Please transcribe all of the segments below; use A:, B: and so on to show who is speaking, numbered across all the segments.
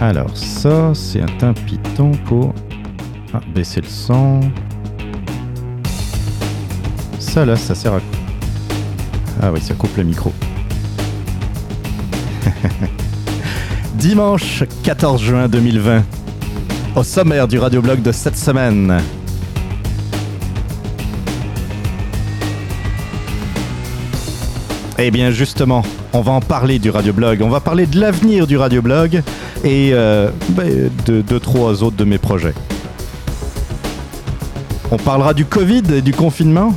A: Alors ça, c'est un teint piton pour ah, baisser le son. Ça là, ça sert à... Ah oui, ça coupe le micro. Dimanche 14 juin 2020. Au sommaire du radioblog de cette semaine. Eh bien justement, on va en parler du radioblog, on va parler de l'avenir du radioblog et euh, ben, de deux, trois autres de mes projets. On parlera du Covid et du confinement.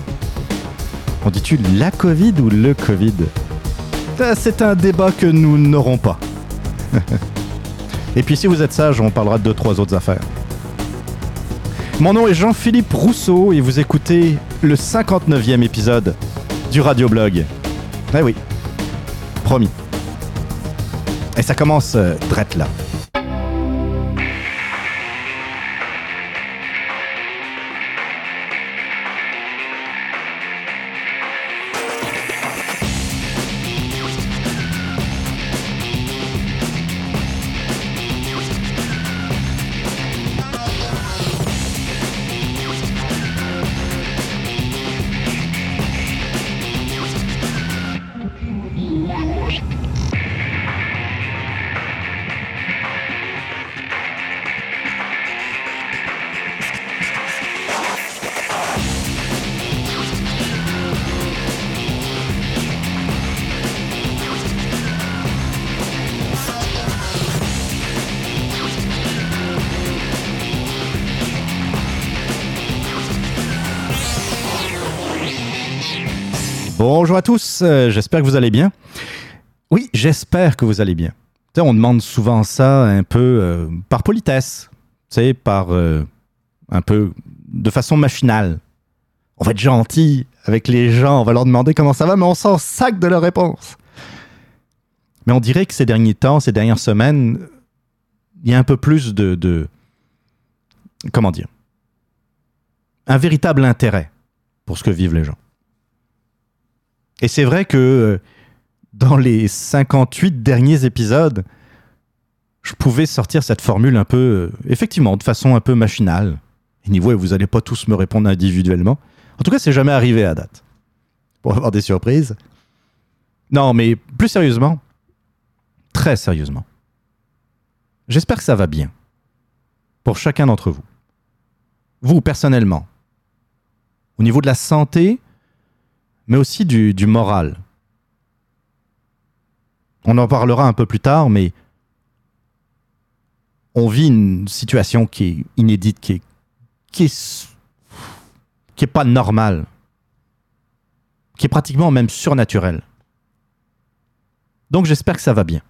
A: On dit-tu la Covid ou le Covid? C'est un débat que nous n'aurons pas. et puis si vous êtes sage, on parlera de deux, trois autres affaires. Mon nom est Jean-Philippe Rousseau et vous écoutez le 59e épisode du radioblog. Eh oui, promis. Et ça commence euh, drette là. Bonjour à tous, euh, j'espère que vous allez bien. Oui, j'espère que vous allez bien. On demande souvent ça un peu euh, par politesse, par euh, un peu de façon machinale. On va être gentil avec les gens, on va leur demander comment ça va, mais on s'en sac de leur réponse. Mais on dirait que ces derniers temps, ces dernières semaines, il y a un peu plus de comment dire, un véritable intérêt pour ce que vivent les gens. Et c'est vrai que euh, dans les 58 derniers épisodes, je pouvais sortir cette formule un peu, euh, effectivement, de façon un peu machinale. Et niveau, vous n'allez pas tous me répondre individuellement. En tout cas, c'est jamais arrivé à date. Pour avoir des surprises. Non, mais plus sérieusement, très sérieusement, j'espère que ça va bien. Pour chacun d'entre vous. Vous, personnellement. Au niveau de la santé, mais aussi du, moral. On en parlera un peu plus tard, mais on vit une situation qui est inédite, qui est, qui est, qui est pas normale, qui est pratiquement même surnaturelle. Donc j'espère que ça va bien.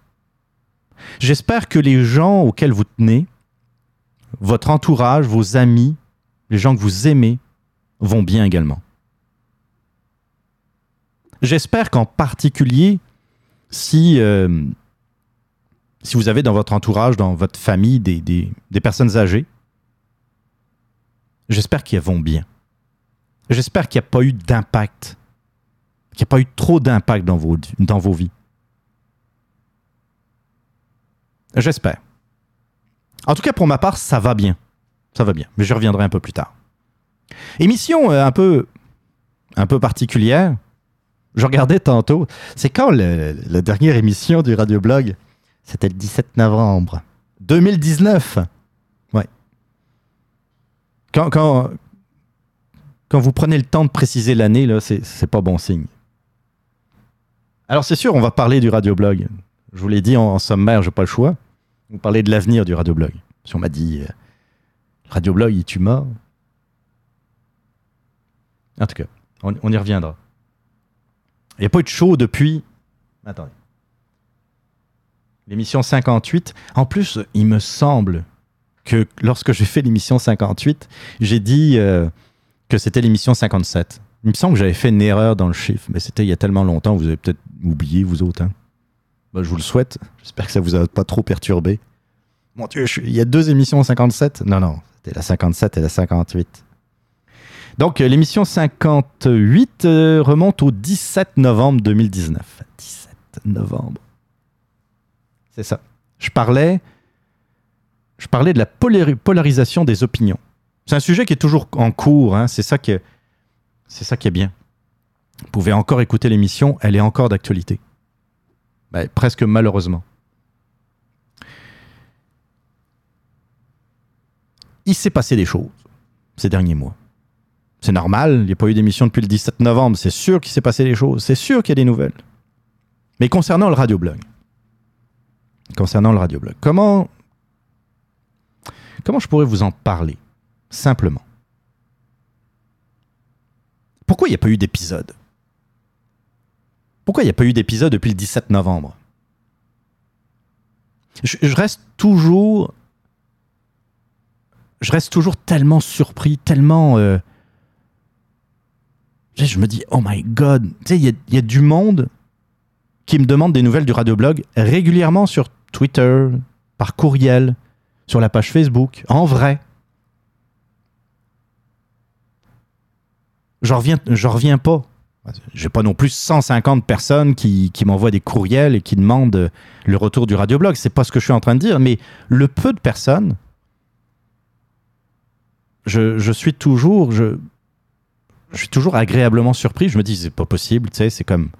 A: J'espère que les gens auxquels vous tenez, votre entourage, vos amis, les gens que vous aimez, vont bien également. J'espère qu'en particulier, si, euh, si vous avez dans votre entourage, dans votre famille, des, des, personnes âgées, j'espère qu'elles vont bien. J'espère qu'il n'y a pas eu d'impact, qu'il n'y a pas eu trop d'impact dans vos, dans vos vies. J'espère. En tout cas, pour ma part, ça va bien. Ça va bien, mais je reviendrai un peu plus tard. Émission euh, un peu, un peu particulière. Je regardais tantôt. C'est quand la dernière émission du radioblog? C'était le 17 novembre 2019. Ouais. Quand, vous prenez le temps de préciser l'année, là, c'est pas bon signe. Alors, c'est sûr, on va parler du radioblog. Je vous l'ai dit en, en sommaire, j'ai pas le choix. Vous parlez de l'avenir du radioblog. Si on m'a dit euh, radioblog, il tu mort. En tout cas, on, on y reviendra. Il n'y a pas eu de show depuis. Attendez. L'émission 58. En plus, il me semble que lorsque j'ai fait l'émission 58, j'ai dit euh, que c'était l'émission 57. Il me semble que j'avais fait une erreur dans le chiffre, mais c'était il y a tellement longtemps, vous avez peut-être oublié, vous autres. Ben, je vous le souhaite. J'espère que ça vous a pas trop perturbé. Mon Dieu, je suis- il y a deux émissions 57 Non, non, c'était la 57 et la 58. Donc, euh, l'émission 58 euh, remonte au 17 novembre 2019. 17 novembre. C'est ça. Je parlais, de la polari- polarisation des opinions. C'est un sujet qui est toujours en cours. hein. C'est ça, qui est- c'est ça qui est bien. Vous pouvez encore écouter l'émission, elle est encore d'actualité. Ben, presque malheureusement. Il s'est passé des choses ces derniers mois. C'est normal, il n'y a pas eu d'émission depuis le 17 novembre, c'est sûr qu'il s'est passé des choses, c'est sûr qu'il y a des nouvelles. Mais concernant le radioblog, concernant le radioblog, comment, comment je pourrais vous en parler simplement? Pourquoi il n'y a pas eu d'épisode? Pourquoi il n'y a pas eu d'épisode depuis le 17 novembre? Je, reste toujours tellement surpris, tellement. euh, je me dis, oh my god, tu sais, il y, a- du monde qui me demande des nouvelles du radioblog régulièrement sur Twitter, par courriel, sur la page Facebook, en vrai. J'en reviens, reviens pas. J'ai pas non plus 150 personnes qui, qui m'envoient des courriels et qui demandent le retour du radioblog. C'est pas ce que je suis en train de dire, mais le peu de personnes je, je suis toujours je, je suis toujours agréablement surpris. Je me dis c'est pas possible, tu sais, c'est comme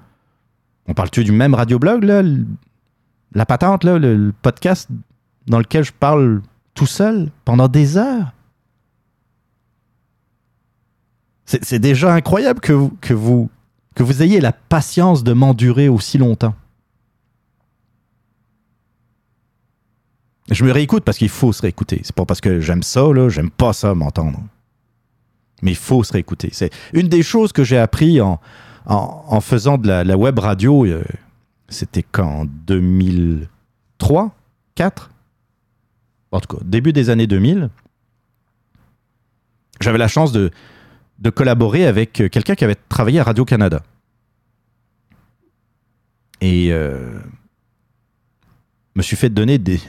A: on parle-tu du même radioblog là, la patente là, le, podcast dans lequel je parle tout seul pendant des heures? C'est c'est déjà incroyable que vous, que vous que vous ayez la patience de m'endurer aussi longtemps. Je me réécoute parce qu'il faut se réécouter. C'est pas parce que j'aime ça, là, j'aime pas ça m'entendre. Mais il faut se réécouter. C'est une des choses que j'ai appris en, en, faisant de la, web radio. euh, C'était quand? 2003 4 En tout cas, début des années 2000. J'avais la chance de, de collaborer avec euh, quelqu'un qui avait travaillé à Radio-Canada. Et euh, me suis fait donner des,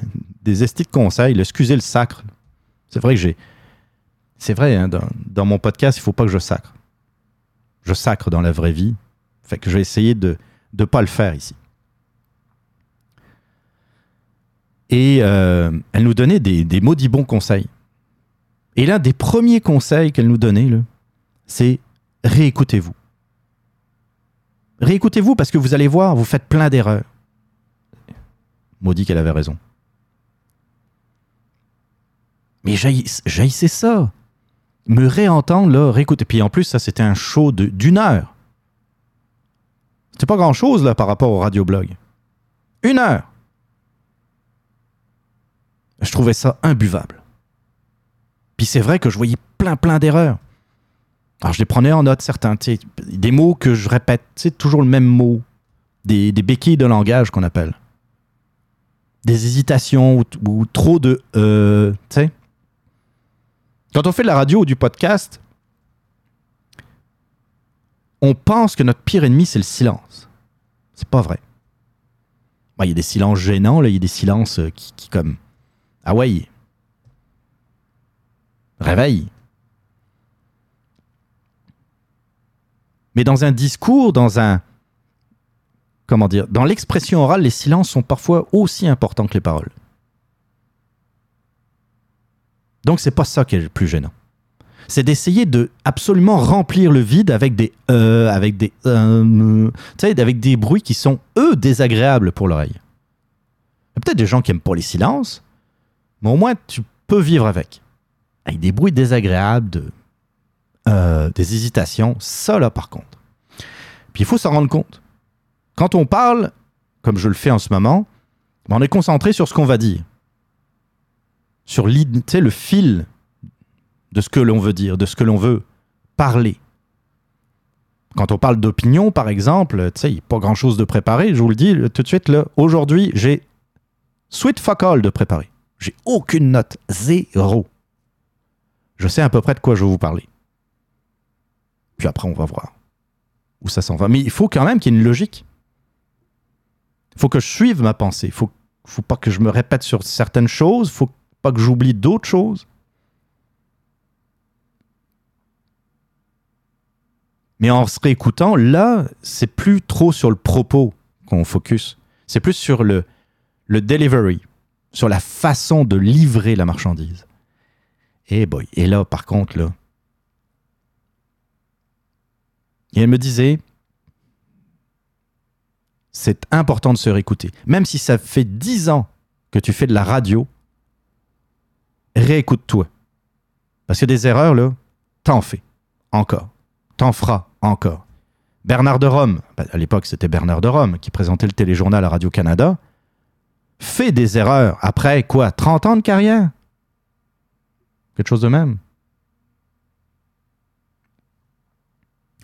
A: des conseils, excusez le sacre. C'est vrai que j'ai. C'est vrai, hein, dans, mon podcast, il faut pas que je sacre. Je sacre dans la vraie vie. Fait que je vais essayer de ne pas le faire ici. Et euh, elle nous donnait des, maudits bons conseils. Et l'un des premiers conseils qu'elle nous donnait, c'est réécoutez-vous. Réécoutez-vous parce que vous allez voir, vous faites plein d'erreurs. Maudit qu'elle avait raison. Mais j'haïssais ça. Me réentendre, là, réécouter. Puis en plus, ça, c'était un show d'une heure. C'était pas grand-chose, là, par rapport au radioblog. Une heure. Je trouvais ça imbuvable. Puis c'est vrai que je voyais plein, plein d'erreurs. Alors je les prenais en note, certains. Des mots que je répète, c'est toujours le même mot. Des, béquilles de langage qu'on appelle des hésitations ou, ou trop de euh, tu sais quand on fait de la radio ou du podcast on pense que notre pire ennemi c'est le silence. C'est pas vrai. Bah, il y a des silences gênants il y a des silences euh, qui, qui comme ah ouais réveille mais dans un discours dans un comment dire, dans l'expression orale, les silences sont parfois aussi importants que les paroles. Donc c'est pas ça qui est le plus gênant. C'est d'essayer de absolument remplir le vide avec des euh, avec des euh, avec des bruits qui sont eux désagréables pour l'oreille. Il y a peut-être des gens qui aiment pas les silences, mais au moins tu peux vivre avec. Avec des bruits désagréables, euh, des hésitations, ça là par contre. Puis il faut s'en rendre compte quand on parle, comme je le fais en ce moment, ben, on est concentré sur ce qu'on va dire. Sur le fil de ce que l'on veut dire, de ce que l'on veut parler. Quand on parle d'opinion, par exemple, tu il n'y a pas grand-chose de préparé. Je vous le dis tout de suite, aujourd'hui, j'ai sweet fuck all de préparé. J'ai aucune note. Zéro. Je sais à peu près de quoi je vais vous parler. Puis après, on va voir où ça s'en va. Mais il faut quand même qu'il y ait une logique. Il faut que je suive ma pensée. Il faut, faut pas que je me répète sur certaines choses. Il faut pas que j'oublie d'autres choses. Mais en se réécoutant, là, c'est plus trop sur le propos qu'on focus. C'est plus sur le, le delivery, sur la façon de livrer la marchandise. Et boy, et là, par contre, là. Et elle me disait, c'est important de se réécouter. Même si ça fait dix ans que tu fais de la radio, réécoute-toi. Parce que des erreurs, là, t'en fais. Encore. T'en feras encore. Bernard de Rome, bah, à l'époque c'était Bernard de Rome qui présentait le téléjournal à Radio-Canada, fait des erreurs après quoi? 30 ans de carrière? Quelque chose de même?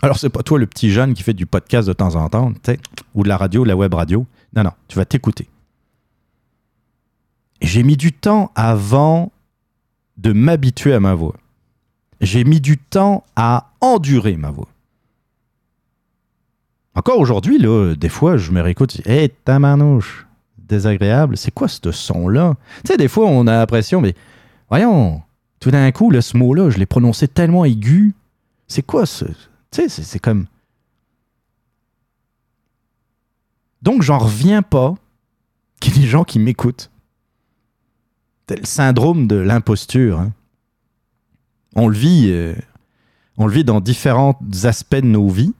A: Alors, c'est pas toi le petit jeune qui fait du podcast de temps en temps, ou de la radio, la web radio. Non, non, tu vas t'écouter. J'ai mis du temps avant de m'habituer à ma voix. J'ai mis du temps à endurer ma voix. Encore aujourd'hui, là, des fois, je me réécoute, hé, hey, ta manouche, désagréable, c'est quoi ce son-là? Tu sais, des fois, on a l'impression, mais voyons, tout d'un coup, ce mot-là, je l'ai prononcé tellement aigu. C'est quoi ce. Tu sais, c'est comme. Donc, j'en reviens pas qu'il y ait des gens qui m'écoutent. Le syndrome de l'imposture. Hein. On le vit. Euh, on le vit dans différents aspects de nos vies.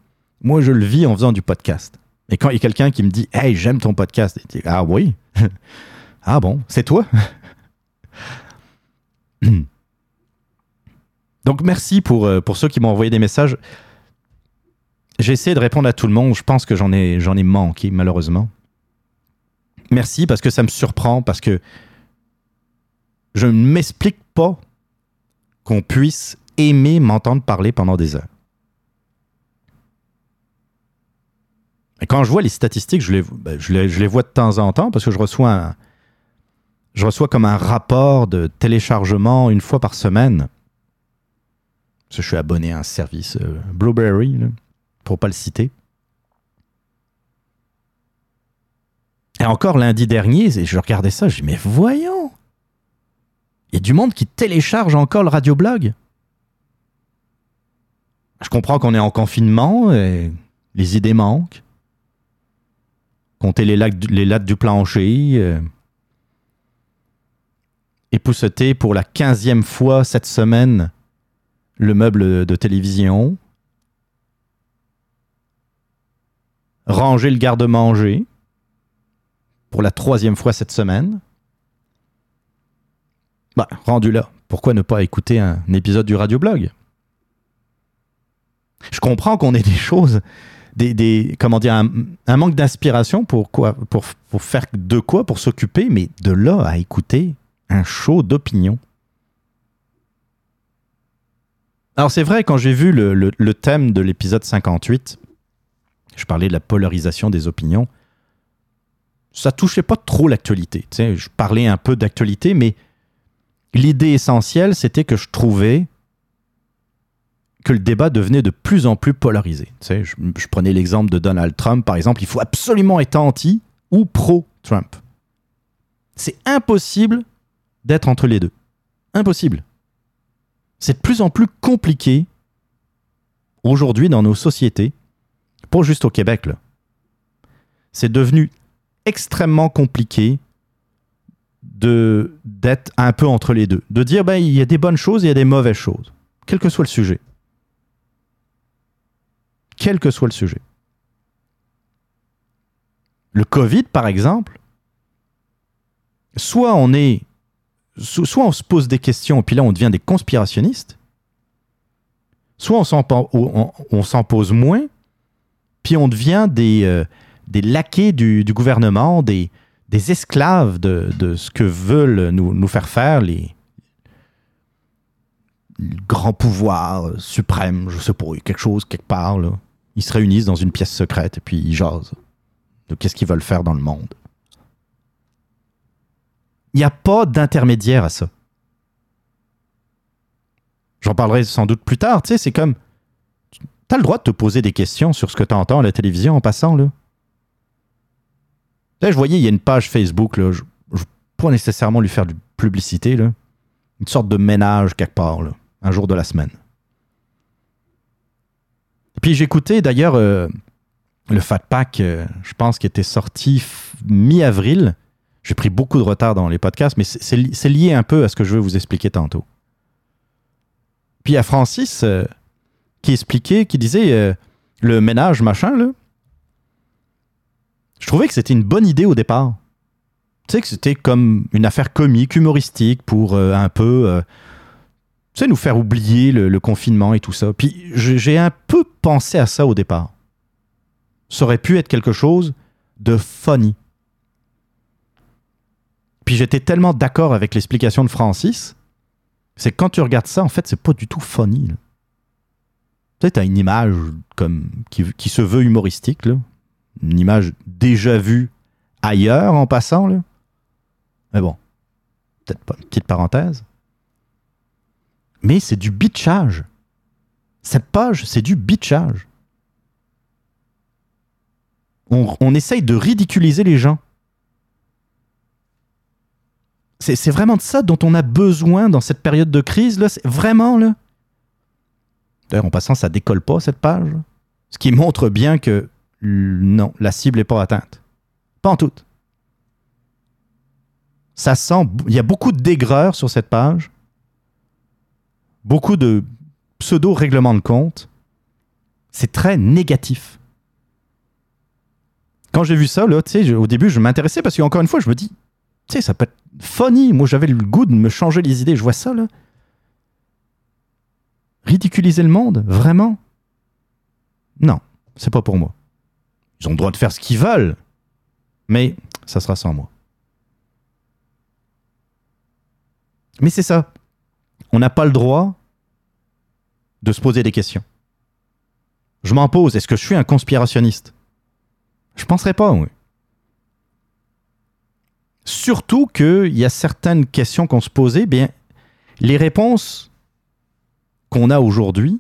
A: Moi, je le vis en faisant du podcast. Et quand il y a quelqu'un qui me dit Hey, j'aime ton podcast, dit, ah oui Ah bon, c'est toi? Donc merci pour, euh, pour ceux qui m'ont envoyé des messages. J'ai essayé de répondre à tout le monde. Je pense que j'en ai, j'en ai manqué, malheureusement. Merci parce que ça me surprend, parce que je ne m'explique pas qu'on puisse aimer m'entendre parler pendant des heures. Et quand je vois les statistiques, je les, ben, je, les, vois de temps en temps parce que je reçois, un, je reçois comme un rapport de téléchargement une fois par semaine je suis abonné à un service euh, Blueberry, pour pour pas le citer. Et encore lundi dernier, je regardais ça, je dis mais voyons, il y a du monde qui télécharge encore le radioblog. Je comprends qu'on est en confinement, et les idées manquent. Compter les, lattes du plancher. Euh, épousseter pour la quinzième fois cette semaine le meuble de télévision, ranger le garde-manger pour la troisième fois cette semaine. Bah, rendu là, pourquoi ne pas écouter un épisode du radioblog? Je comprends qu'on ait des choses, des, comment dire, un, manque d'inspiration pour pour, faire de quoi, pour s'occuper, mais de là à écouter un show d'opinion. Alors c'est vrai, quand j'ai vu le, thème de l'épisode 58, je parlais de la polarisation des opinions, ça touchait pas trop l'actualité. Je parlais un peu d'actualité, mais l'idée essentielle, c'était que je trouvais que le débat devenait de plus en plus polarisé. je, prenais l'exemple de Donald Trump, par exemple, il faut absolument être anti ou pro-Trump. C'est impossible d'être entre les deux. Impossible c'est de plus en plus compliqué aujourd'hui dans nos sociétés, pas juste au Québec. C'est devenu extrêmement compliqué de d'être un peu entre les deux, de dire ben il y a des bonnes choses et il y a des mauvaises choses, quel que soit le sujet. Quel que soit le sujet. Le Covid, par exemple, soit on est soit on se pose des questions et puis là on devient des conspirationnistes, soit on s'en pose moins, puis on devient des, euh, des laquais du, gouvernement, des, des esclaves de, ce que veulent nous, nous faire faire les, grands pouvoirs suprêmes, je sais pas, quelque chose quelque part. Là. Ils se réunissent dans une pièce secrète et puis ils jasent de qu'est-ce qu'ils veulent faire dans le monde. Il n'y a pas d'intermédiaire à ça. J'en parlerai sans doute plus tard. Tu sais, c'est comme. Tu as le droit de te poser des questions sur ce que tu entends à la télévision en passant, là. Là, je voyais, il y a une page Facebook, là. Je veux pas nécessairement lui faire de publicité. Une sorte de ménage quelque part. Un jour de la semaine. Puis j'écoutais d'ailleurs euh, le Fat Pack, euh, je pense, qui était sorti mi-avril. J'ai pris beaucoup de retard dans les podcasts, mais c'est- c'est li- c'est lié un peu à ce que je veux vous expliquer tantôt. Puis il y a Francis euh, qui expliquait, qui disait le ménage machin, là. Je trouvais que c'était une bonne idée au départ. Tu sais, que c'était comme une affaire comique, humoristique, pour euh, un peu, euh, tu sais, nous faire oublier le, confinement et tout ça. Puis j'ai un peu pensé à ça au départ. Ça aurait pu être quelque chose de funny. Puis j'étais tellement d'accord avec l'explication de Francis, c'est que quand tu regardes ça, en fait, c'est pas du tout funny. Tu sais, t'as une image comme qui, qui se veut humoristique, là. Une image déjà vue ailleurs en passant, là? Mais bon, peut-être pas une petite parenthèse. Mais c'est du bitchage. Cette page, c'est du bitchage. On, on essaye de ridiculiser les gens. C'est vraiment de ça dont on a besoin dans cette période de crise. Là? Vraiment, là? D'ailleurs, en passant, ça décolle pas, cette page. Ce qui montre bien que non, la cible n'est pas atteinte. Pas en tout. Ça sent. Il y a beaucoup de d'aigreur sur cette page. Beaucoup de pseudo-règlements de compte. C'est très négatif. Quand j'ai vu ça, là, au début, je m'intéressais parce qu'encore une fois, je me dis, ça peut être funny. Moi, j'avais le goût de me changer les idées. Je vois ça, là. Ridiculiser le monde, vraiment? Non, c'est pas pour moi. Ils ont le droit de faire ce qu'ils veulent, mais ça sera sans moi. Mais c'est ça. On n'a pas le droit de se poser des questions. Je m'en pose. Est-ce que je suis un conspirationniste? Je penserais pas, oui. Surtout qu'il y a certaines questions qu'on se posait, bien, les réponses qu'on a aujourd'hui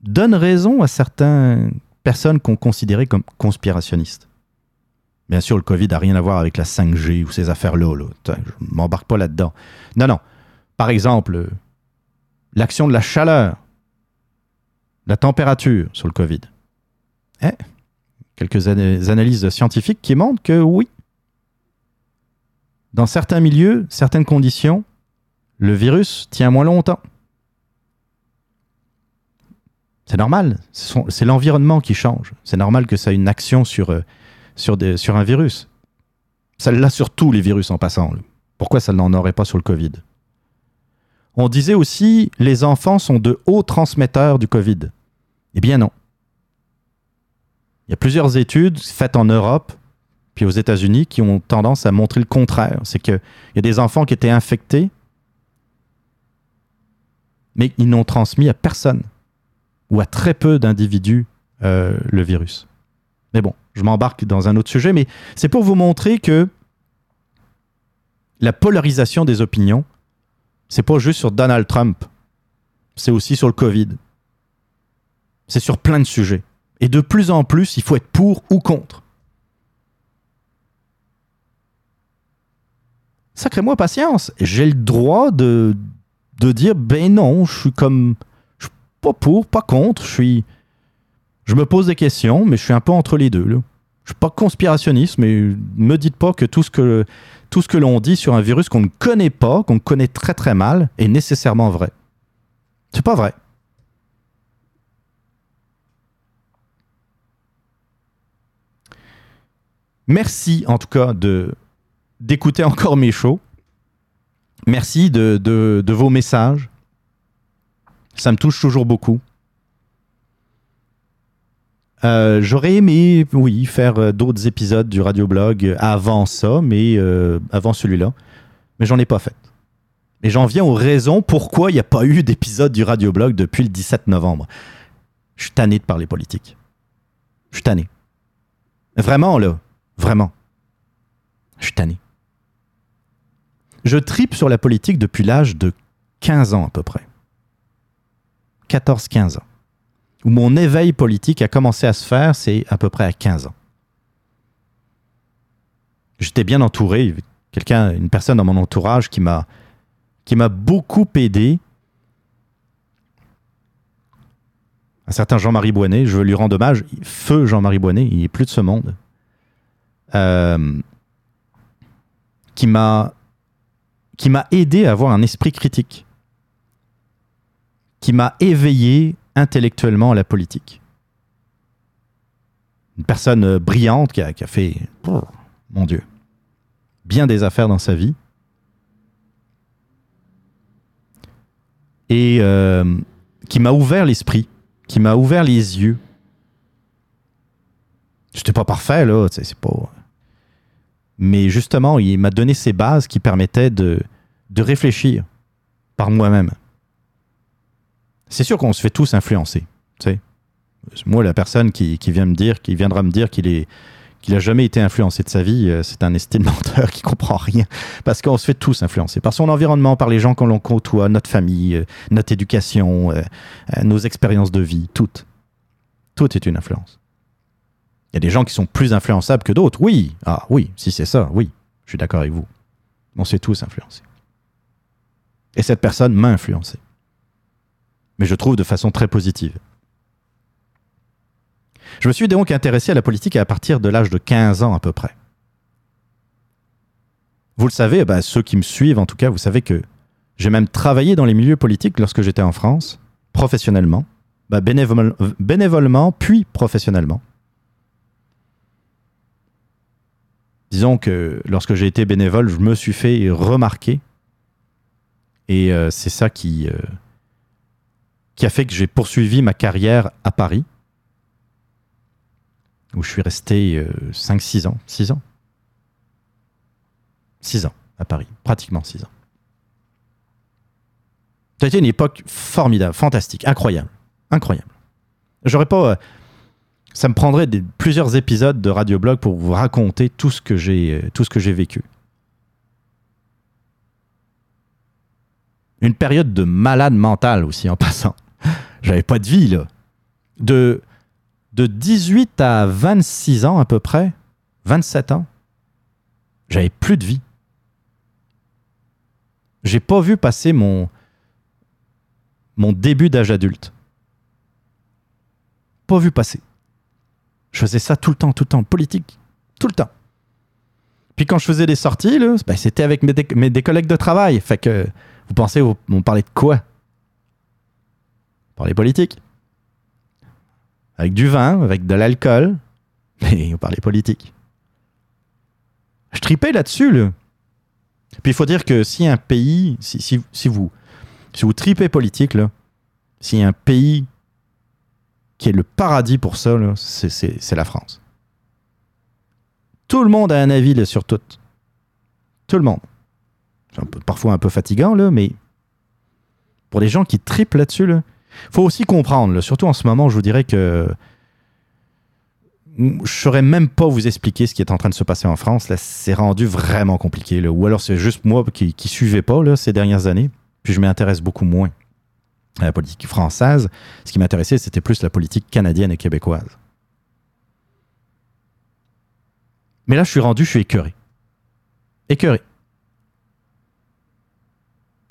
A: donnent raison à certaines personnes qu'on considérait comme conspirationnistes. Bien sûr, le Covid n'a rien à voir avec la 5G ou ces affaires-là. Je m'embarque pas là-dedans. Non, non. Par exemple, l'action de la chaleur, la température sur le Covid. Eh, quelques ana- analyses scientifiques qui montrent que oui, dans certains milieux, certaines conditions, le virus tient moins longtemps. C'est normal, c'est l'environnement qui change. C'est normal que ça ait une action sur, euh, sur, un virus. Ça l'a sur tous les virus en passant. Pourquoi ça n'en aurait pas sur le Covid? On disait aussi les enfants sont de hauts transmetteurs du Covid. Eh bien non. Il y a plusieurs études faites en Europe puis aux États-Unis qui ont tendance à montrer le contraire. C'est qu'il y a des enfants qui étaient infectés, mais ils n'ont transmis à personne ou à très peu d'individus euh, le virus. Mais bon, je m'embarque dans un autre sujet, mais c'est pour vous montrer que la polarisation des opinions, c'est pas juste sur Donald Trump, c'est aussi sur le Covid. C'est sur plein de sujets. Et de plus en plus, il faut être pour ou contre. Sacrez-moi patience. J'ai le droit de, de dire, ben non, je suis comme. Pas pour, pas contre. Je suis. Je me pose des questions, mais je suis un peu entre les deux. Là. Je suis pas conspirationniste, mais me dites pas que tout ce que, tout ce que l'on dit sur un virus qu'on ne connaît pas, qu'on connaît très très mal, est nécessairement vrai. C'est pas vrai. Merci en tout cas de d'écouter encore mes shows. Merci de vos messages. Ça me touche toujours beaucoup. Euh, J'aurais aimé, oui, faire euh, d'autres épisodes du radioblog avant ça, mais euh, avant celui-là. Mais j'en ai pas fait. Et j'en viens aux raisons pourquoi il n'y a pas eu d'épisode du radioblog depuis le 17 novembre. Je suis tanné de parler politique. Je suis tanné. Vraiment, là. Vraiment. Je suis tanné. Je tripe sur la politique depuis l'âge de 15 ans à peu près. 14-15 ans. Où mon éveil politique a commencé à se faire, c'est à peu près à 15 ans. J'étais bien entouré, une personne dans mon entourage qui m'a beaucoup aidé. Un certain Jean-Marie Boinet, je veux lui rendre hommage, feu Jean-Marie Boinet, il est plus de ce monde, euh, qui m'a aidé à avoir un esprit critique, qui m'a éveillé intellectuellement à la politique. Une personne brillante qui a, fait, mon Dieu, bien des affaires dans sa vie. Et euh, qui m'a ouvert l'esprit, qui m'a ouvert les yeux. C'était pas parfait, là, c'est pas. Mais justement, il m'a donné ces bases qui permettaient de, de réfléchir par moi-même. C'est sûr qu'on se fait tous influencer. Tu sais. Moi, la personne qui, vient me dire, qui viendra me dire qu'il est qu'il a jamais été influencé de sa vie, euh, c'est un estime menteur qui comprend rien. Parce qu'on se fait tous influencer par son environnement, par les gens qu'on côtoie, notre famille, euh, notre éducation, euh, nos expériences de vie, toutes. Tout est une influence. Il y a des gens qui sont plus influençables que d'autres, oui. Ah oui, si c'est ça, oui. Je suis d'accord avec vous. On se fait tous influencer. Et cette personne m'a influencé. Mais je trouve de façon très positive. Je me suis donc intéressé à la politique à partir de l'âge de 15 ans à peu près. Vous le savez, bah, ceux qui me suivent en tout cas, vous savez que j'ai même travaillé dans les milieux politiques lorsque j'étais en France, professionnellement, bah, bénévolement, puis professionnellement. Disons que lorsque j'ai été bénévole, je me suis fait remarquer. Et euh, c'est ça qui, euh, qui a fait que j'ai poursuivi ma carrière à Paris où je suis resté 5-6 euh, ans. 6 ans 6 ans à Paris, pratiquement 6 ans. Ça a été une époque formidable, fantastique, incroyable. Incroyable. J'aurais pas. Euh, ça me prendrait plusieurs épisodes de radioblog pour vous raconter tout ce que j'ai euh, tout ce que j'ai vécu. Une période de malade mental aussi en passant. J'avais pas de vie là. De de 18 à 26 ans à peu près, 27 ans, j'avais plus de vie. J'ai pas vu passer mon, mon début d'âge adulte. Pas vu passer. Je faisais ça tout le temps, tout le temps, politique, tout le temps. Puis quand je faisais des sorties, ben, c'était avec mes, collègues de travail. Fait que, vous pensez, on parlait de quoi? On parlait politique avec du vin, avec de l'alcool, mais on parlait politique. Je tripais là-dessus, là. Puis il faut dire que si un pays, si, si, vous, si vous tripez politique, là, si un pays qui est le paradis pour ça, c'est la France. Tout le monde a un avis là, sur tout. Tout le monde. C'est parfois un peu fatigant, là, mais pour les gens qui tripent là-dessus, là, faut aussi comprendre, surtout en ce moment, je vous dirais que je ne saurais même pas vous expliquer ce qui est en train de se passer en France. Là, c'est rendu vraiment compliqué. Ou alors c'est juste moi qui ne suivais pas ces dernières années. Puis je m'intéresse beaucoup moins à la politique française. Ce qui m'intéressait, c'était plus la politique canadienne et québécoise. Mais là, je suis rendu, je suis écœuré. Écœuré.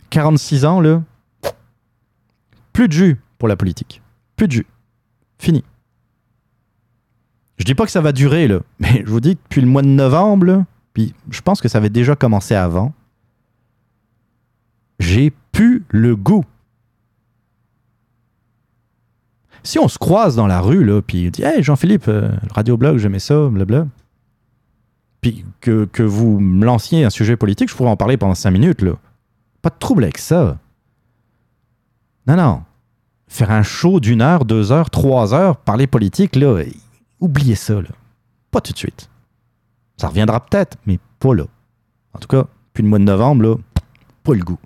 A: 46 ans, là, plus de jus pour la politique. Plus de jus. Fini. Je dis pas que ça va durer, là, mais je vous dis que depuis le mois de novembre, puis je pense que ça avait déjà commencé avant, j'ai pu le goût. Si on se croise dans la rue, là, puis dit Hey Jean-Philippe, euh, radioblog, j'aimais ça, blabla. Puis que, que vous me lanciez un sujet politique, je pourrais en parler pendant cinq minutes. Pas de trouble avec ça. Non, non faire un show d'une heure, deux heures, trois heures, parler politique, là, oubliez ça, là. Pas tout de suite. Ça reviendra peut-être, mais pas là. En tout cas, depuis le mois de novembre, là, pas le goût.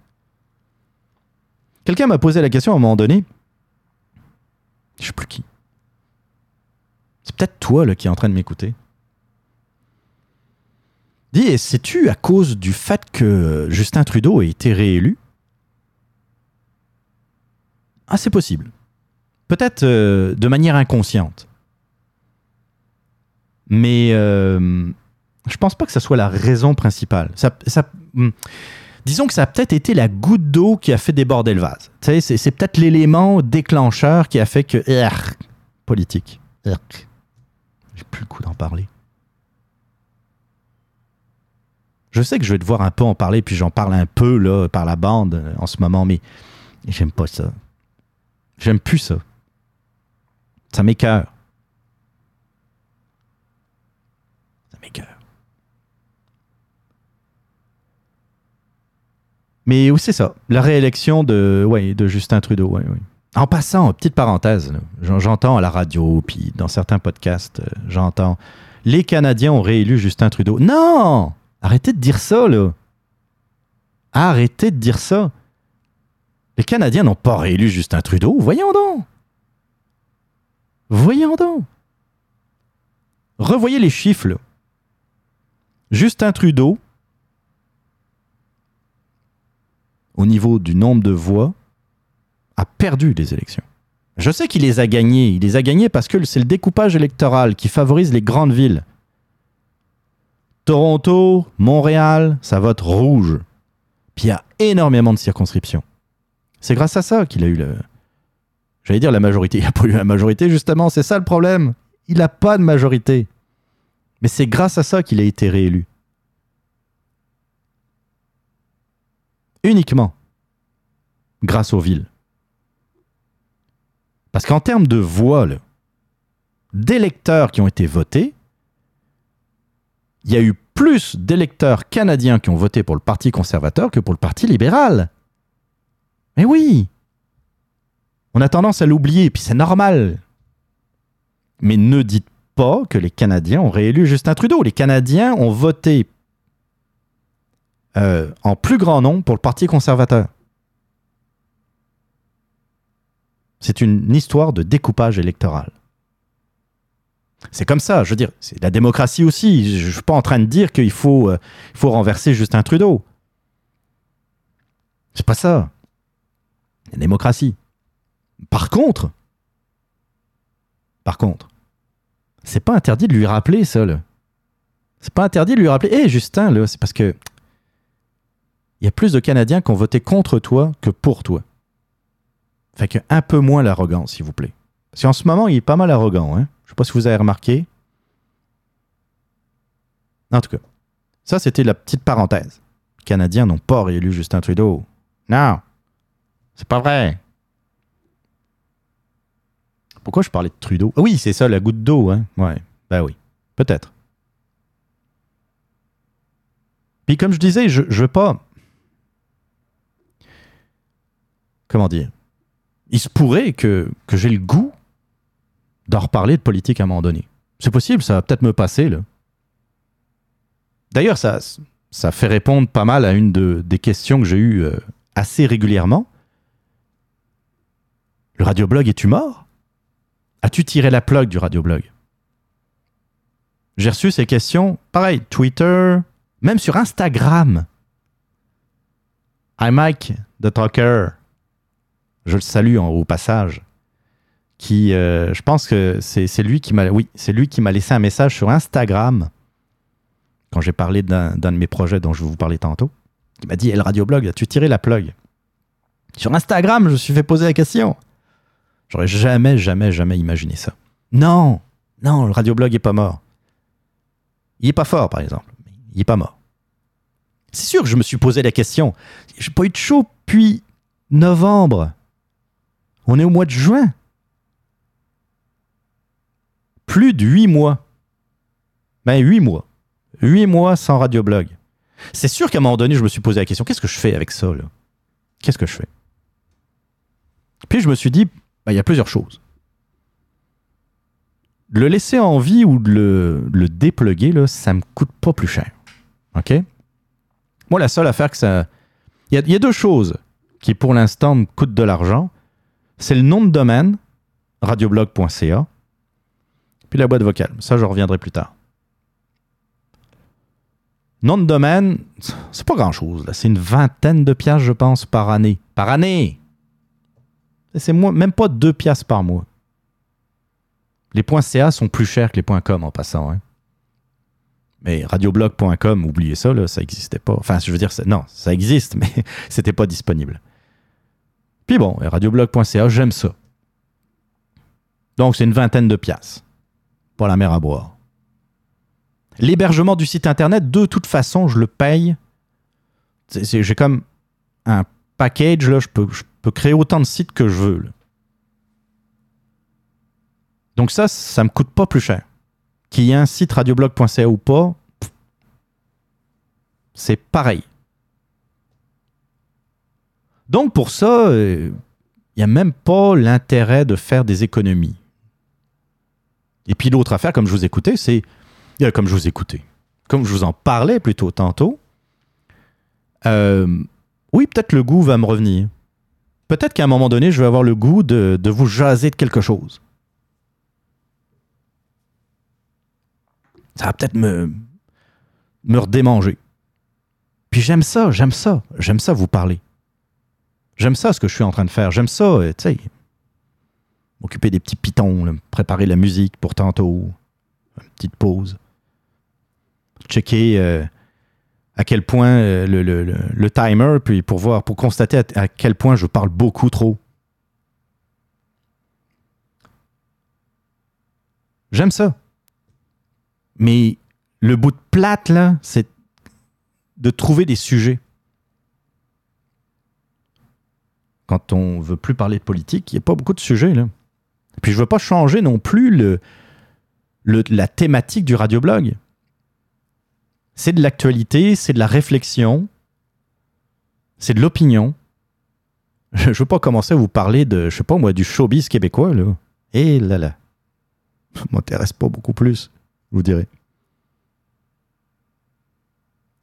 A: Quelqu'un m'a posé la question à un moment donné. Je sais plus qui. C'est peut-être toi là, qui est en train de m'écouter. Dis, sais-tu à cause du fait que Justin Trudeau ait été réélu ah, c'est possible. Peut-être euh, de manière inconsciente. Mais euh, je pense pas que ça soit la raison principale. Hmm. disons que ça a peut-être été la goutte d'eau qui a fait déborder le vase. C'est, peut-être l'élément déclencheur qui a fait que. Politique. J'ai plus le coup d'en parler. Je sais que je vais devoir un peu en parler, puis j'en parle un peu là par la bande euh, en ce moment, mais j'aime pas ça. J'aime plus ça. Ça m'écœure. Ça m'écœure. Mais oui, c'est ça? La réélection de, Justin Trudeau. Ouais, ouais. En passant, petite parenthèse, j'entends à la radio, puis dans certains podcasts, euh, j'entends les Canadiens ont réélu Justin Trudeau. Non Arrêtez de dire ça, là. Arrêtez de dire ça. Les Canadiens n'ont pas réélu Justin Trudeau. Voyons donc. Voyons donc. Revoyez les chiffres. Justin Trudeau, au niveau du nombre de voix, a perdu les élections. Je sais qu'il les a gagnés. Il les a gagnés parce que c'est le découpage électoral qui favorise les grandes villes. Toronto, Montréal, ça vote rouge. Puis il y a énormément de circonscriptions. C'est grâce à ça qu'il a eu le. J'allais dire la majorité. Il n'a pas eu la majorité, justement. C'est ça le problème. Il n'a pas de majorité. Mais c'est grâce à ça qu'il a été réélu. Uniquement grâce aux villes. Parce qu'en termes de voix, d'électeurs qui ont été votés, il y a eu plus d'électeurs canadiens qui ont voté pour le Parti conservateur que pour le Parti libéral. Mais oui On a tendance à l'oublier, puis c'est normal. Mais ne dites pas que les Canadiens ont réélu Justin Trudeau. Les Canadiens ont voté euh, en plus grand nombre pour le Parti conservateur. C'est une histoire de découpage électoral. C'est comme ça, je veux dire, c'est la démocratie aussi. Je ne suis pas en train de dire qu'il faut, euh, faut renverser Justin Trudeau. C'est pas ça. La démocratie. Par contre, par contre, c'est pas interdit de lui rappeler ça. C'est pas interdit de lui rappeler. Hé, Justin, là, c'est parce que il y a plus de Canadiens qui ont voté contre toi que pour toi. Fait que un peu moins l'arrogance, s'il vous plaît. Parce qu'en ce moment, il est pas mal arrogant. Hein? Je sais pas si vous avez remarqué. En tout cas, ça, c'était la petite parenthèse. Les Canadiens n'ont pas réélu Justin Trudeau. Non, c'est pas vrai. Pourquoi je parlais de Trudeau? Ah Oui, c'est ça, la goutte d'eau. Hein? Ouais, ben oui, peut-être. Puis comme je disais, je, je veux pas... Comment dire? Il se pourrait que, que j'ai le goût d'en reparler de politique à un moment donné. C'est possible, ça va peut-être me passer. là. D'ailleurs, ça, ça fait répondre pas mal à une de, des questions que j'ai eues euh, assez régulièrement. Le radioblog, es-tu mort? As-tu tiré la plug du radioblog? J'ai reçu ces questions, pareil, Twitter, même sur Instagram. I Mike, the talker, je le salue en, au passage, qui, euh, je pense que c'est lui qui m'a, laissé un message sur Instagram quand j'ai parlé d'un de mes projets dont je vous parler tantôt. Il m'a dit, "Eh, le radioblog, as-tu tiré la plug? Sur Instagram, je me suis fait poser la question. J'aurais jamais, jamais, jamais imaginé ça. Non, non, le radioblog est pas mort. Il est pas fort, par exemple. Il est pas mort. C'est sûr que je me suis posé la question. J'ai pas eu de show depuis novembre. On est au mois de juin. Plus de huit mois. Ben, huit mois. Huit mois sans radioblog. C'est sûr qu'à un moment donné, je me suis posé la question qu'est-ce que je fais avec ça, là? Qu'est-ce que je fais? Puis je me suis dit ben, il y a plusieurs choses. Le laisser en vie ou le, le dépluguer, là, ça me coûte pas plus cher. OK? Moi, la seule affaire que ça. Il y a, y a deux choses qui, pour l'instant, me coûtent de l'argent. C'est le nom de domaine, radioblog.ca, puis la boîte vocale. Ça, je reviendrai plus tard. Nom de domaine, c'est pas grand-chose. C'est une vingtaine de piastres, je pense, par année. Par année! C'est même pas deux piastres par mois. Les points .ca sont plus chers que les points .com en passant. hein. Mais radioblog.com, oubliez ça, ça n'existait pas. Enfin, je veux dire, non, ça existe, mais c'était pas disponible. Puis bon, radioblog.ca, j'aime ça. Donc, c'est une vingtaine de piastres. Pour la mer à boire. L'hébergement du site internet, de toute façon, je le paye. J'ai comme un package, là, je peux, peux créer autant de sites que je veux. Donc ça, ça me coûte pas plus cher. Qu'il y ait un site radioblog.ca ou pas, c'est pareil. Donc pour ça, il euh, n'y a même pas l'intérêt de faire des économies. Et puis l'autre affaire, comme je vous écoutais, c'est... Euh, comme je vous écoutais. Comme je vous en parlais plutôt tantôt. Euh, oui, peut-être le goût va me revenir. Peut-être qu'à un moment donné, je vais avoir le goût de, vous jaser de quelque chose. Ça va peut-être me, me redémanger. Puis j'aime ça, j'aime ça, j'aime ça vous parler. J'aime ça ce que je suis en train de faire. J'aime ça, euh, tu sais, m'occuper des petits pitons, préparer la musique pour tantôt, une petite pause. Checker euh, à quel point euh, le, timer, puis pour voir, pour constater à, quel point je parle beaucoup trop. J'aime ça. Mais le bout de plate, là, c'est de trouver des sujets. Quand on veut plus parler de politique, il n'y a pas beaucoup de sujets, là. Puis je veux pas changer non plus la thématique du radioblog. C'est de l'actualité, c'est de la réflexion, c'est de l'opinion. Je ne veux pas commencer à vous parler de, je sais pas moi, du showbiz québécois, là. Et là là. Ça m'intéresse pas beaucoup plus, vous direz.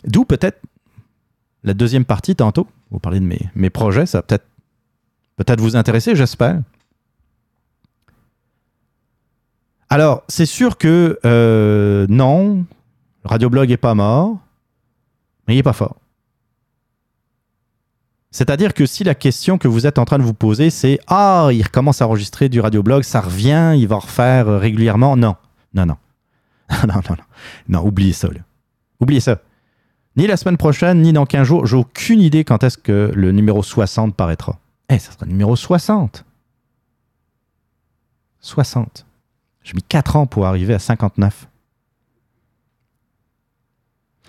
A: D'où peut-être la deuxième partie tantôt. Vous parlez de mes, mes projets, ça va peut-être peut-être vous intéresser, j'espère. Alors, c'est sûr que euh, non, Radioblog est pas mort, mais il n'est pas fort. C'est-à-dire que si la question que vous êtes en train de vous poser, c'est Ah, il recommence à enregistrer du radioblog, ça revient, il va en refaire régulièrement? Non, non, non. non, non, non. Non, oubliez ça. Oubliez ça. Ni la semaine prochaine, ni dans 15 jours, j'ai aucune idée quand est-ce que le numéro 60 paraîtra. Eh, ça sera le numéro 60. 60. J'ai mis 4 ans pour arriver à 59.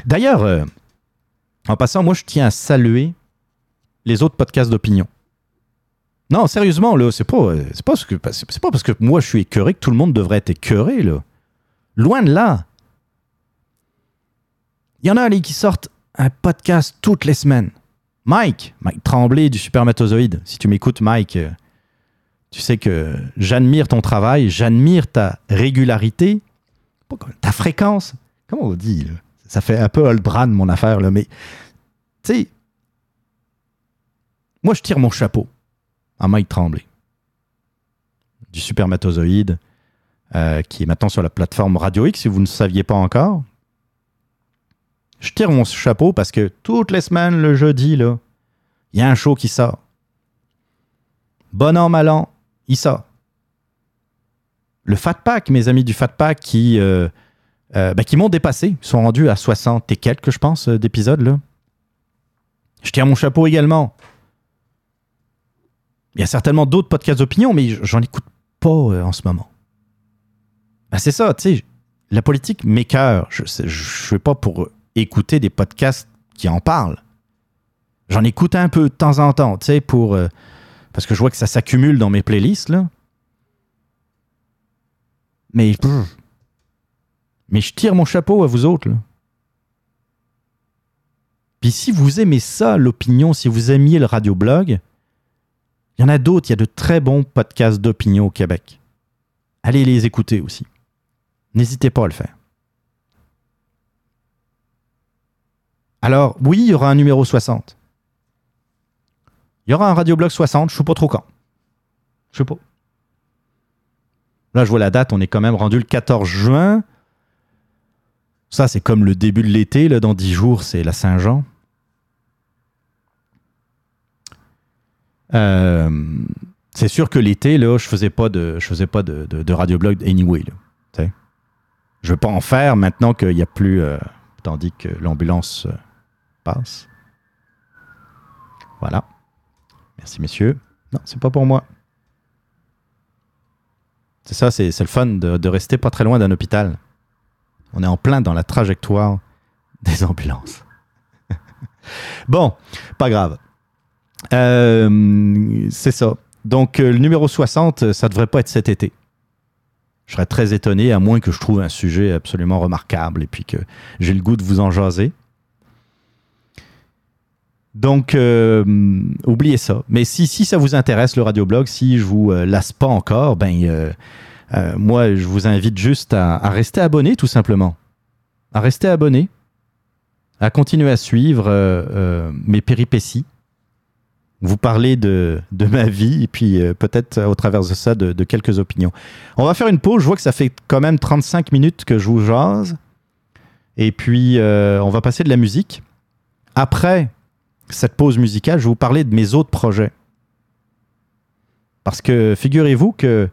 A: D'ailleurs, euh, en passant, moi, je tiens à saluer les autres podcasts d'opinion. Non, sérieusement, c'est pas, parce que moi je suis écœuré que tout le monde devrait être écœuré. Loin de là. Il y en a allez, qui sortent un podcast toutes les semaines. Mike, Mike Tremblay du Supermatozoïde. Si tu m'écoutes, Mike, euh, tu sais que j'admire ton travail, j'admire ta régularité, ta fréquence. Comment on dit Ça fait un peu old brand mon affaire, là, mais tu sais, moi je tire mon chapeau à Mike Tremblay du Supermatozoïde, euh, qui est maintenant sur la plateforme Radio X, si vous ne saviez pas encore je tire mon chapeau parce que toutes les semaines, le jeudi, là, il y a un show qui sort. Bon an, mal an, il sort. Le Fat Pack, mes amis du Fat Pack qui, euh, euh, ben, qui m'ont dépassé, ils sont rendus à 60 et quelques, je pense, euh, d'épisodes. Je tire mon chapeau également. Il y a certainement d'autres podcasts d'opinion, mais j'en écoute pas en ce moment. Ben, c'est ça, tu sais, la politique m'écœure. Je ne suis pas pour écouter des podcasts qui en parlent. J'en écoute un peu de temps en temps, tu sais, pour. Euh, parce que je vois que ça s'accumule dans mes playlists, là. Mais. Mais je tire mon chapeau à vous autres. Puis si vous aimez ça, l'opinion, si vous aimiez le radioblog, il y en a d'autres, il y a de très bons podcasts d'opinion au Québec. Allez les écouter aussi. N'hésitez pas à le faire. Alors, oui, il y aura un numéro 60. Il y aura un radioblog 60, je ne sais pas trop quand. Je sais pas. Là, je vois la date, on est quand même rendu le 14 juin. Ça, c'est comme le début de l'été, là, dans 10 jours, c'est la Saint-Jean. Euh, c'est sûr que l'été, là, je faisais pas de, je faisais pas de, de, radioblog anyway. Je ne vais pas en faire maintenant qu'il n'y a plus, euh, tandis que l'ambulance euh, passe. Voilà. Merci messieurs. Non, c'est pas pour moi. C'est ça, c'est le fun de, de rester pas très loin d'un hôpital. On est en plein dans la trajectoire des ambulances. bon, pas grave. Euh, c'est ça. Donc, euh, le numéro 60, ça devrait pas être cet été. Je serais très étonné, à moins que je trouve un sujet absolument remarquable et puis que j'ai le goût de vous en jaser. Donc, euh, oubliez ça. Mais si, ça vous intéresse, le radioblog, si je vous euh, lasse pas encore, ben, euh, moi, je vous invite juste à, rester abonné, tout simplement. À rester abonné, à continuer à suivre euh, euh, mes péripéties, vous parler de, de ma vie et puis peut-être au travers de ça de, de quelques opinions. On va faire une pause. Je vois que ça fait quand même 35 minutes que je vous jase. Et puis, on va passer de la musique. Après cette pause musicale, je vais vous parler de mes autres projets. Parce que figurez-vous que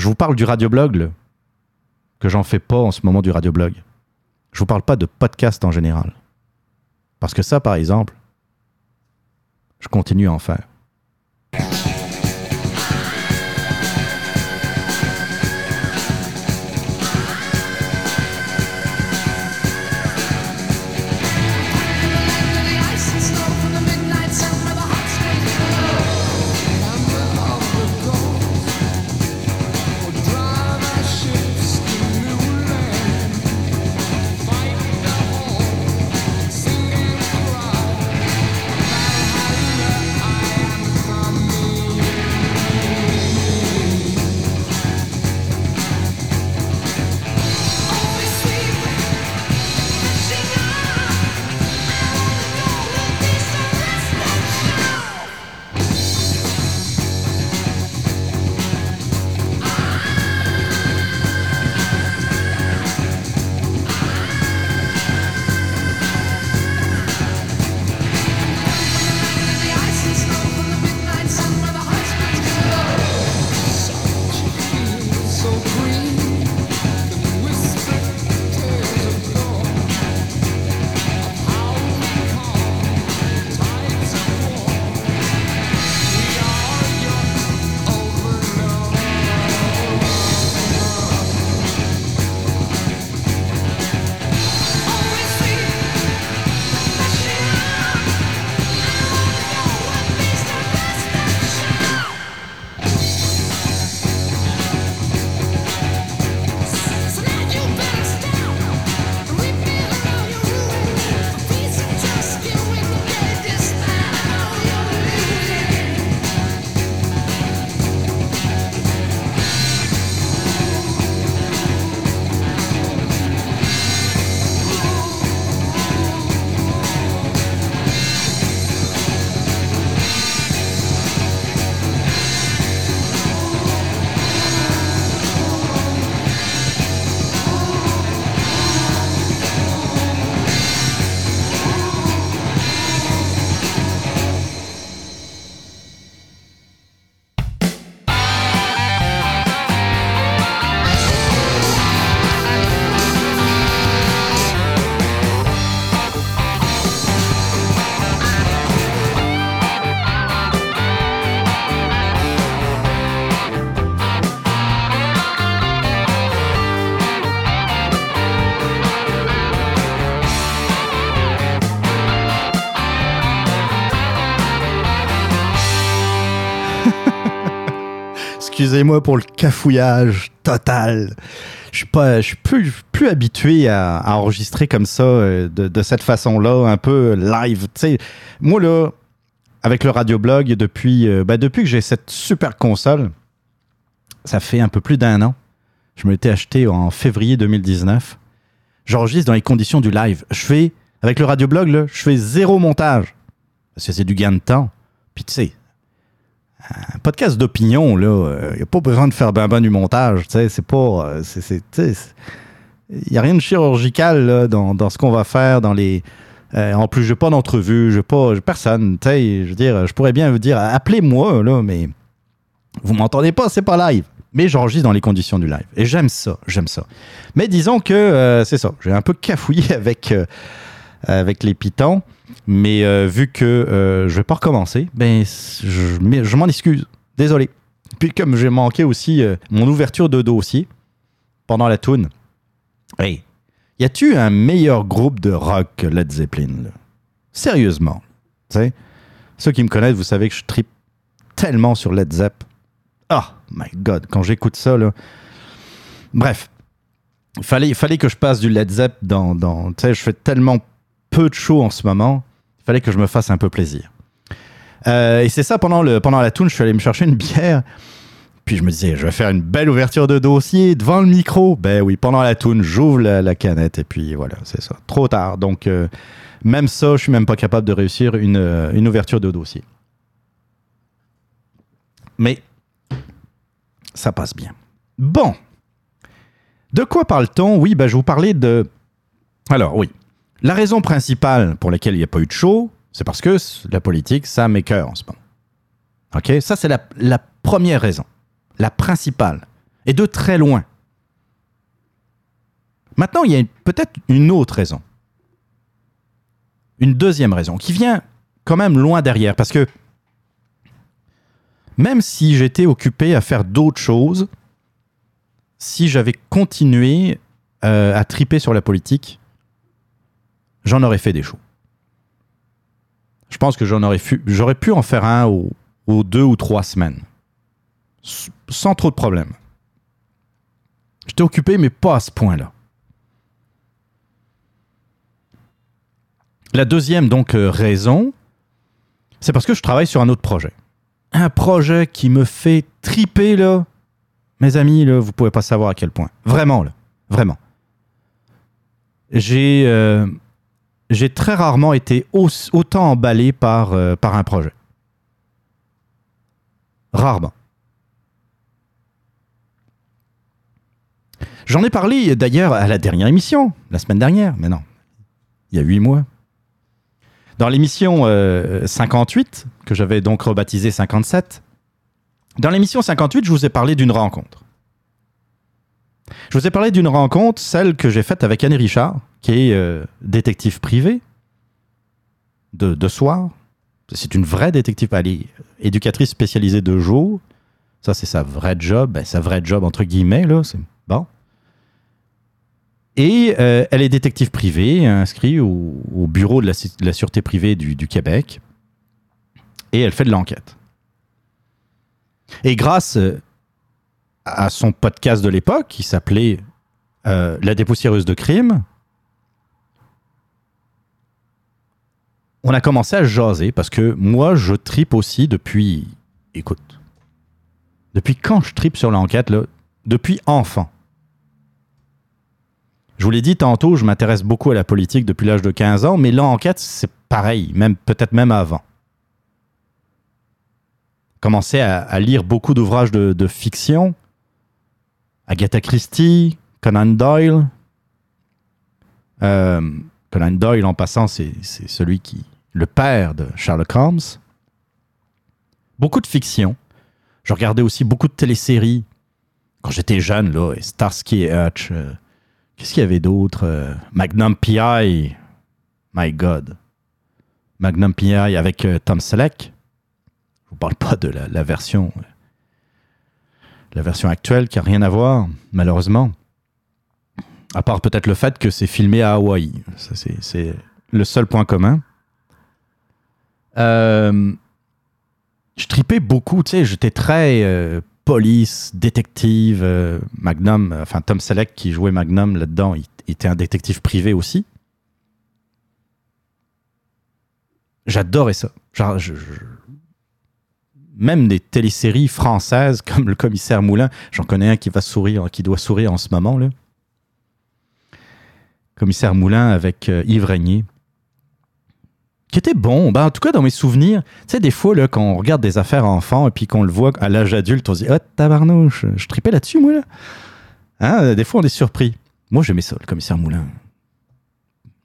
A: je vous parle du radioblog, là, que j'en fais pas en ce moment du radioblog. Je vous parle pas de podcast en général. Parce que ça, par exemple, je continue à en faire. Excusez-moi pour le cafouillage total. Je suis pas, je suis plus, plus habitué à, enregistrer comme ça, euh, de, cette façon-là, un peu live. Tu sais, moi là, avec le radioblog, depuis, euh, ben, depuis que j'ai cette super console, ça fait un peu plus d'un an. Je me l'étais acheté en février 2019. J'enregistre dans les conditions du live. Je fais, avec le radioblog, là, je fais zéro montage. Parce que c'est du gain de temps. Puis tu sais, un podcast d'opinion, il n'y a pas besoin de faire ben ben du montage. C'est pas. euh, Il n'y a rien de chirurgical là, dans, dans ce qu'on va faire, dans les. euh, en plus, je n'ai pas d'entrevue, je personne. Je veux dire, je pourrais bien vous dire, appelez-moi, là, mais vous m'entendez pas, c'est pas live. mais j'enregistre dans les conditions du live. Et j'aime ça, j'aime ça. Mais disons que euh, c'est ça, j'ai un peu cafouillé avec, euh, avec les pitons, mais euh, vu que je vais pas recommencer, ben, je, je m'en excuse. Désolé. Puis comme j'ai manqué aussi mon ouverture de dossier pendant la toune, hey, y a-tu un meilleur groupe de rock que Led Zeppelin? Sérieusement. sais, ceux qui me connaissent, vous savez que je tripe tellement sur Led Zepp. Oh my god, quand j'écoute ça. Bref, fallait, fallait que je passe du Led Zepp dans. dans tu sais, je fais tellement peu de shows en ce moment, il fallait que je me fasse un peu plaisir. Euh, et c'est ça, pendant, le, pendant la tune, je suis allé me chercher une bière. Puis je me disais, je vais faire une belle ouverture de dossier devant le micro. Ben oui, pendant la tune, j'ouvre la, canette et puis voilà, c'est ça. Trop tard. Donc, euh, même ça, je suis même pas capable de réussir une, euh, une ouverture de dossier. Mais ça passe bien. Bon. De quoi parle-t-on? Oui, ben, je vous parlais de... Alors oui, la raison principale pour laquelle il n'y a pas eu de show, c'est parce que la politique, ça m'écœure en ce moment. OK? Ça, c'est la, première raison. La principale. Et de très loin. Maintenant, il y a peut-être une autre raison. Une deuxième raison qui vient quand même loin derrière. Parce que même si j'étais occupé à faire d'autres choses, si j'avais continué euh, à triper sur la politique, j'en aurais fait des shows. Je pense que j'en aurais, j'aurais pu en faire un aux, deux ou trois semaines, sans trop de problèmes. J'étais occupé, mais pas à ce point-là. La deuxième donc euh, raison, c'est parce que je travaille sur un autre projet un projet qui me fait triper, là. Mes amis, là, vous pouvez pas savoir à quel point. Vraiment, là. Vraiment. J'ai euh, j'ai très rarement été autant emballé par, euh, par un projet. Rarement. J'en ai parlé d'ailleurs à la dernière émission, la semaine dernière, mais non, il y a huit mois. Dans l'émission 58, euh, que j'avais donc rebaptisée 57, dans l'émission 58, je vous ai parlé d'une rencontre. Je vous ai parlé d'une rencontre, celle que j'ai faite avec Annie Richard, qui est euh, détective privée de, soir. C'est une vraie détective, elle est éducatrice spécialisée de jour. Ça, c'est sa vraie job. Ben, sa vraie job, entre guillemets, là. C'est bon. Et euh, elle est détective privée, inscrite au, bureau de la, sûreté privée du, Québec. Et elle fait de l'enquête. Et grâce euh, à son podcast de l'époque, qui s'appelait euh, La dépoussiéreuse de crime, on a commencé à jaser parce que moi, je tripe aussi depuis. Écoute. Depuis quand je tripe sur l'enquête, Depuis enfant. Je vous l'ai dit tantôt, je m'intéresse beaucoup à la politique depuis l'âge de 15 ans, mais l'enquête, c'est pareil, même peut-être même avant. Commencé à, lire beaucoup d'ouvrages de, fiction. Agatha Christie, Conan Doyle. Euh, Conan Doyle, en passant, c'est celui qui. le père de Sherlock Holmes. Beaucoup de fiction. Je regardais aussi beaucoup de téléséries quand j'étais jeune, là, Starsky et Hutch. Euh, Qu'est-ce qu'il y avait d'autre euh, Magnum PI. My God. Magnum PI avec Tom Selleck. Je vous parle pas de la, version. Euh, la version actuelle qui n'a rien à voir, malheureusement. À part peut-être le fait que c'est filmé à Hawaï. C'est le seul point commun. je tripais beaucoup, tu sais, j'étais très police, détective, euh, Magnum, enfin Tom Selleck qui jouait Magnum là-dedans, il, était un détective privé aussi. J'adorais ça. Même des téléséries françaises comme Le Commissaire Moulin, j'en connais un qui va sourire, qui doit sourire en ce moment là. Commissaire Moulin avec euh, Yves Régnier qui était bon. Ben, en tout cas, dans mes souvenirs, tu sais, des fois, là, quand on regarde des affaires enfants et puis qu'on le voit à l'âge adulte, on se dit, oh, tabarnouche, je tripais là-dessus, moi. Hein? Des fois, on est surpris. Moi, j'aimais ça, le commissaire Moulin.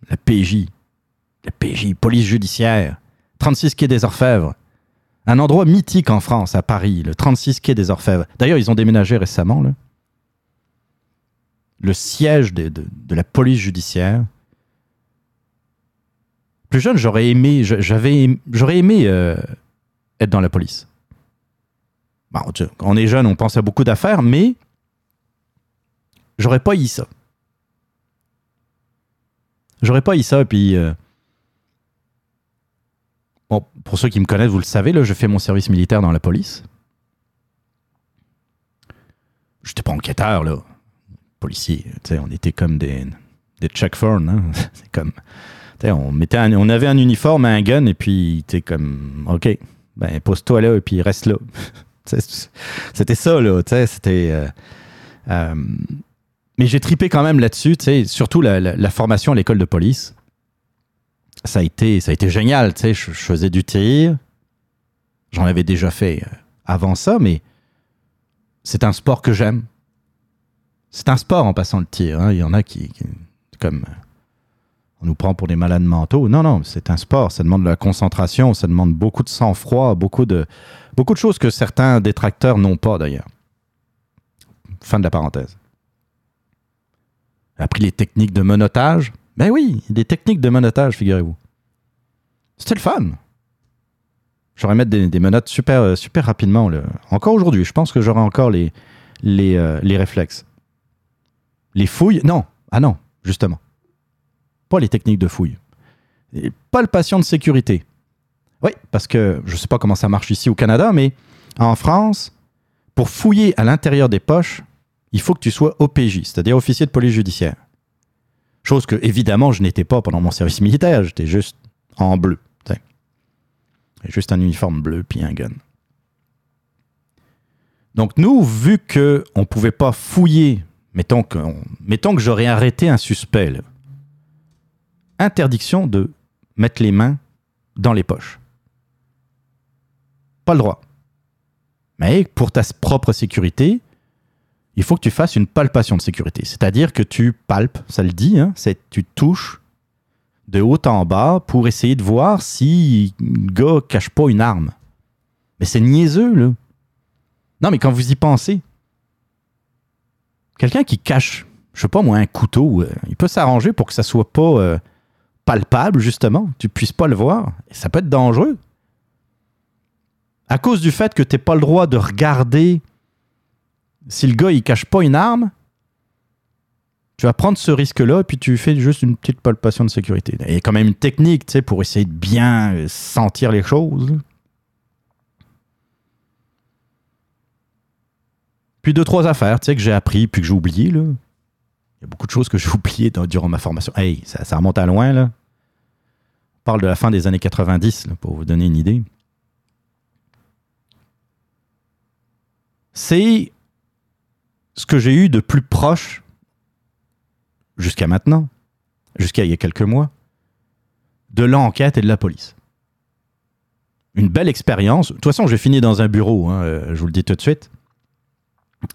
A: La PJ. La PJ, police judiciaire. 36 quai des Orfèvres. Un endroit mythique en France, à Paris, le 36 quai des Orfèvres. D'ailleurs, ils ont déménagé récemment. Le siège de, la police judiciaire. Plus jeune, j'aurais aimé, euh, être dans la police. Bon, on est jeune, on pense à beaucoup d'affaires, mais j'aurais pas eu ça. J'aurais pas eu ça, puis. euh, Pour ceux qui me connaissent, vous le savez, là, je fais mon service militaire dans la police. J'étais pas enquêteur, là. Policier. On était comme des, des check phone, hein. C'est comme. on, mettait on avait un uniforme, un gun, et puis, tu comme. OK, ben, pose-toi là, et puis reste là. C'était ça, là. C'était. euh, euh, mais j'ai tripé quand même là-dessus, surtout la formation à l'école de police. Ça a été, ça a été génial, tu sais, je, faisais du tir. J'en avais déjà fait euh, avant ça, mais c'est un sport que j'aime. C'est un sport en passant le tir. hein. Il y en a qui, comme euh, on nous prend pour des malades mentaux. Non, non, c'est un sport. Ça demande de la concentration, ça demande beaucoup de sang-froid, beaucoup de, beaucoup de choses que certains détracteurs n'ont pas d'ailleurs. Fin de la parenthèse. J'ai appris les techniques de menottage. Ben oui, des techniques de menottage, figurez-vous. C'était le fun. J'aurais mettre des, menottes super, euh, rapidement. Encore aujourd'hui, je pense que j'aurai encore les, les, euh, les réflexes. Les fouilles, non. Ah non, justement. Pas les techniques de fouille. Et palpation de sécurité. Oui, parce que je ne sais pas comment ça marche ici au Canada, mais en France, pour fouiller à l'intérieur des poches, il faut que tu sois OPJ, c'est-à-dire officier de police judiciaire. Chose que, évidemment, je n'étais pas pendant mon service militaire, j'étais juste en bleu. Juste un uniforme bleu puis un gun. Donc nous, vu que on pouvait pas fouiller, mettons que, j'aurais arrêté un suspect, interdiction de mettre les mains dans les poches. Pas le droit. Mais pour ta propre sécurité, il faut que tu fasses une palpation de sécurité. C'est-à-dire que tu palpes, ça le dit, hein, tu touches de haut en bas pour essayer de voir si le gars cache pas une arme. Mais c'est niaiseux, là. Non, mais quand vous y pensez, quelqu'un qui cache, je sais pas moi, un couteau, euh, il peut s'arranger pour que ça soit pas euh, palpable, justement, tu puisses pas le voir. Et ça peut être dangereux. À cause du fait que tu n'as pas le droit de regarder si le gars il cache pas une arme, tu vas prendre ce risque-là puis tu fais juste une petite palpation de sécurité. Il y a quand même une technique tu sais, pour essayer de bien euh, sentir les choses. Puis deux, trois affaires tu sais, que j'ai appris puis que j'ai oublié. Là. Il y a beaucoup de choses que j'ai oubliées durant ma formation. Hey, ça, ça remonte à loin. Là. On parle de la fin des années 90, là, pour vous donner une idée. C'est ce que j'ai eu de plus proche jusqu'à maintenant, jusqu'à il y a quelques mois, de l'enquête et de la police. Une belle expérience. De toute façon, j'ai fini dans un bureau, hein, euh, je vous le dis tout de suite.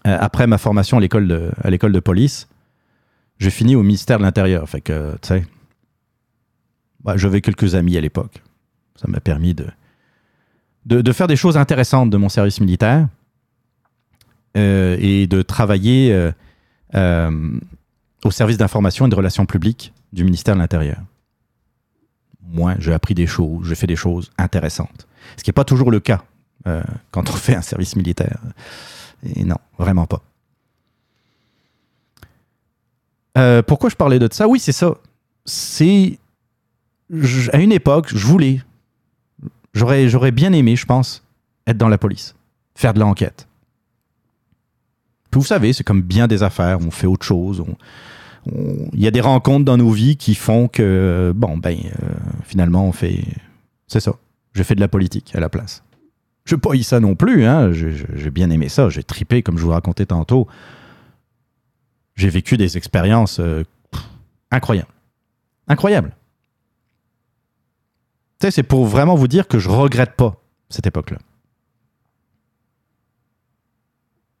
A: Euh, après ma formation à l'école de, police, j'ai fini au ministère de l'Intérieur. Fait que, tu sais, bah, j'avais quelques amis à l'époque. Ça m'a permis de, de faire des choses intéressantes de mon service militaire euh, et de travailler euh, euh, au service d'information et de relations publiques du ministère de l'Intérieur. Moi, j'ai appris des choses, j'ai fait des choses intéressantes. Ce qui n'est pas toujours le cas quand on fait un service militaire. Et non, vraiment pas. Pourquoi je parlais de ça? Oui, c'est ça. C'est. À une époque, je voulais. J'aurais bien aimé, je pense, être dans la police, faire de l'enquête. Vous savez, c'est comme bien des affaires, on fait autre chose. Il y a des rencontres dans nos vies qui font que, bon, ben, euh, finalement, on fait. C'est ça. J'ai fait de la politique à la place. Je eu ça non plus, hein. J'ai bien aimé ça. J'ai tripé, comme je vous racontais tantôt. J'ai vécu des expériences euh, incroyables. Incroyables. Tu sais, c'est pour vraiment vous dire que je regrette pas cette époque-là.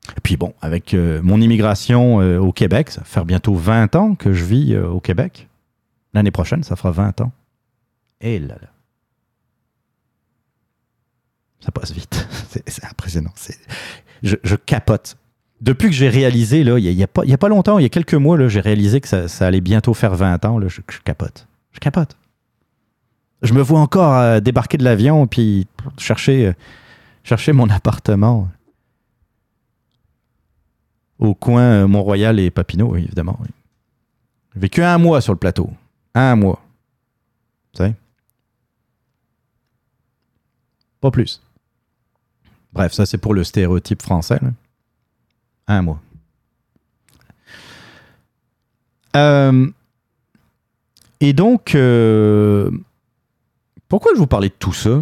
A: Et puis bon, avec euh, mon immigration euh, au Québec, ça va faire bientôt 20 ans que je vis euh, au Québec. L'année prochaine, ça fera 20 ans. Et là là. Ça passe vite. C'est impressionnant. Je, capote. Depuis que j'ai réalisé, il n'y a, pas, a pas longtemps, il y a quelques mois, j'ai réalisé que ça, allait bientôt faire 20 ans. Là, je, capote. Je capote. Je me vois encore débarquer de l'avion puis chercher, euh, chercher mon appartement au coin euh, Mont-Royal et Papineau, évidemment. J'ai vécu un mois sur le plateau. Un mois. Tu sais? Pas plus. Bref, ça c'est pour le stéréotype français. Un mois. Euh, et donc, euh, pourquoi je vous parlais de tout ça?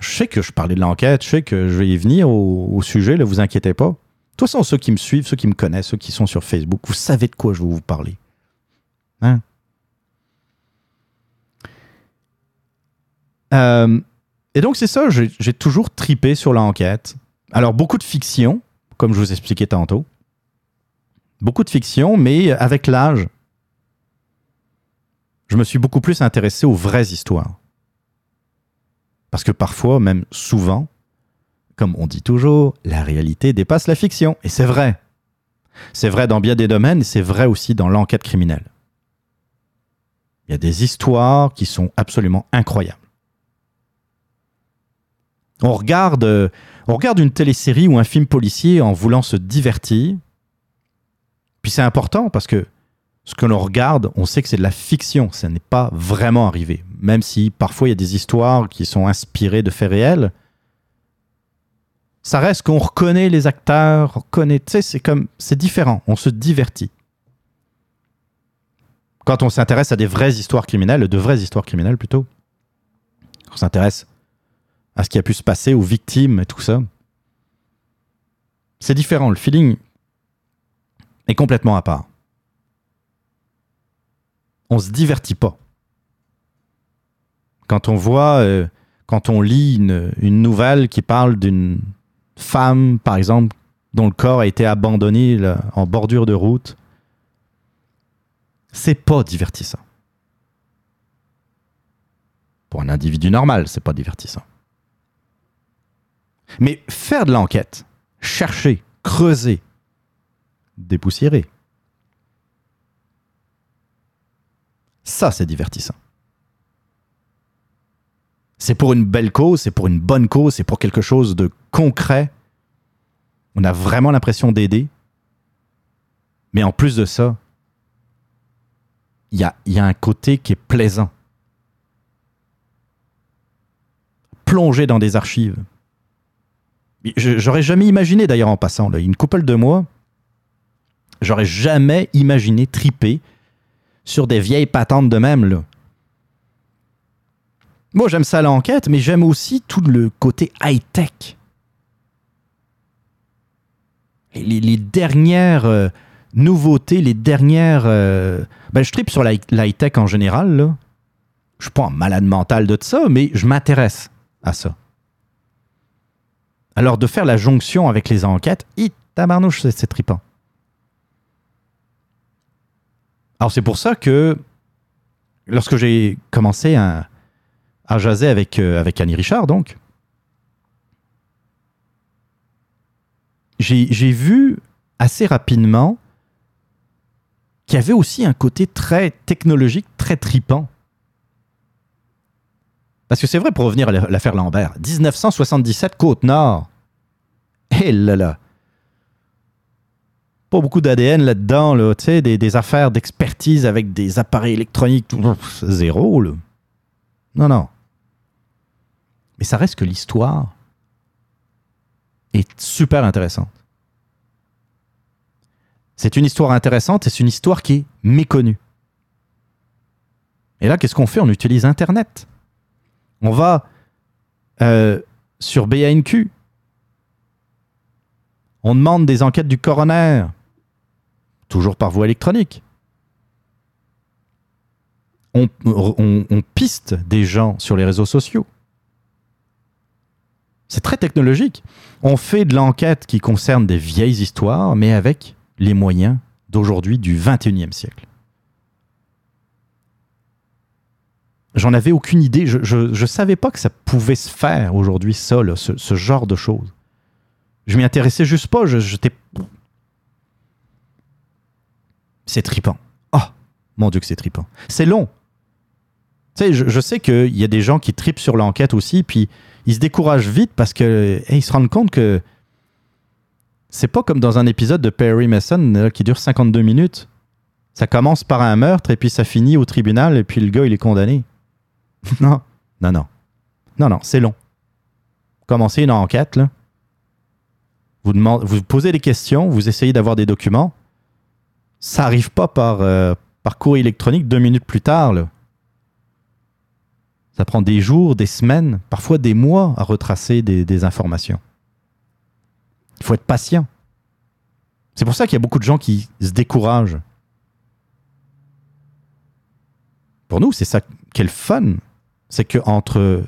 A: Je sais que je parlais de l'enquête, je sais que je vais y venir au, sujet, ne vous inquiétez pas. Toute façon, ceux qui me suivent, ceux qui me connaissent, ceux qui sont sur Facebook, vous savez de quoi je vais vous parler. Hein? Euh, et donc, c'est ça, j'ai toujours tripé sur l'enquête. Alors, beaucoup de fiction, comme je vous expliquais tantôt. Beaucoup de fiction, mais avec l'âge, je me suis beaucoup plus intéressé aux vraies histoires. Parce que parfois, même souvent, comme on dit toujours, la réalité dépasse la fiction. Et c'est vrai. C'est vrai dans bien des domaines, et c'est vrai aussi dans l'enquête criminelle. Il y a des histoires qui sont absolument incroyables. On regarde, on regarde une télésérie ou un film policier en voulant se divertir. Puis c'est important parce que ce que l'on regarde, on sait que c'est de la fiction, ça n'est pas vraiment arrivé. Même si parfois il y a des histoires qui sont inspirées de faits réels, ça reste qu'on reconnaît les acteurs, on reconnaît, tu sais, c'est comme, c'est différent, on se divertit. Quand on s'intéresse à des vraies histoires criminelles, de vraies histoires criminelles plutôt, on s'intéresse à ce qui a pu se passer, aux victimes et tout ça. C'est différent, le feeling est complètement à part. On se divertit pas. Quand on voit, euh, quand on lit une, une nouvelle qui parle d'une femme, par exemple, dont le corps a été abandonné en bordure de route, c'est pas divertissant. Pour un individu normal, c'est pas divertissant. Mais faire de l'enquête, chercher, creuser, dépoussiérer, ça c'est divertissant. C'est pour une belle cause, c'est pour une bonne cause, c'est pour quelque chose de concret. On a vraiment l'impression d'aider. Mais en plus de ça, il y a, un côté qui est plaisant. Plonger dans des archives, J'aurais jamais imaginé, d'ailleurs, en passant, une couple de mois, j'aurais jamais imaginé triper sur des vieilles patentes de même. Moi, j'aime ça l'enquête, mais j'aime aussi tout le côté high-tech. Les, dernières euh, nouveautés, les dernières. Euh, ben, je tripe sur la, high-tech en général. Là. Je suis pas un malade mental de ça, mais je m'intéresse à ça. Alors de faire la jonction avec les enquêtes, it, tabarnouche, c'est tripant. Alors c'est pour ça que lorsque j'ai commencé à, jaser avec, euh, avec Annie Richard, donc, j'ai vu assez rapidement qu'il y avait aussi un côté très technologique, très tripant. Parce que c'est vrai, pour revenir à l'affaire Lambert, 1977, Côte-Nord. Eh là là. Pas beaucoup d'ADN là-dedans, là, tu sais, des, affaires d'expertise avec des appareils électroniques, zéro, là. Non, non. Mais ça reste que l'histoire est super intéressante. C'est une histoire intéressante et c'est une histoire qui est méconnue. Et là, qu'est-ce qu'on fait? On utilise Internet. On va euh, sur BANQ. On demande des enquêtes du coroner, toujours par voie électronique. On, piste des gens sur les réseaux sociaux. C'est très technologique. On fait de l'enquête qui concerne des vieilles histoires, mais avec les moyens d'aujourd'hui du 21e siècle. j'en avais aucune idée. Je, je, savais pas que ça pouvait se faire aujourd'hui, ça, ce, genre de choses. Je m'y intéressais juste pas. J'étais. C'est tripant. Oh, mon Dieu, que c'est tripant. C'est long. Tu sais, je, sais qu'il y a des gens qui tripent sur l'enquête aussi, puis ils se découragent vite parce que ils se rendent compte que c'est pas comme dans un épisode de Perry Mason qui dure 52 minutes. Ça commence par un meurtre et puis ça finit au tribunal et puis le gars il est condamné. non, non, non. Non, non, c'est long. Commencez une enquête. Vous, demandez, vous posez des questions, vous essayez d'avoir des documents. Ça n'arrive pas par, euh, courrier électronique deux minutes plus tard. Ça prend des jours, des semaines, parfois des mois à retracer des, informations. Il faut être patient. C'est pour ça qu'il y a beaucoup de gens qui se découragent. Pour nous, c'est ça le fun. C'est que entre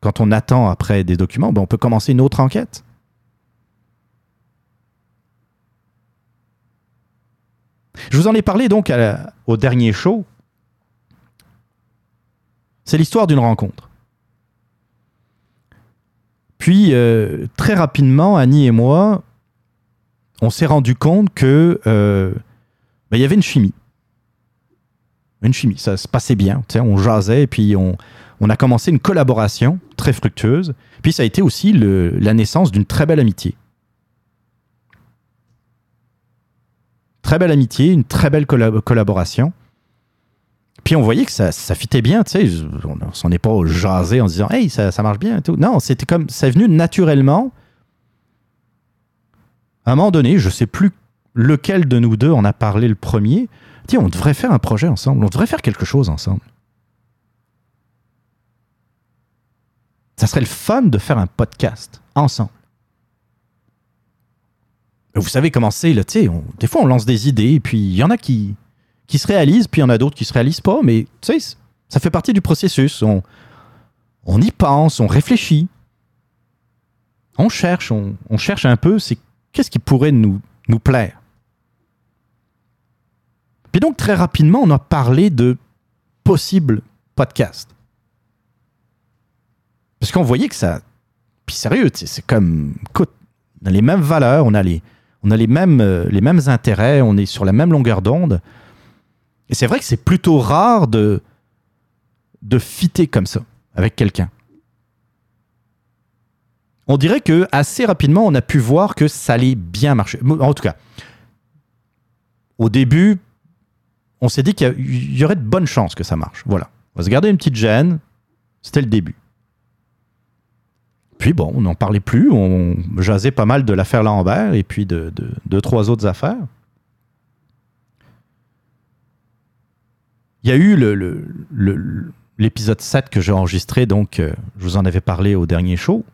A: quand on attend après des documents, ben on peut commencer une autre enquête. Je vous en ai parlé donc au dernier show. C'est l'histoire d'une rencontre. Puis, euh, très rapidement, Annie et moi, on s'est rendu compte que euh, ben, il y avait une chimie. Une chimie, ça se passait bien. On jasait et puis on, a commencé une collaboration très fructueuse. Puis ça a été aussi la naissance d'une très belle amitié. Très belle amitié, une très belle collaboration. Puis on voyait que ça, ça fitait bien, tu sais. On s'en est pas jasé en disant Hey, ça, ça marche bien et tout. Non, c'était comme. Ça est venu naturellement. À un moment donné, je sais plus lequel de nous deux en a parlé le premier. Tiens, on devrait faire un projet ensemble. On devrait faire quelque chose ensemble. Ça serait le fun de faire un podcast ensemble. Vous savez comment c'est, tu sais, des fois on lance des idées, et puis il y en a qui, qui se réalisent, puis il y en a d'autres qui se réalisent pas, mais tu ça fait partie du processus. On, y pense, on réfléchit, on cherche, on, cherche un peu, c'est qu'est-ce qui pourrait nous, nous plaire. Puis donc, très rapidement, on a parlé de possibles podcasts. Parce qu'on voyait que ça. Puis sérieux, c'est comme. On a les mêmes valeurs, on a les, on a les mêmes, euh, les mêmes intérêts, on est sur la même longueur d'onde. Et c'est vrai que c'est plutôt rare de, de fitter comme ça avec quelqu'un. On dirait que assez rapidement, on a pu voir que ça allait bien marcher. En tout cas, au début, on s'est dit qu'il y aurait de bonnes chances que ça marche. Voilà. On va se garder une petite gêne. C'était le début. Puis bon, on n'en parlait plus. On jasait pas mal de l'affaire Lambert et puis de, de, trois autres affaires. Il y a eu l'épisode le, 7 que j'ai enregistré, donc euh, je vous en avais parlé au dernier show.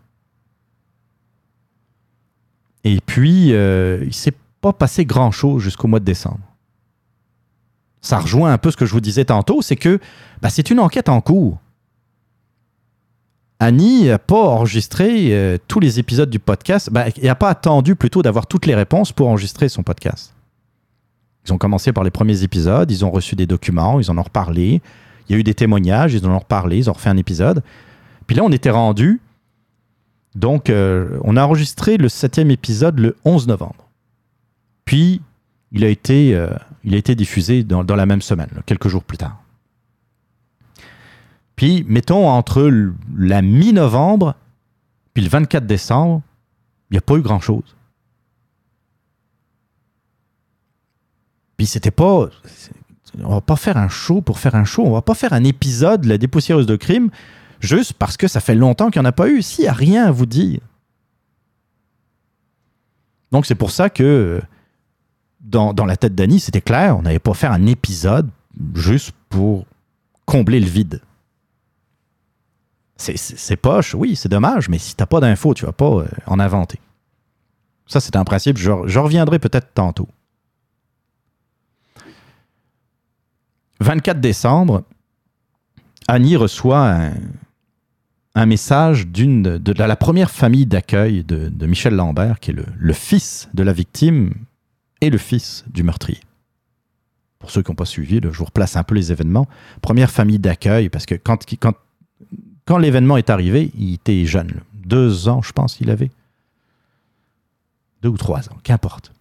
A: Et puis, euh, il ne s'est pas passé grand-chose jusqu'au mois de décembre. Ça rejoint un peu ce que je vous disais tantôt, c'est que bah, c'est une enquête en cours. Annie n'a pas enregistré euh, tous les épisodes du podcast. Bah, elle n'a pas attendu plutôt d'avoir toutes les réponses pour enregistrer son podcast. Ils ont commencé par les premiers épisodes, ils ont reçu des documents, ils en ont reparlé. Il y a eu des témoignages, ils en ont reparlé, ils ont refait un épisode. Puis là, on était rendu. Donc, euh, on a enregistré le septième épisode le 11 novembre. Puis, il a été, euh, il a été diffusé dans, la même semaine, quelques jours plus tard. Puis, mettons, entre la mi-novembre puis le 24 décembre, il n'y a pas eu grand-chose. Puis c'était pas. On va pas faire un show pour faire un show. On va pas faire un épisode de la dépoussiéreuse de crime juste parce que ça fait longtemps qu'il n'y en a pas eu. S'il n'y a rien à vous dire. Donc c'est pour ça que dans, dans la tête d'Annie, c'était clair, on n'allait pas faire un épisode juste pour combler le vide. C'est poche, oui, c'est dommage, mais si tu n'as pas d'infos, tu vas pas euh, en inventer. Ça, c'est un principe, je reviendrai peut-être tantôt. 24 décembre, Annie reçoit un, message d'une de, la première famille d'accueil de, Michel Lambert, qui est le, fils de la victime et le fils du meurtrier. pour ceux qui n'ont pas suivi, je vous replace un peu les événements. Première famille d'accueil, parce que quand, l'événement est arrivé, il était jeune. Deux ans, je pense, il avait. Deux ou trois ans, qu'importe.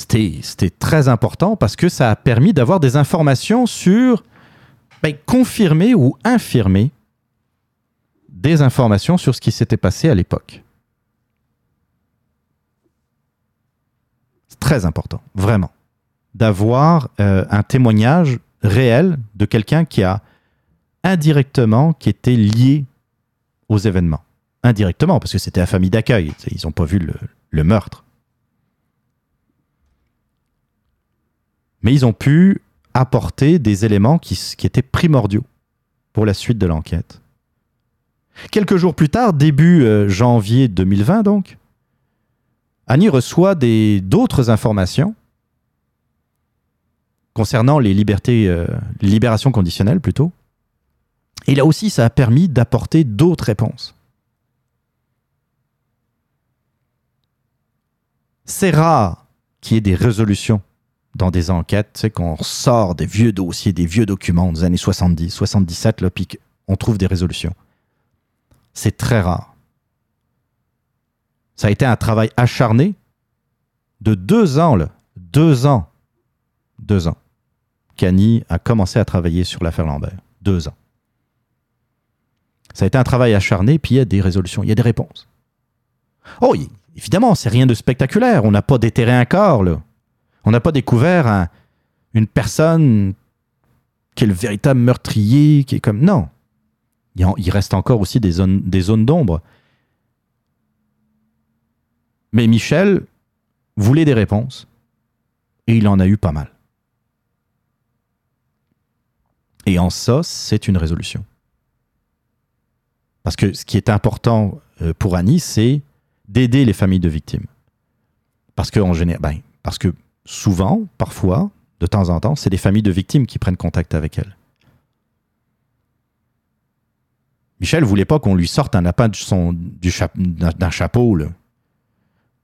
A: C'était très important parce que ça a permis d'avoir des informations sur ben, confirmer ou infirmer des informations sur ce qui s'était passé à l'époque. C'est très important, vraiment, d'avoir euh, un témoignage réel de quelqu'un qui a indirectement, qui était lié aux événements. Indirectement, parce que c'était la famille d'accueil. Ils n'ont pas vu le, meurtre. Mais ils ont pu apporter des éléments qui, étaient primordiaux pour la suite de l'enquête. Quelques jours plus tard, début euh, janvier 2020 donc, Annie reçoit d'autres informations concernant les euh, libérations conditionnelles plutôt. Et là aussi, ça a permis d'apporter d'autres réponses. C'est rare qu'il y ait des résolutions dans des enquêtes, tu sais, qu'on sort des vieux dossiers, des vieux documents des années 70, 77, là, puis on trouve des résolutions. C'est très rare. Ça a été un travail acharné de deux ans, là. Deux ans. Deux ans. qu'Annie a commencé à travailler sur l'affaire Lambert. Deux ans. Ça a été un travail acharné, puis il y a des résolutions, il y a des réponses. Oh, évidemment, c'est rien de spectaculaire. On n'a pas déterré un corps, là. On n'a pas découvert une personne qui est le véritable meurtrier, qui est comme. Non. Il, reste encore aussi des zones, d'ombre. Mais Michel voulait des réponses, et il en a eu pas mal. Et en ça, c'est une résolution. Parce que ce qui est important euh, pour Annie, c'est d'aider les familles de victimes. Parce que, en général, ben, parce que souvent, parfois, de temps en temps, c'est des familles de victimes qui prennent contact avec elle. Michel voulait pas qu'on lui sorte un lapin d'un chapeau. Là.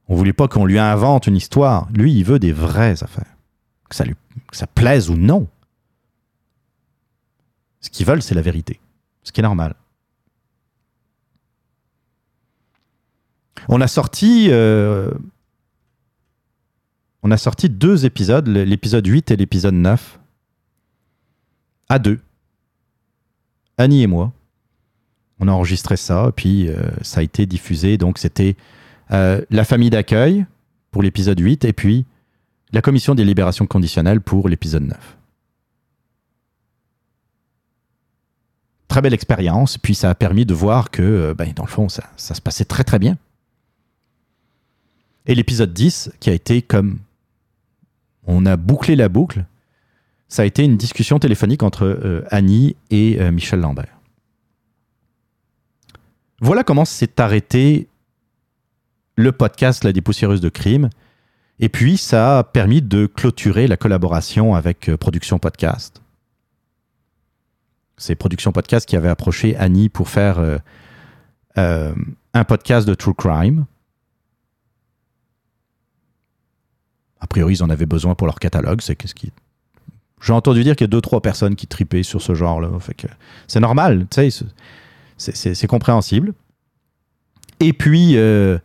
A: On voulait pas qu'on lui invente une histoire. Lui, il veut des vraies affaires. Que ça, lui, ça plaise ou non. Ce qu'ils veulent, c'est la vérité. Ce qui est normal. On a sorti. Euh, on a sorti deux épisodes, l'épisode 8 et l'épisode 9. À deux. Annie et moi. On a enregistré ça, puis euh, ça a été diffusé. Donc, c'était euh, la famille d'accueil pour l'épisode 8, et puis la commission des libérations conditionnelles pour l'épisode 9. Très belle expérience, puis ça a permis de voir que, ben, dans le fond, ça se passait très très bien. Et l'épisode 10, qui a été comme on a bouclé la boucle, ça a été une discussion téléphonique entre euh, Annie et euh, Michel Lambert. Voilà comment s'est arrêté le podcast La dépoussiéreuse de crime. Et puis, ça a permis de clôturer la collaboration avec euh, Production Podcast. C'est Production Podcast qui avait approché Annie pour faire un podcast de True Crime. A priori, ils en avaient besoin pour leur catalogue. C'est qu'est-ce qui. J'ai entendu dire qu'il y a deux, trois personnes qui tripaient sur ce genre-là. c'est normal, tu c'est compréhensible. Et puis, euh,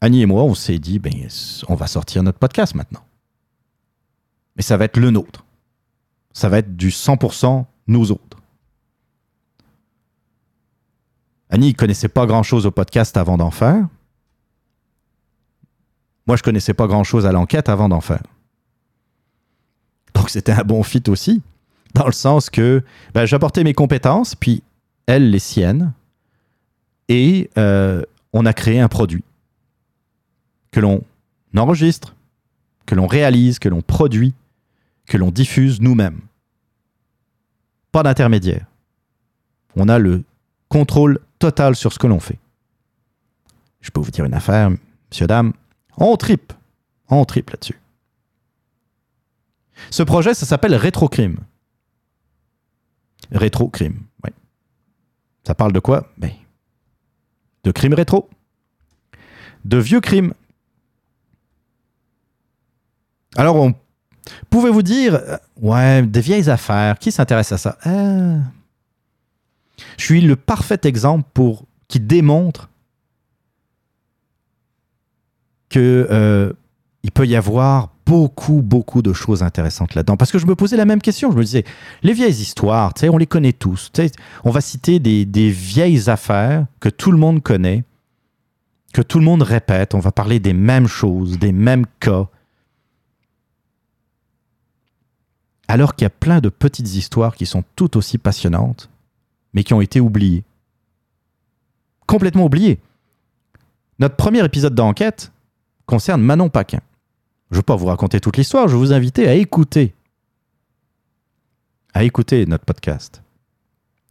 A: Annie et moi, on s'est dit, ben, on va sortir notre podcast maintenant. Mais ça va être le nôtre. Ça va être du 100% nous autres. Annie ne connaissait pas grand-chose au podcast avant d'en faire. Moi, je connaissais pas grand-chose à l'enquête avant d'en faire. Donc, c'était un bon fit aussi, dans le sens que ben, j'apportais mes compétences, puis elle les siennes, et euh, on a créé un produit que l'on enregistre, que l'on réalise, que l'on produit, que l'on diffuse nous-mêmes. Pas d'intermédiaire. On a le contrôle total sur ce que l'on fait. Je peux vous dire une affaire, monsieur, dame, on tripe. On tripe là-dessus. Ce projet, ça s'appelle Rétrocrime. Rétrocrime, oui. Ça parle de quoi? Ben, De crimes rétro. De vieux crimes Alors, on pouvez-vous dire, euh, ouais, des vieilles affaires, qui s'intéresse à ça? Euh, Je suis le parfait exemple pour qui démontre que euh, il peut y avoir beaucoup, beaucoup de choses intéressantes là-dedans. Parce que je me posais la même question. Je me disais, les vieilles histoires, on les connaît tous. On va citer des vieilles affaires que tout le monde connaît, que tout le monde répète. On va parler des mêmes choses, des mêmes cas. Alors qu'il y a plein de petites histoires qui sont tout aussi passionnantes, mais qui ont été oubliées. Complètement oubliées. Notre premier épisode d'enquête concerne Manon Paquin. Je ne vais pas vous raconter toute l'histoire, je vous inviter à écouter. À écouter notre podcast.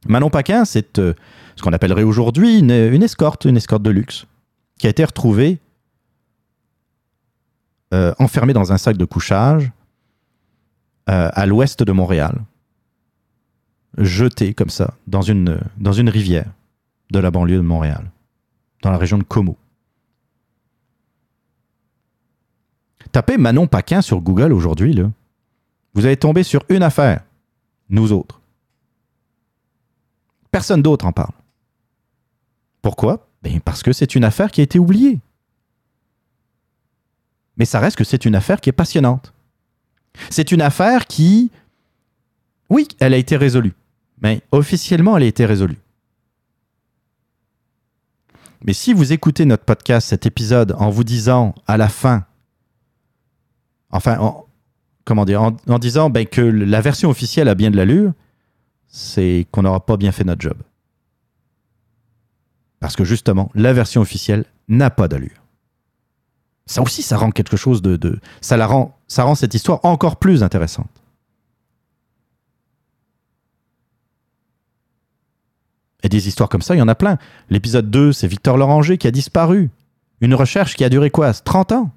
A: Manon Paquin, c'est euh, ce qu'on appellerait aujourd'hui une, une escorte, une escorte de luxe, qui a été retrouvée euh, enfermée dans un sac de couchage euh, à l'ouest de Montréal, jetée comme ça dans une, dans une rivière de la banlieue de Montréal, dans la région de Como. Tapez Manon Paquin sur Google aujourd'hui. Vous allez tomber sur une affaire. Nous autres. Personne d'autre en parle. Pourquoi? Ben Parce que c'est une affaire qui a été oubliée. Mais ça reste que c'est une affaire qui est passionnante. C'est une affaire qui, oui, elle a été résolue. Mais officiellement, elle a été résolue. Mais si vous écoutez notre podcast, cet épisode, en vous disant à la fin, enfin, en, comment dire, en, disant ben, que la version officielle a bien de l'allure, c'est qu'on n'aura pas bien fait notre job. Parce que justement, la version officielle n'a pas d'allure. Ça aussi, ça rend quelque chose de, de ça la rend, ça rend cette histoire encore plus intéressante. Et des histoires comme ça, il y en a plein. L'épisode 2, c'est Victor Loranger qui a disparu. Une recherche qui a duré quoi? 30 ans?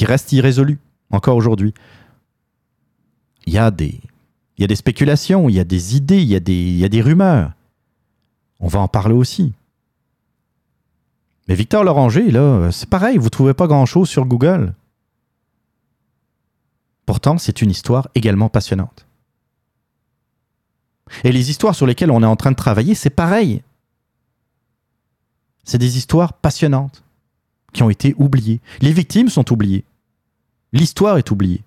A: Qui reste irrésolue, encore aujourd'hui. Il y, a des, il y a des spéculations, il y a des idées, il y a des, il y a des rumeurs. On va en parler aussi. Mais Victor Loranger, là, c'est pareil, vous ne trouvez pas grand-chose sur Google. Pourtant, c'est une histoire également passionnante. Et les histoires sur lesquelles on est en train de travailler, c'est pareil. C'est des histoires passionnantes qui ont été oubliées. Les victimes sont oubliées. L'histoire est oubliée.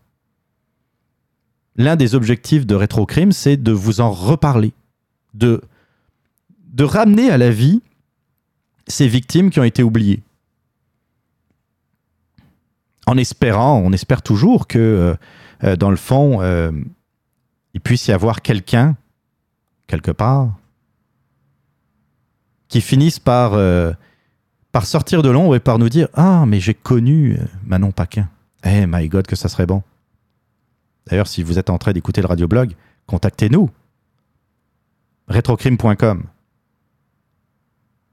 A: L'un des objectifs de Rétrocrime, c'est de vous en reparler, de, ramener à la vie ces victimes qui ont été oubliées. En espérant, on espère toujours que, euh, dans le fond, euh, il puisse y avoir quelqu'un quelque part, qui finissent par, euh, par sortir de l'ombre et par nous dire Ah, mais j'ai connu euh, Manon Paquin. Eh, my God, que ça serait bon. D'ailleurs, si vous êtes en train d'écouter le radioblog, contactez-nous. Rétrocrime.com.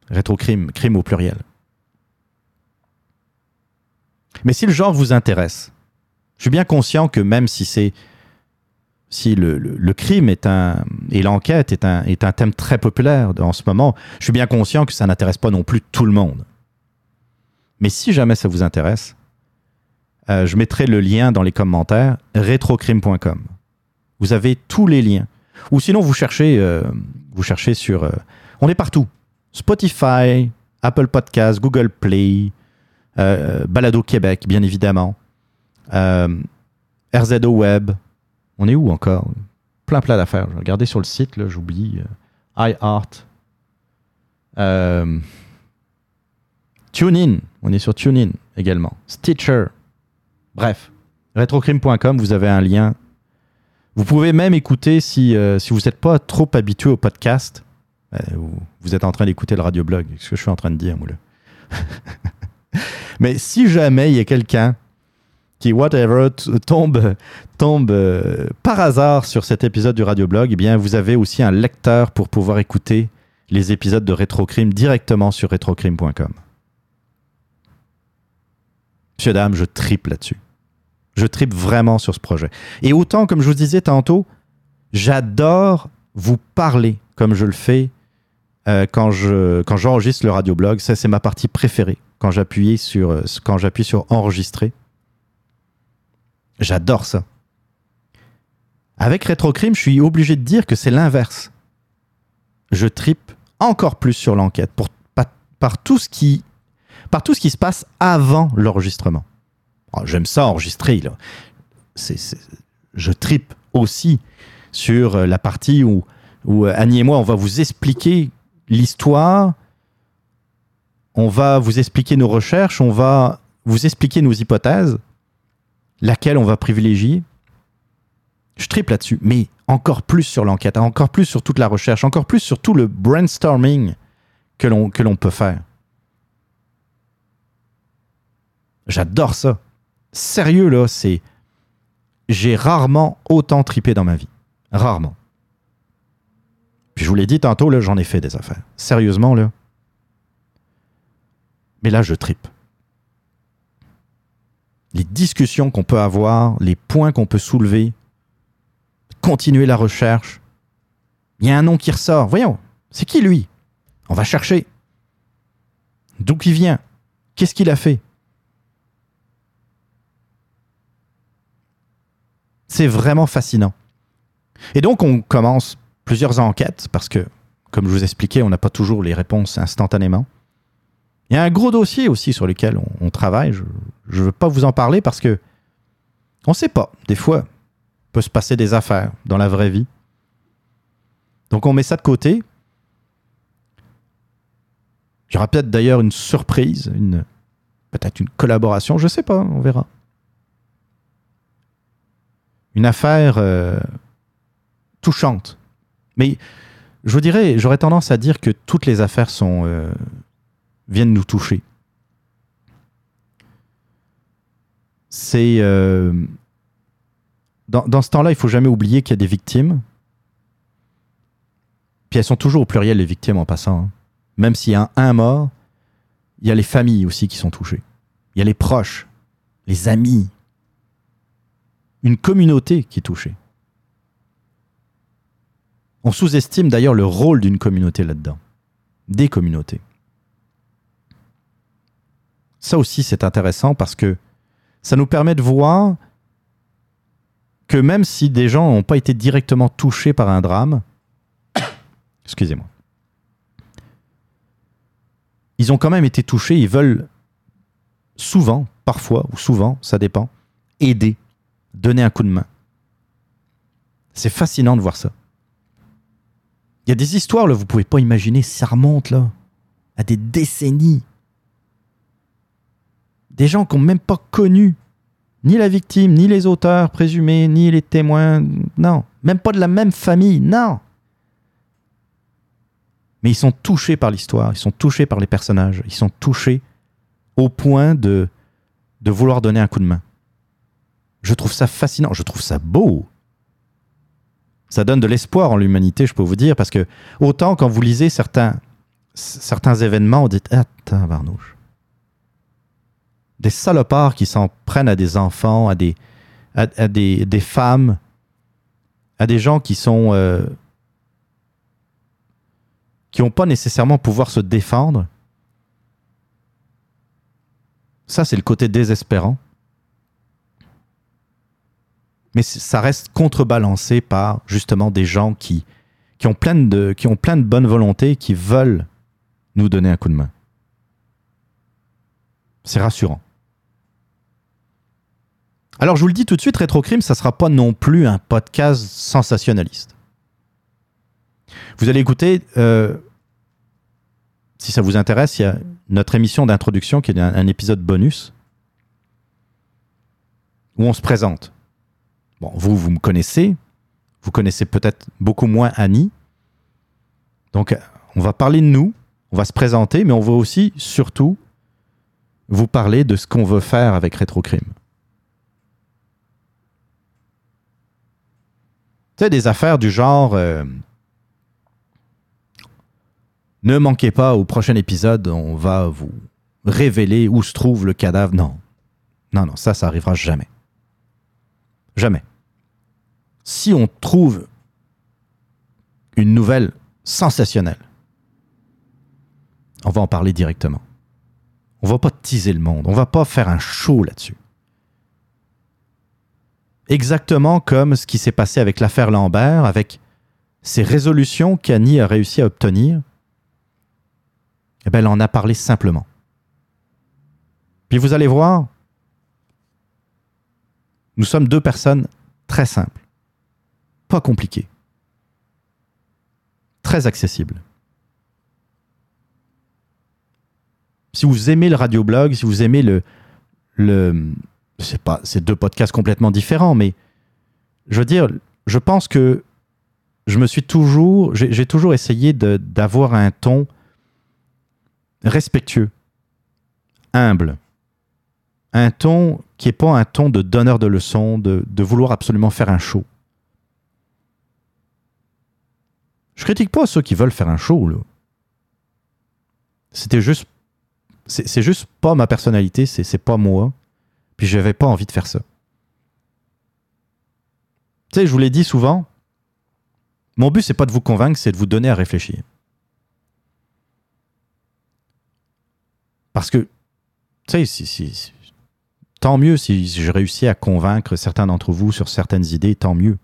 A: Rétrocrime, crime au pluriel. Mais si le genre vous intéresse, je suis bien conscient que même si c'est si le, crime est un et l'enquête est un thème très populaire en ce moment, je suis bien conscient que ça n'intéresse pas non plus tout le monde. Mais si jamais ça vous intéresse, euh, je mettrai le lien dans les commentaires retrocrime.com. Vous avez tous les liens. Ou sinon vous cherchez, euh, vous cherchez sur, euh, on est partout. Spotify, Apple Podcasts, Google Play, Balado Québec, bien évidemment, RZO Web, on est où encore? Plein, plein d'affaires. Regarder sur le site, là, j'oublie. IHeart. TuneIn. On est sur TuneIn également. Stitcher. Bref. Retrocrime.com, vous avez un lien. Vous pouvez même écouter si, euh, si vous n'êtes pas trop habitué au podcast. Euh, vous, êtes en train d'écouter le radioblog. Qu'est-ce que je suis en train de dire, moi, là? Mais si jamais il y a quelqu'un qui, whatever, tombe, tombe euh, par hasard sur cet épisode du Radioblog, eh bien, vous avez aussi un lecteur pour pouvoir écouter les épisodes de Rétrocrime directement sur rétrocrime.com. Monsieur, dame, je tripe là-dessus. Je tripe vraiment sur ce projet. Et autant, comme je vous disais tantôt, j'adore vous parler comme je le fais euh, quand, je, quand j'enregistre le radioblog. Ça, c'est ma partie préférée. quand j'appuie sur, euh, quand j'appuie sur enregistrer. J'adore ça. Avec Rétrocrime, je suis obligé de dire que c'est l'inverse. Je tripe encore plus sur l'enquête par, tout ce qui, par tout ce qui se passe avant l'enregistrement. Oh, j'aime ça enregistrer. Je tripe aussi sur euh, la partie où, où euh, Annie et moi, on va vous expliquer l'histoire, on va vous expliquer nos recherches, on va vous expliquer nos hypothèses, laquelle on va privilégier. Je triple là-dessus, mais encore plus sur l'enquête, encore plus sur toute la recherche, encore plus sur tout le brainstorming que l'on peut faire. J'adore ça. Sérieux, là, c'est. J'ai rarement autant tripé dans ma vie. Rarement. Puis je vous l'ai dit tantôt, là, j'en ai fait des affaires. Sérieusement, là. Mais là, je tripe. Les discussions qu'on peut avoir, les points qu'on peut soulever, continuer la recherche. Il y a un nom qui ressort. Voyons, c'est qui lui? On va chercher. D'où il vient? Qu'est-ce qu'il a fait? C'est vraiment fascinant. Et donc, on commence plusieurs enquêtes parce que, comme je vous expliquais, on n'a pas toujours les réponses instantanément. Il y a un gros dossier aussi sur lequel on, travaille. Je ne veux pas vous en parler parce que on ne sait pas. Des fois, peut se passer des affaires dans la vraie vie. Donc on met ça de côté. Il y aura peut-être d'ailleurs une surprise, une, peut-être une collaboration, je ne sais pas, on verra. Une affaire euh, touchante. Mais je vous dirais, j'aurais tendance à dire que toutes les affaires sont, euh, viennent nous toucher. C'est. Euh, dans, ce temps-là, il faut jamais oublier qu'il y a des victimes. Puis elles sont toujours au pluriel, les victimes, en passant. Hein. Même s'il y a un, un mort, il y a les familles aussi qui sont touchées. Il y a les proches, les amis, une communauté qui est touchée. On sous-estime d'ailleurs le rôle d'une communauté là-dedans. Des communautés. Ça aussi, c'est intéressant parce que ça nous permet de voir que même si des gens n'ont pas été directement touchés par un drame, excusez-moi, ils ont quand même été touchés, ils veulent souvent, parfois ou souvent, ça dépend, aider, donner un coup de main. C'est fascinant de voir ça. Il y a des histoires, là, vous pouvez pas imaginer, ça remonte là, à des décennies. Des gens qui n'ont même pas connu ni la victime, ni les auteurs présumés, ni les témoins, non. Même pas de la même famille, non. Mais ils sont touchés par l'histoire, ils sont touchés par les personnages, ils sont touchés au point de, de vouloir donner un coup de main. Je trouve ça fascinant, je trouve ça beau. Ça donne de l'espoir en l'humanité, je peux vous dire, parce que autant quand vous lisez certains, certains événements, vous dites Ah, barnouche des salopards qui s'en prennent à des enfants, à des, à, des, femmes, à des gens qui sont. Euh, qui n'ont pas nécessairement pouvoir se défendre. Ça, c'est le côté désespérant. Mais ça reste contrebalancé par justement des gens qui, qui, ont plein de, qui ont plein de bonne volonté, qui veulent nous donner un coup de main. C'est rassurant. Alors je vous le dis tout de suite, Rétrocrime, ça ne sera pas non plus un podcast sensationnaliste. Vous allez écouter, euh, si ça vous intéresse, il y a notre émission d'introduction qui est un, épisode bonus où on se présente. Bon, vous, vous me connaissez, vous connaissez peut-être beaucoup moins Annie. Donc, on va parler de nous, on va se présenter, mais on va aussi, surtout, vous parler de ce qu'on veut faire avec Rétrocrime. des affaires du genre. Euh, ne manquez pas, au prochain épisode, on va vous révéler où se trouve le cadavre. Non. Non, non, ça, ça arrivera jamais. Jamais. Si on trouve une nouvelle sensationnelle, on va en parler directement. On va pas teaser le monde. On va pas faire un show là-dessus. Exactement comme ce qui s'est passé avec l'affaire Lambert, avec ces résolutions qu'Annie a réussi à obtenir. Eh bien, elle en a parlé simplement. Puis vous allez voir, nous sommes deux personnes très simples, pas compliquées, très accessibles. Si vous aimez le radioblog, si vous aimez le, c'est pas, deux podcasts complètement différents, mais je veux dire, je pense que je me suis toujours, j'ai toujours essayé d'avoir un ton respectueux, humble, un ton qui n'est pas un ton de donneur de leçons, de, vouloir absolument faire un show. Je critique pas ceux qui veulent faire un show. C'était juste. C'est juste pas ma personnalité, c'est pas moi. Puis j'avais pas envie de faire ça. Tu sais, je vous l'ai dit souvent, mon but, c'est pas de vous convaincre, c'est de vous donner à réfléchir. Parce que, tu sais, si, tant mieux si j'ai réussi à convaincre certains d'entre vous sur certaines idées, tant mieux.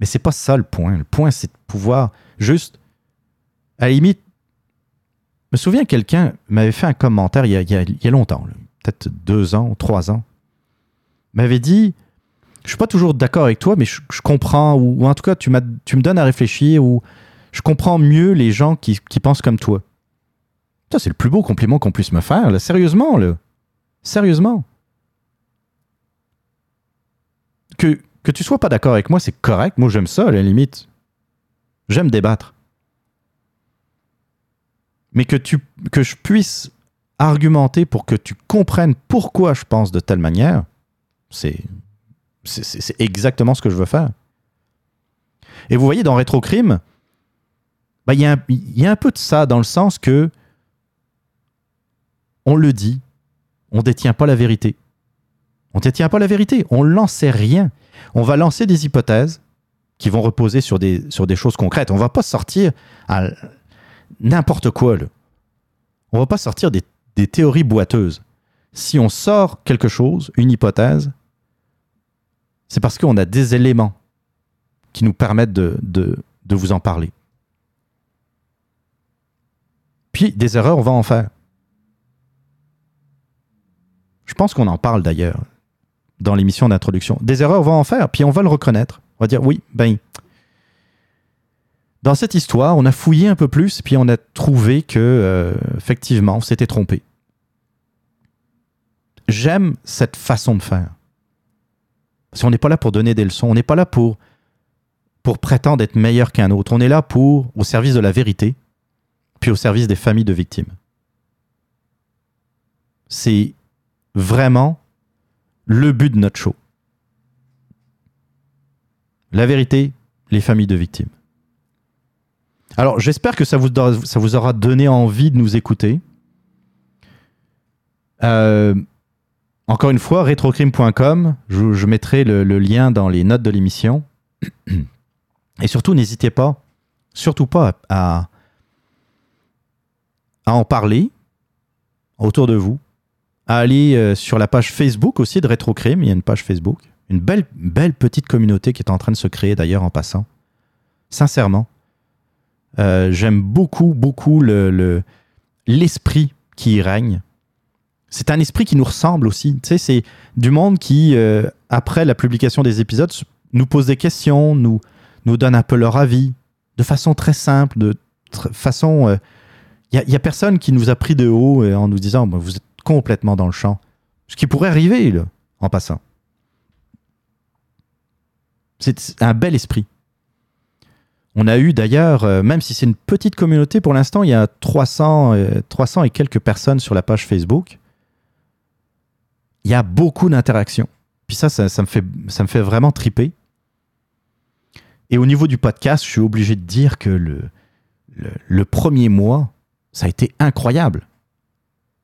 A: Mais c'est pas ça le point. Le point, c'est de pouvoir juste, à la limite, je me souviens quelqu'un m'avait fait un commentaire il y a, longtemps, peut-être deux ans, trois ans, m'avait dit, je suis pas toujours d'accord avec toi, mais je, comprends, ou, en tout cas, tu, tu me donnes à réfléchir, ou je comprends mieux les gens qui, pensent comme toi. Ça, c'est le plus beau compliment qu'on puisse me faire. Sérieusement, là. Sérieusement. que, que tu sois pas d'accord avec moi, c'est correct. Moi, j'aime ça, à la limite. J'aime débattre. Mais que, tu, que je puisse argumenter pour que tu comprennes pourquoi je pense de telle manière, c'est, exactement ce que je veux faire. Et vous voyez, dans Rétrocrime, bah, il y, y, a un peu de ça, dans le sens que on le dit, on ne détient pas la vérité. On ne détient pas la vérité, on n'en sait rien. On va lancer des hypothèses qui vont reposer sur des, choses concrètes. On va pas sortir n'importe quoi. On va pas sortir des, théories boiteuses. Si on sort quelque chose, une hypothèse, c'est parce qu'on a des éléments qui nous permettent de, de vous en parler. Puis des erreurs, on va en faire. Je pense qu'on en parle d'ailleurs dans l'émission d'introduction. Des erreurs, on va en faire, puis on va le reconnaître. On va dire, oui, ben, dans cette histoire, on a fouillé un peu plus, puis on a trouvé que, euh, effectivement, on s'était trompé. J'aime cette façon de faire. Parce qu'on n'est pas là pour donner des leçons, on n'est pas là pour, pour prétendre être meilleur qu'un autre. On est là pour, au service de la vérité, puis au service des familles de victimes. C'est vraiment le but de notre show. La vérité, les familles de victimes. Alors, j'espère que ça vous, aura donné envie de nous écouter. Euh, encore une fois, retrocrime.com, je, mettrai le, lien dans les notes de l'émission. Et surtout, n'hésitez pas, surtout pas à en parler autour de vous à aller euh, sur la page Facebook aussi de Rétrocrime. Il y a une page Facebook. Une belle, belle petite communauté qui est en train de se créer d'ailleurs en passant. Sincèrement. Euh, j'aime beaucoup, beaucoup le, l'esprit qui y règne. C'est un esprit qui nous ressemble aussi. Tu sais, c'est du monde qui, euh, après la publication des épisodes, nous pose des questions, nous, nous donne un peu leur avis, de façon très simple, de façon... Il n'y a, personne qui nous a pris de haut en nous disant vous êtes complètement dans le champ. Ce qui pourrait arriver, en passant. C'est un bel esprit. On a eu d'ailleurs, euh, même si c'est une petite communauté pour l'instant, il y a 300, 300 euh, et quelques personnes sur la page Facebook. Il y a beaucoup d'interactions. Puis ça, ça, me fait, ça me fait vraiment triper. Et au niveau du podcast, je suis obligé de dire que le, le premier mois, ça a été incroyable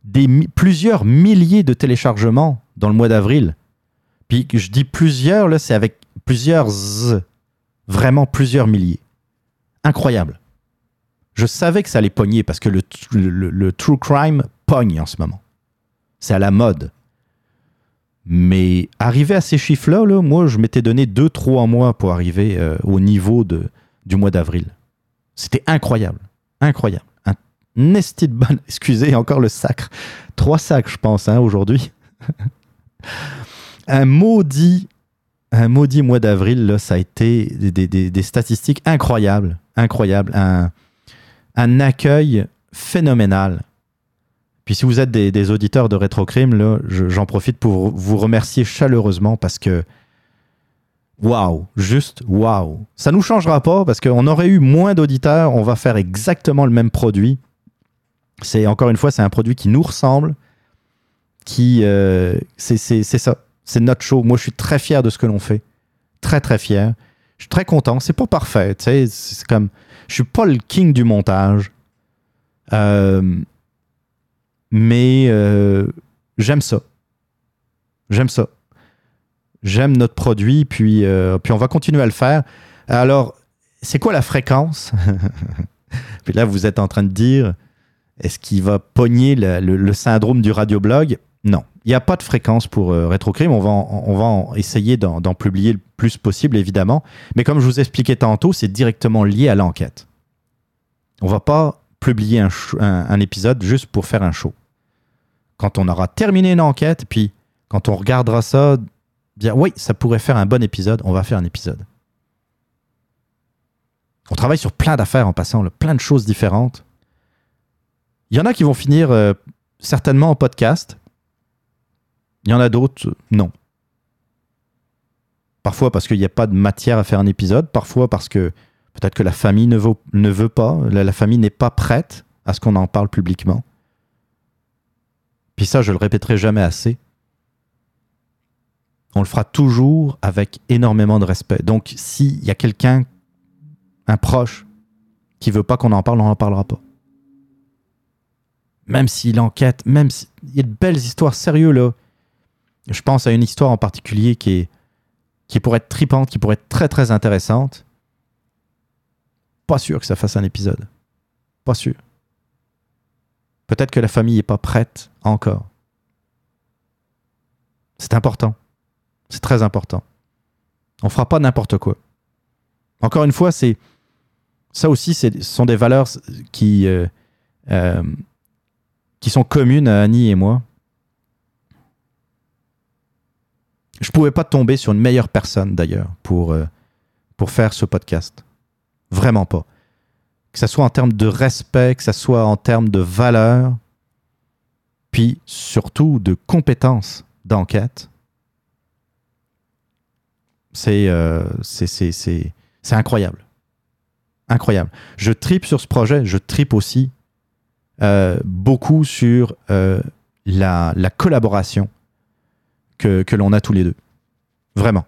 A: des, plusieurs milliers de téléchargements dans le mois d'avril. Puis je dis plusieurs, là, c'est avec plusieurs vraiment plusieurs milliers. Incroyable. Je savais que ça allait pogner parce que le, le, true crime pogne en ce moment. C'est à la mode. Mais arriver à ces chiffres-là, là, moi, je m'étais donné 2-3 mois pour arriver euh, au niveau de, du mois d'avril. C'était incroyable. Incroyable. De bonne. Excusez, encore le sacre. Trois sacs, je pense, hein, aujourd'hui. un maudit. Un maudit mois d'avril, ça a été des, statistiques incroyables. Incroyables. Un, accueil phénoménal. Puis si vous êtes des, auditeurs de Rétrocrime, j'en profite pour vous remercier chaleureusement parce que waouh, juste waouh. Ça nous changera pas parce qu'on aurait eu moins d'auditeurs, on va faire exactement le même produit. C'est encore une fois, c'est un produit qui nous ressemble, qui euh, c'est ça, c'est notre show. Moi, je suis très fier de ce que l'on fait, très très fier. Je suis très content. C'est pas parfait, c'est comme, je suis pas le king du montage. Euh, mais euh, j'aime ça. J'aime ça. J'aime notre produit, puis, euh, puis on va continuer à le faire. Alors, c'est quoi la fréquence? Puis là, vous êtes en train de dire, est-ce qu'il va pogner le, syndrome du radioblog? Non, il n'y a pas de fréquence pour euh, Rétrocrime. On va, on va essayer d'en publier le plus possible, évidemment. Mais comme je vous expliquais tantôt, c'est directement lié à l'enquête. On va pas publier un épisode juste pour faire un show. Quand on aura terminé une enquête, puis quand on regardera ça, dire oui, ça pourrait faire un bon épisode, on va faire un épisode. On travaille sur plein d'affaires en passant, là, plein de choses différentes. Il y en a qui vont finir euh, certainement en podcast. Il y en a d'autres, euh, non. Parfois parce qu'il n'y a pas de matière à faire un épisode, parfois parce que peut-être que la famille ne veut, pas, la, la famille n'est pas prête à ce qu'on en parle publiquement. Puis ça, je le répéterai jamais assez. On le fera toujours avec énormément de respect. Donc, s'il y a quelqu'un, un proche, qui veut pas qu'on en parle, on n'en parlera pas. Même s'il enquête, même s'il y a de belles histoires sérieuses là. Je pense à une histoire en particulier qui est qui pourrait être tripante, qui pourrait être très très intéressante. Pas sûr que ça fasse un épisode. Pas sûr. Peut-être que la famille n'est pas prête encore. C'est important. C'est très important. On fera pas n'importe quoi. Encore une fois, c'est ça aussi, ce sont des valeurs qui euh, euh, qui sont communes à Annie et moi. Je pouvais pas tomber sur une meilleure personne d'ailleurs pour euh, pour faire ce podcast. Vraiment pas. Que ça soit en termes de respect, que ça soit en termes de valeur, puis surtout de compétences d'enquête. Euh, c'est incroyable. Incroyable. Je tripe sur ce projet, je tripe aussi euh, beaucoup sur euh, la, la collaboration que, l'on a tous les deux. Vraiment.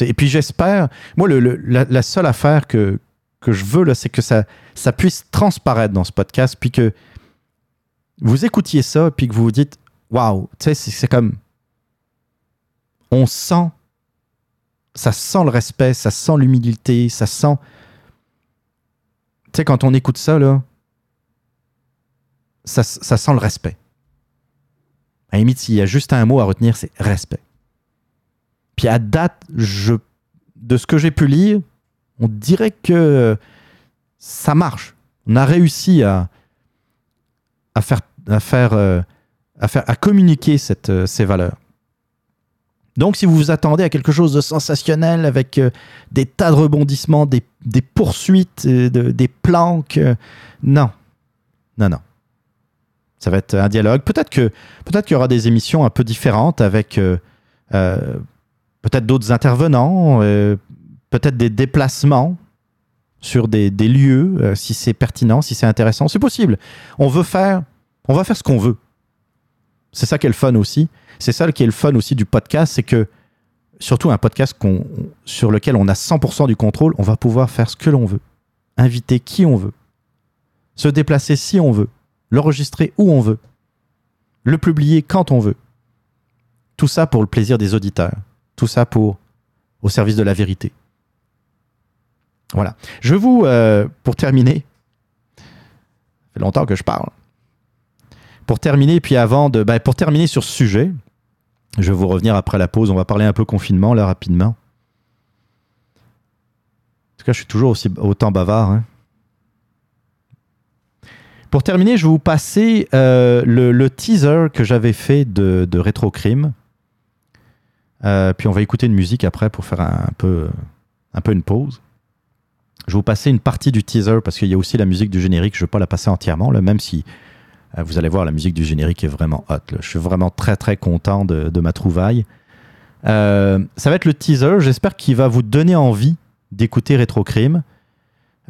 A: Et puis j'espère, moi, la, seule affaire que, que je veux, c'est que ça, ça puisse transparaître dans ce podcast, puis que vous écoutiez ça, puis que vous vous dites, waouh, tu sais, c'est comme. On sent. Ça sent le respect, ça sent l'humilité, ça sent. Tu sais, quand on écoute ça, là, ça, sent le respect. À la limite, s'il y a juste un mot à retenir, c'est respect. Puis à date, je, de ce que j'ai pu lire, on dirait que ça marche. On a réussi à, à faire, à euh, communiquer euh, ces valeurs. Donc, si vous vous attendez à quelque chose de sensationnel avec euh, des tas de rebondissements, des, poursuites, de- des planques, non, non, non. Ça va être un dialogue. Peut-être que peut-être qu'il y aura des émissions un peu différentes avec euh, euh, peut-être d'autres intervenants, euh, peut-être des déplacements sur des, des lieux, si c'est pertinent, si c'est intéressant. C'est possible. On veut faire, on va faire ce qu'on veut. C'est ça qui est le fun aussi. C'est ça qui est le fun aussi du podcast, c'est que surtout un podcast qu'on- sur lequel on a 100% du contrôle, on va pouvoir faire ce que l'on veut, inviter qui on veut, se déplacer si on veut, l'enregistrer où on veut, le publier quand on veut. Tout ça pour le plaisir des auditeurs, tout ça pour au service de la vérité. Voilà. Je vous, euh, pour terminer, ça fait longtemps que je parle, pour terminer, puis avant de, bah, pour terminer sur ce sujet, je vais vous revenir après la pause. On va parler un peu confinement là rapidement. En tout cas, je suis toujours aussi autant bavard. hein. Pour terminer, je vais vous passer euh, le, teaser que j'avais fait de, de Rétro Crime. Euh, puis on va écouter une musique après pour faire un, peu, un peu une pause. Je vais vous passer une partie du teaser parce qu'il y a aussi la musique du générique. Je ne vais pas la passer entièrement, là, même si euh, vous allez voir, la musique du générique est vraiment hot. Je suis vraiment très très content de, de ma trouvaille. Ça va être le teaser. J'espère qu'il va vous donner envie d'écouter Rétro Crime.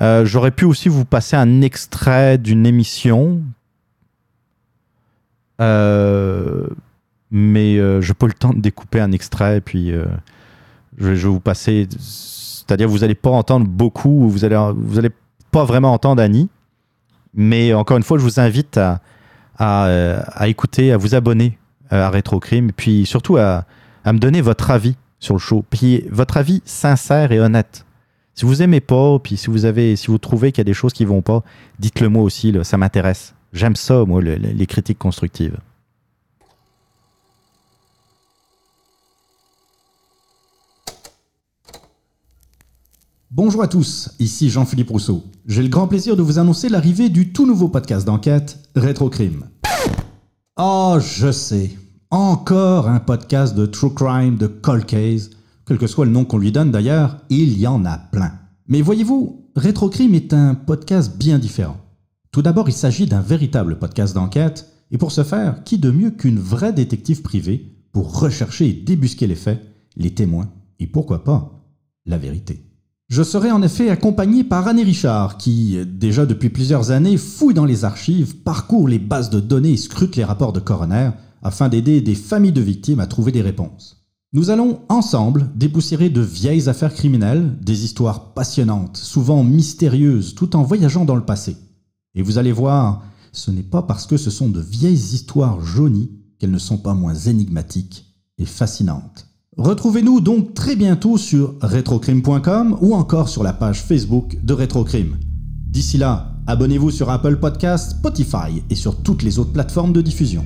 A: Euh, J'aurais pu aussi vous passer un extrait d'une émission. Euh, mais euh, je pas le temps de découper un extrait. Et puis, euh, je, vais vous passer. C'est-à-dire, vous n'allez pas entendre beaucoup. Vous allez, vous allez pas vraiment entendre Annie. Mais encore une fois, je vous invite à, écouter, à vous abonner à Rétrocrime. Et puis surtout à, à me donner votre avis sur le show. Puis votre avis sincère et honnête. Si vous aimez pas, puis si vous avez, si vous trouvez qu'il y a des choses qui vont pas, dites-le moi aussi. Ça m'intéresse. J'aime ça, moi, le- le- les critiques constructives.
B: Bonjour à tous, ici Jean-Philippe Rousseau. J'ai le grand plaisir de vous annoncer l'arrivée du tout nouveau podcast d'enquête, Rétrocrime. Oh, je sais. Encore un podcast de true crime, de cold case. Quel que soit le nom qu'on lui donne d'ailleurs, il y en a plein. Mais voyez-vous, Rétrocrime est un podcast bien différent. Tout d'abord, il s'agit d'un véritable podcast d'enquête, et pour ce faire, qui de mieux qu'une vraie détective privée pour rechercher et débusquer les faits, les témoins, et pourquoi pas, la vérité. Je serai en effet accompagné par Annie Richard, qui, déjà depuis plusieurs années, fouille dans les archives, parcourt les bases de données et scrute les rapports de coroner afin d'aider des familles de victimes à trouver des réponses. Nous allons ensemble dépoussiérer de vieilles affaires criminelles, des histoires passionnantes, souvent mystérieuses, tout en voyageant dans le passé. Et vous allez voir, ce n'est pas parce que ce sont de vieilles histoires jaunies qu'elles ne sont pas moins énigmatiques et fascinantes. Retrouvez-nous donc très bientôt sur retrocrime.com ou encore sur la page Facebook de Retrocrime. D'ici là, abonnez-vous sur Apple Podcasts, Spotify et sur toutes les autres plateformes de diffusion.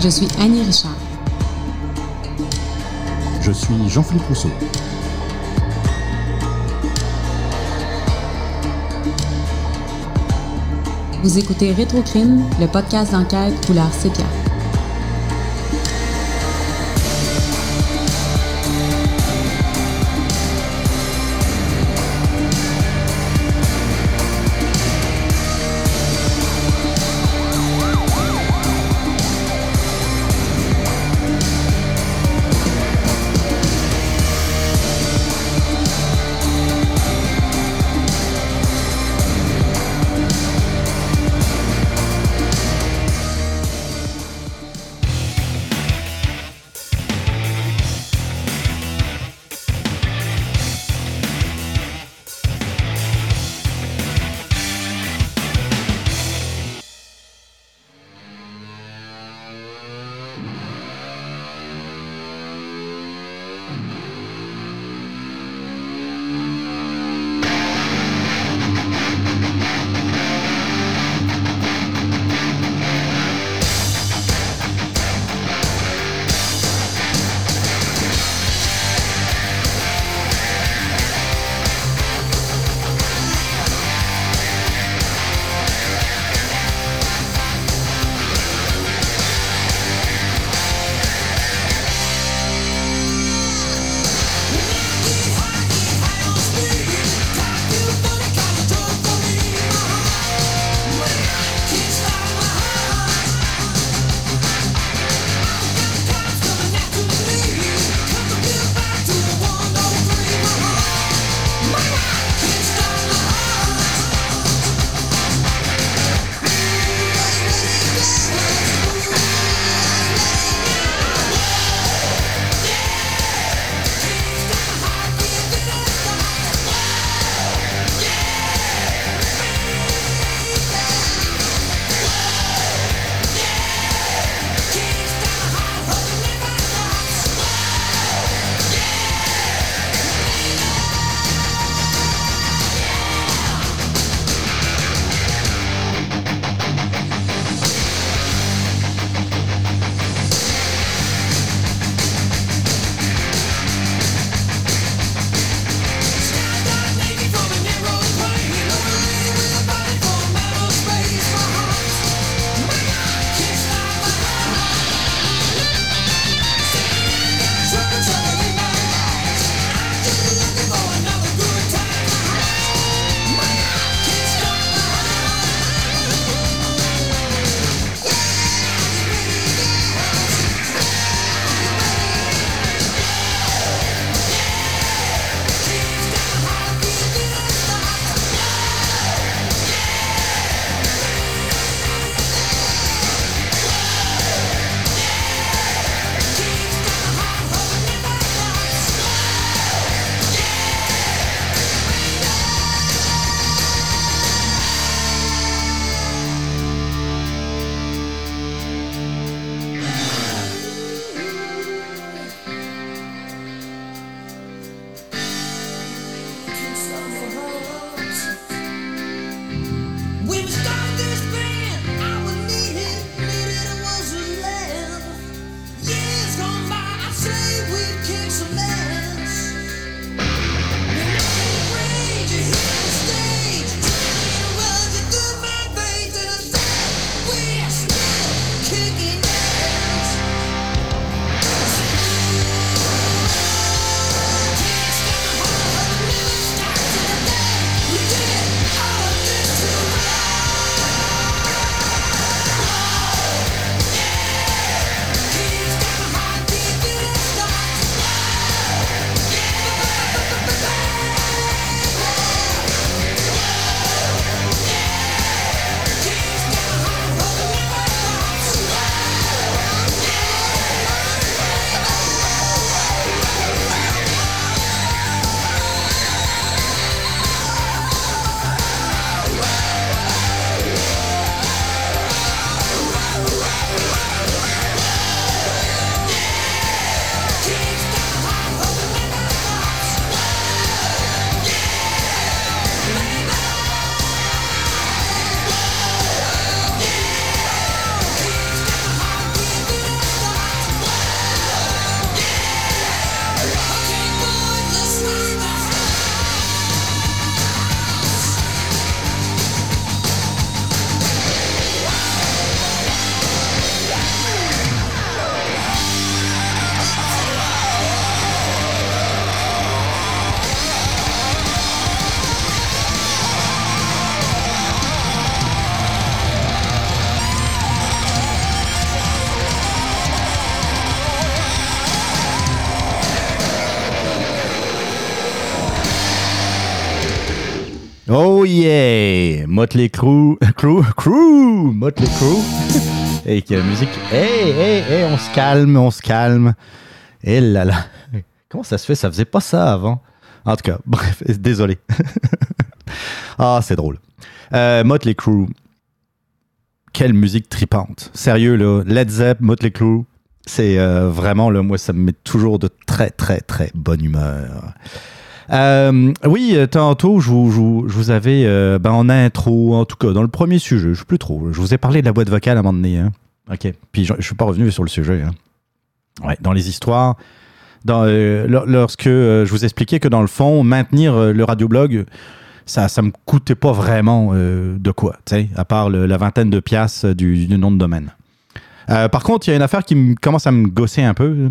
C: Je suis Annie Richard.
B: Je suis Jean-Philippe Rousseau.
C: Vous écoutez Rétrocrime, le podcast d'enquête couleur sépia.
A: Motley Crue. Crew. Crew! Motley Crue. Et que la musique. Hey, on se calme, on se calme. Et là là. Comment ça se fait? Ça faisait pas ça avant. En tout cas, bref, désolé. ah, c'est drôle. Euh, Motley Crue. Quelle musique tripante. Sérieux, là. Led Zepp, Motley Crue. C'est euh, vraiment, là, moi, ça me met toujours de très, très, très bonne humeur. Euh, oui, tantôt, je vous, avais euh, ben, en intro, en tout cas, dans le premier sujet, je sais plus trop. Je vous ai parlé de la boîte vocale à un moment donné. hein. OK. Puis je, je suis pas revenu sur le sujet. hein. Ouais, dans les histoires, euh, lorsque euh, je vous expliquais que dans le fond, maintenir euh, le radioblog, ça ça me coûtait pas vraiment euh, de quoi, à part la vingtaine de piastres du, nom de domaine. Euh, par contre, il y a une affaire qui me- commence à me gosser un peu, euh,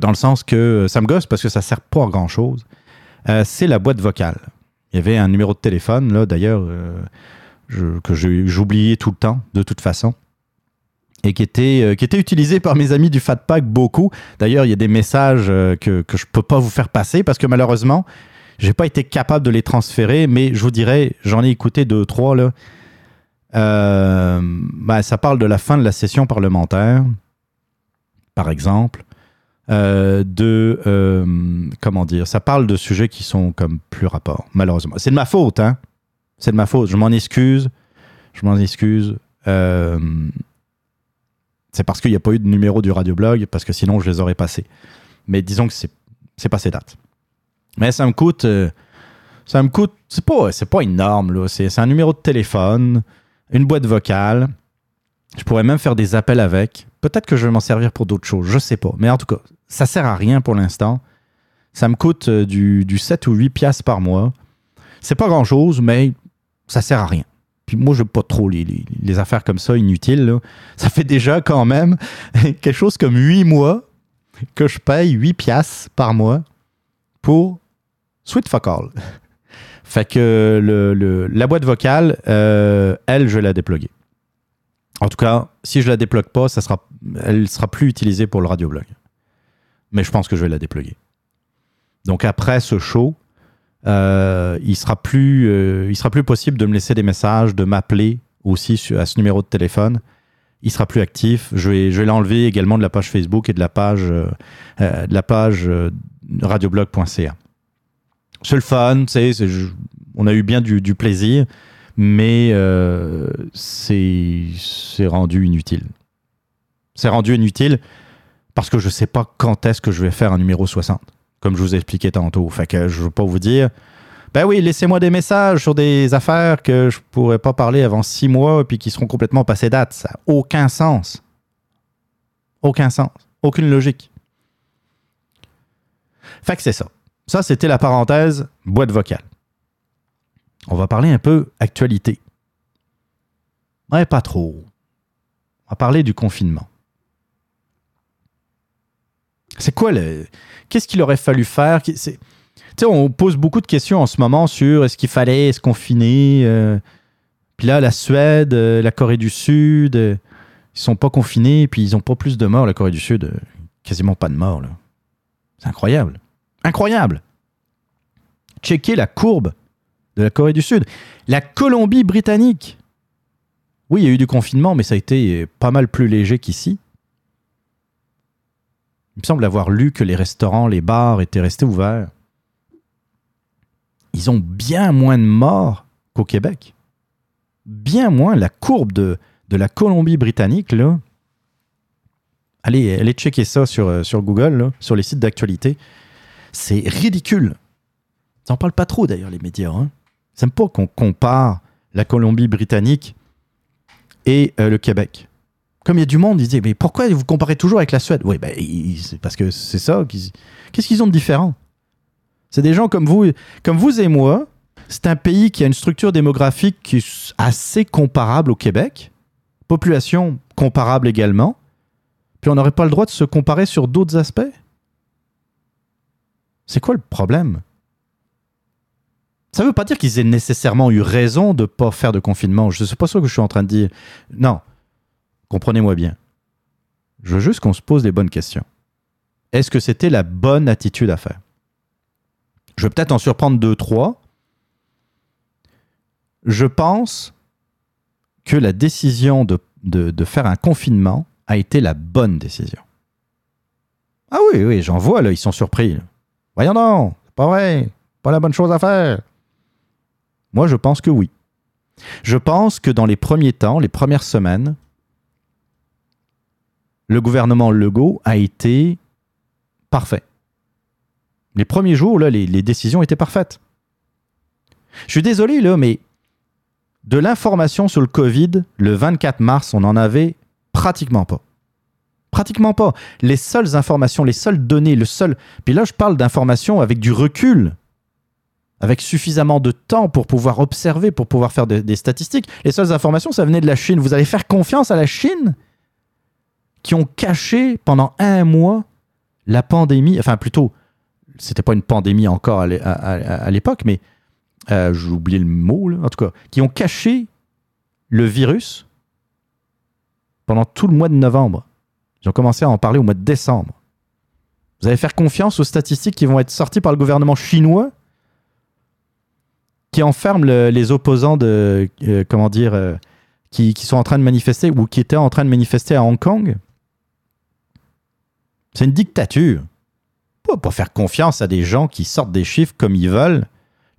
A: dans le sens que euh, ça me gosse parce que ça sert pas à grand chose. c'est la boîte vocale. Il y avait un numéro de téléphone, là, d'ailleurs, euh, que j'oubliais tout le temps, de toute façon et qui était, euh, qui était utilisé par mes amis du Fat Pack beaucoup. D'ailleurs, il y a des messages euh, que, que je peux pas vous faire passer parce que malheureusement, j'ai pas été capable de les transférer, mais je vous dirais, j'en ai écouté deux, trois là. Euh, ben, ça parle de la fin de la session parlementaire, par exemple. Euh, de euh, comment dire, ça parle de sujets qui sont comme plus rapport, malheureusement. C'est de ma faute, hein. C'est de ma faute. Je m'en excuse. Je m'en excuse. Euh, c'est parce qu'il n'y a pas eu de numéro du radioblog, parce que sinon je les aurais passés. Mais disons que c'est, c'est passé date. Mais ça me coûte. ça me coûte. C'est pas, c'est pas énorme, là. C'est un numéro de téléphone, une boîte vocale. Je pourrais même faire des appels avec. Peut-être que je vais m'en servir pour d'autres choses, je sais pas. Mais en tout cas, ça sert à rien pour l'instant. Ça me coûte euh, du, du 7 ou 8 piastres par mois. C'est pas grand chose, mais ça sert à rien. Puis moi, je pas trop les, affaires comme ça inutiles. Ça fait déjà quand même quelque chose comme 8 mois que je paye 8 piastres par mois pour Sweet Fuck All. Fait que la boîte vocale, euh, elle, je vais la déploguer. En tout cas, si je la déplogue pas, ça sera, elle sera plus utilisée pour le radioblog. Mais je pense que je vais la déploguer. Donc après ce show, euh, il sera plus, euh, il sera plus possible de me laisser des messages, de m'appeler aussi à ce numéro de téléphone. Il sera plus actif. Je vais, je vais l'enlever également de la page Facebook et de la page, euh, de la page radioblog.ca. C'est le fun, c'est- on a eu bien du plaisir, mais euh, c'est rendu inutile. C'est rendu inutile parce que je sais pas quand est-ce que je vais faire un numéro 60 comme je vous ai expliqué tantôt. Fait je veux pas vous dire, ben oui, laissez-moi des messages sur des affaires que je pourrais pas parler avant six mois puis qui seront complètement passées date. Ça n'a aucun sens. Aucun sens. Aucune logique. Fait que c'est ça. Ça, c'était la parenthèse boîte vocale. On va parler un peu actualité. Ouais, pas trop. On va parler du confinement. C'est quoi le. Qu'est-ce qu'il aurait fallu faire? Tu sais, on pose beaucoup de questions en ce moment sur est-ce qu'il fallait se confiner euh, Puis là, la Suède, euh, la Corée du Sud, euh, ils sont pas confinés, puis ils ont pas plus de morts. La Corée du Sud, euh, quasiment pas de morts. là. C'est incroyable. Incroyable. Checkez la courbe de la Corée du Sud. La Colombie-Britannique. Oui, il y a eu du confinement, mais ça a été pas mal plus léger qu'ici. Il me semble avoir lu que les restaurants, les bars étaient restés ouverts. Ils ont bien moins de morts qu'au Québec. Bien moins. La courbe de, de la Colombie-Britannique, là. Allez, allez checker ça sur, euh, sur Google, sur les sites d'actualité. C'est ridicule. Ils n'en parlent pas trop, d'ailleurs, les médias. Hein. N'aiment pas qu'on compare la Colombie-Britannique et euh, le Québec. Comme il y a du monde, ils disaient, mais pourquoi vous comparez toujours avec la Suède? Oui, ben, parce que c'est ça. Qu'est-ce qu'ils ont de différent? C'est des gens comme vous, comme vous et moi. C'est un pays qui a une structure démographique qui est assez comparable au Québec. Population comparable également. Puis on n'aurait pas le droit de se comparer sur d'autres aspects? C'est quoi le problème? Ça ne veut pas dire qu'ils aient nécessairement eu raison de ne pas faire de confinement. Je ne sais pas ce que je suis en train de dire. Non. Comprenez-moi bien. Je veux juste qu'on se pose des bonnes questions. Est-ce que c'était la bonne attitude à faire? Je vais peut-être en surprendre deux, trois. je pense que la décision de, de, faire un confinement a été la bonne décision. Ah oui, oui, j'en vois, là, ils sont surpris. Voyons c'est pas vrai, pas la bonne chose à faire. Moi, je pense que oui. Je pense que dans les premiers temps, les premières semaines, le gouvernement Legault a été parfait. Les premiers jours, les décisions étaient parfaites. Je suis désolé, là, mais de l'information sur le Covid, le 24 mars, on n'en avait pratiquement pas. Pratiquement pas. Les seules informations, les seules données, le seul. Puis là, je parle d'informations avec du recul, avec suffisamment de temps pour pouvoir observer, pour pouvoir faire des, statistiques. Les seules informations, ça venait de la Chine. Vous allez faire confiance à la Chine qui ont caché pendant un mois la pandémie, enfin plutôt, c'était pas une pandémie encore à l'é- à- à- à l'époque, mais euh, j'ai oublié le mot, en tout cas, qui ont caché le virus pendant tout le mois de novembre. Ils ont commencé à en parler au mois de décembre. Vous allez faire confiance aux statistiques qui vont être sorties par le gouvernement chinois qui enferment le- les opposants de, euh, comment dire, euh, qui, qui sont en train de manifester ou qui étaient en train de manifester à Hong Kong. C'est une dictature. Pas faire confiance à des gens qui sortent des chiffres comme ils veulent,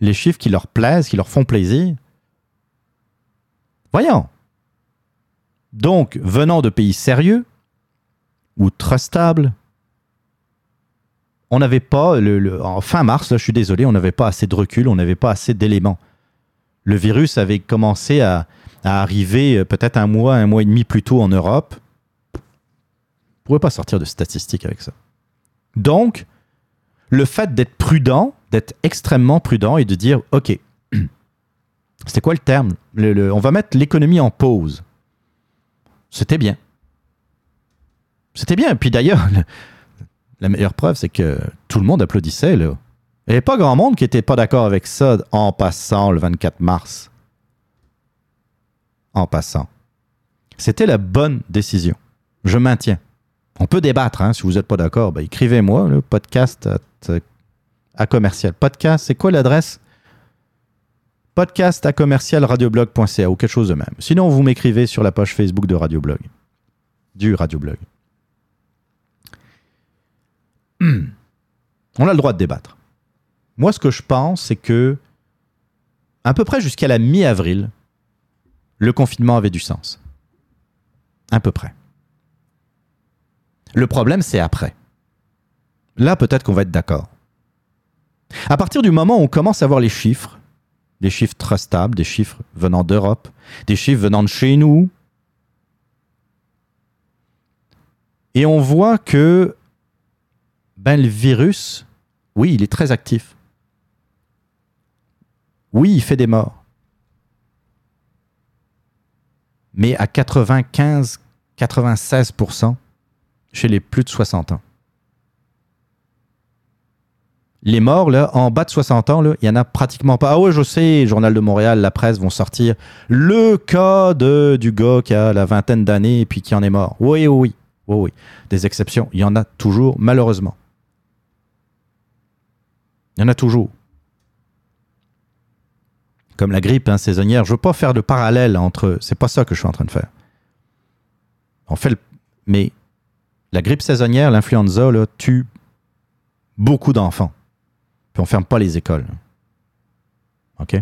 A: les chiffres qui leur plaisent, qui leur font plaisir. Voyons. Donc, venant de pays sérieux ou trustables, on n'avait pas, en fin mars, là, je suis désolé, on n'avait pas assez de recul, on n'avait pas assez d'éléments. Le virus avait commencé à, arriver euh, peut-être un mois, un mois et demi plus tôt en Europe. On ne pourrait pas sortir de statistiques avec ça. Donc, le fait d'être prudent, d'être extrêmement prudent et de dire, OK, c'était quoi le terme? On va mettre l'économie en pause. C'était bien. C'était bien. Puis d'ailleurs, le- la meilleure preuve, c'est que tout le monde applaudissait. Là. Il n'y avait pas grand monde qui n'était pas d'accord avec ça en passant le 24 mars. En passant. C'était la bonne décision. Je maintiens. On peut débattre, hein, si vous n'êtes pas d'accord. ben, Écrivez-moi, le podcast à, à commercial. Podcast, c'est quoi l'adresse? Podcast à commercial radioblog.ca ou quelque chose de même. Sinon, vous m'écrivez sur la page Facebook de Radioblog. Du Radioblog. On a le droit de débattre. Moi, ce que je pense, c'est que à peu près jusqu'à la mi-avril, le confinement avait du sens. À peu près. Le problème, c'est après. Là, peut-être qu'on va être d'accord. À partir du moment où on commence à voir les chiffres, des chiffres trustables, des chiffres venant d'Europe, des chiffres venant de chez nous, et on voit que ben, le virus, oui, il est très actif. Oui, il fait des morts. Mais à 95-96% chez les plus de 60 ans. Les morts, là, en bas de 60 ans, il n'y en a pratiquement pas. Ah ouais, je sais, Journal de Montréal, la presse vont sortir le cas de, du gars qui a la vingtaine d'années et puis qui en est mort. Oui, oui. Oui, oui. Des exceptions, il y en a toujours, malheureusement. Il y en a toujours. Comme la grippe hein, saisonnière, je ne veux pas faire de parallèle entre. C'est pas ça que je suis en train de faire. On fait. Mais la grippe saisonnière, l'influenza, tue beaucoup d'enfants. Puis on ferme pas les écoles. OK?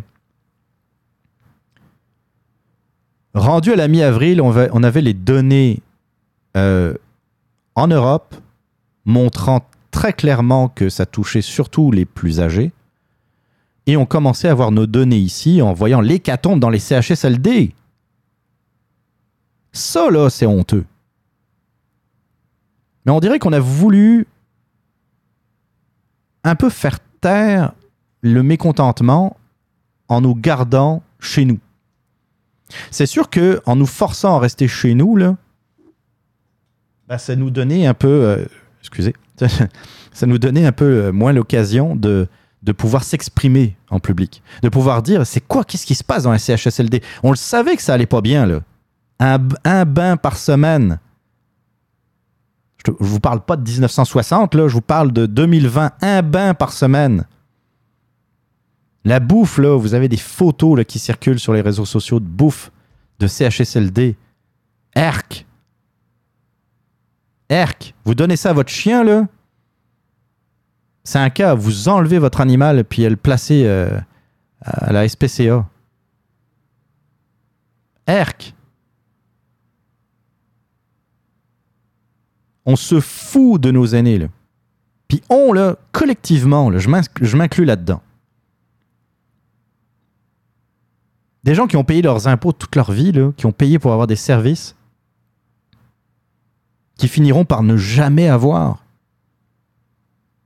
A: Rendu à la mi-avril, on avait les données euh, en Europe montrant très clairement que ça touchait surtout les plus âgés. Et on commençait à avoir nos données ici en voyant l'hécatombe dans les CHSLD. Ça, là, c'est honteux. Mais on dirait qu'on a voulu un peu faire taire le mécontentement en nous gardant chez nous. C'est sûr que en nous forçant à rester chez nous, là, ben, ça nous donnait un peu, euh, excusez, ça nous donnait un peu euh, moins l'occasion de, de pouvoir s'exprimer en public, de pouvoir dire c'est quoi, qu'est-ce qui se passe dans la CHSLD. On le savait que ça allait pas bien là. Un, un bain par semaine. Je ne vous parle pas de 1960 là, je vous parle de 2020, un bain par semaine. La bouffe, là, vous avez des photos là, qui circulent sur les réseaux sociaux de bouffe de CHSLD. Erc. Erc. Vous donnez ça à votre chien, là. C'est un cas, vous enlevez votre animal puis le placez euh, à la SPCA. Erc. On se fout de nos aînés, là. Puis on, là, collectivement, là, je m'inclus là-dedans. Des gens qui ont payé leurs impôts toute leur vie, là, qui ont payé pour avoir des services, qui finiront par ne jamais avoir.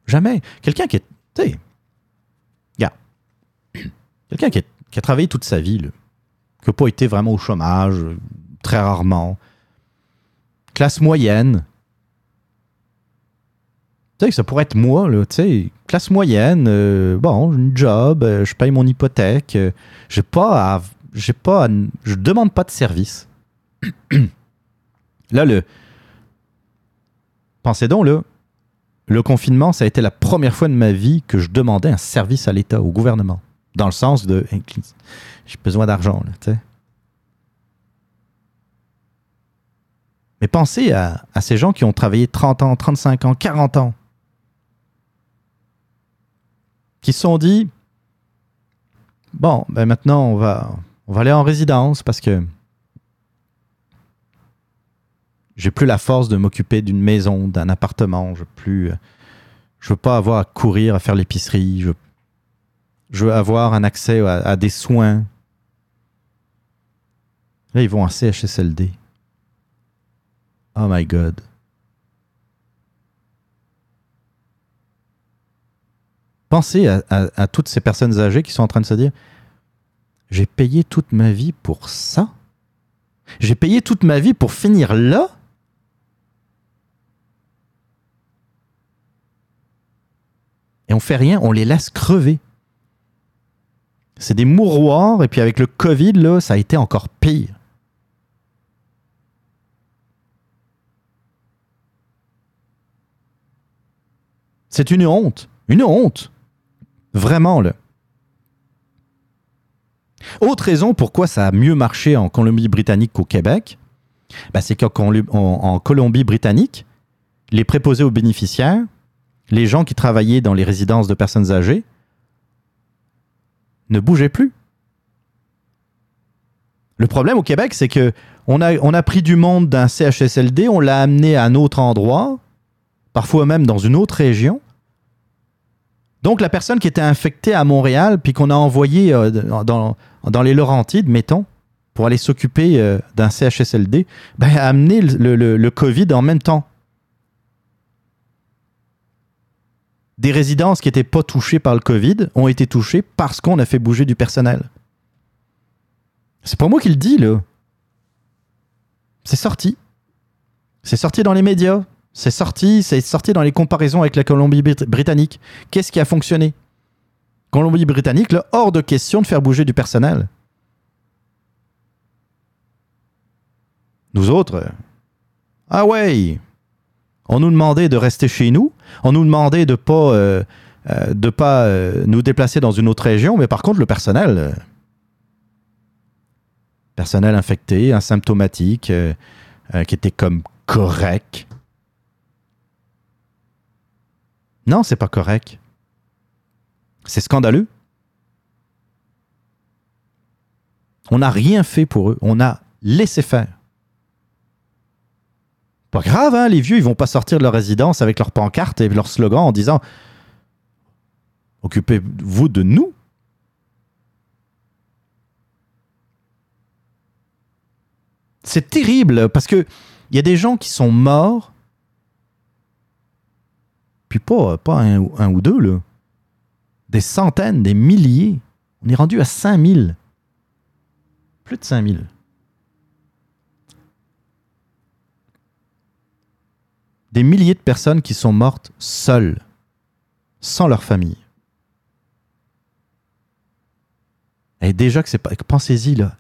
A: Jamais. Quelqu'un qui est. Tu sais. Regarde. Quelqu'un qui, a travaillé toute sa vie, là, qui n'a pas été vraiment au chômage, très rarement. Classe moyenne. Tu sais, ça pourrait être moi, là, tu sais, classe moyenne, euh, bon, j'ai une job, euh, je paye mon hypothèque, euh, j'ai pas j'ai pas je demande pas de service. là, le, pensez donc, le confinement, ça a été la première fois de ma vie que je demandais un service à l'État, au gouvernement, dans le sens de, j'ai besoin d'argent, tu sais. Mais pensez à, à ces gens qui ont travaillé 30 ans, 35 ans, 40 ans, qui se sont dit bon, ben maintenant on va, on va aller en résidence parce que j'ai plus la force de m'occuper d'une maison, d'un appartement, je plus, euh, je veux pas avoir à courir à faire l'épicerie, je, veux avoir un accès à, des soins. Là, ils vont en CHSLD. Oh my God. Pensez à toutes ces personnes âgées qui sont en train de se dire J'ai payé toute ma vie pour ça? J'ai payé toute ma vie pour finir là? On fait rien, on les laisse crever. C'est des mouroirs, et puis avec le Covid, là, ça a été encore pire. C'est une honte. Une honte. Vraiment, là. Autre raison pourquoi ça a mieux marché en Colombie-Britannique qu'au Québec, ben, c'est qu'en Colombie-Britannique, les préposés aux bénéficiaires, les gens qui travaillaient dans les résidences de personnes âgées, ne bougeaient plus. Le problème au Québec, c'est que on a, pris du monde d'un CHSLD, on l'a amené à un autre endroit, parfois même dans une autre région. Donc la personne qui était infectée à Montréal, puis qu'on a envoyée euh, dans, les Laurentides, mettons, pour aller s'occuper euh, d'un CHSLD, ben, a amené le COVID en même temps. Des résidences qui n'étaient pas touchées par le COVID ont été touchées parce qu'on a fait bouger du personnel. C'est pas moi qui le dis, là. C'est sorti. C'est sorti dans les médias. C'est sorti, c'est sorti dans les comparaisons avec la Colombie-Britannique. Qu'est-ce qui a fonctionné? Colombie-Britannique, là, hors de question de faire bouger du personnel. Nous autres, euh, ah ouais, on nous demandait de rester chez nous, on nous demandait de pas, euh, euh, de pas euh, nous déplacer dans une autre région, mais par contre le personnel, personnel infecté, asymptomatique, qui était comme correct. Non, c'est pas correct. C'est scandaleux. On n'a rien fait pour eux. On a laissé faire. Pas grave, hein, les vieux, ils vont pas sortir de leur résidence avec leur pancarte et leur slogan en disant Occupez-vous de nous. C'est terrible parce que il y a des gens qui sont morts, puis pas, un, ou- deux. Des centaines, des milliers. On est rendu à 5000. Plus de 5000. Des milliers de personnes qui sont mortes seules, sans leur famille. Et déjà que c'est pas. Pensez-y, là.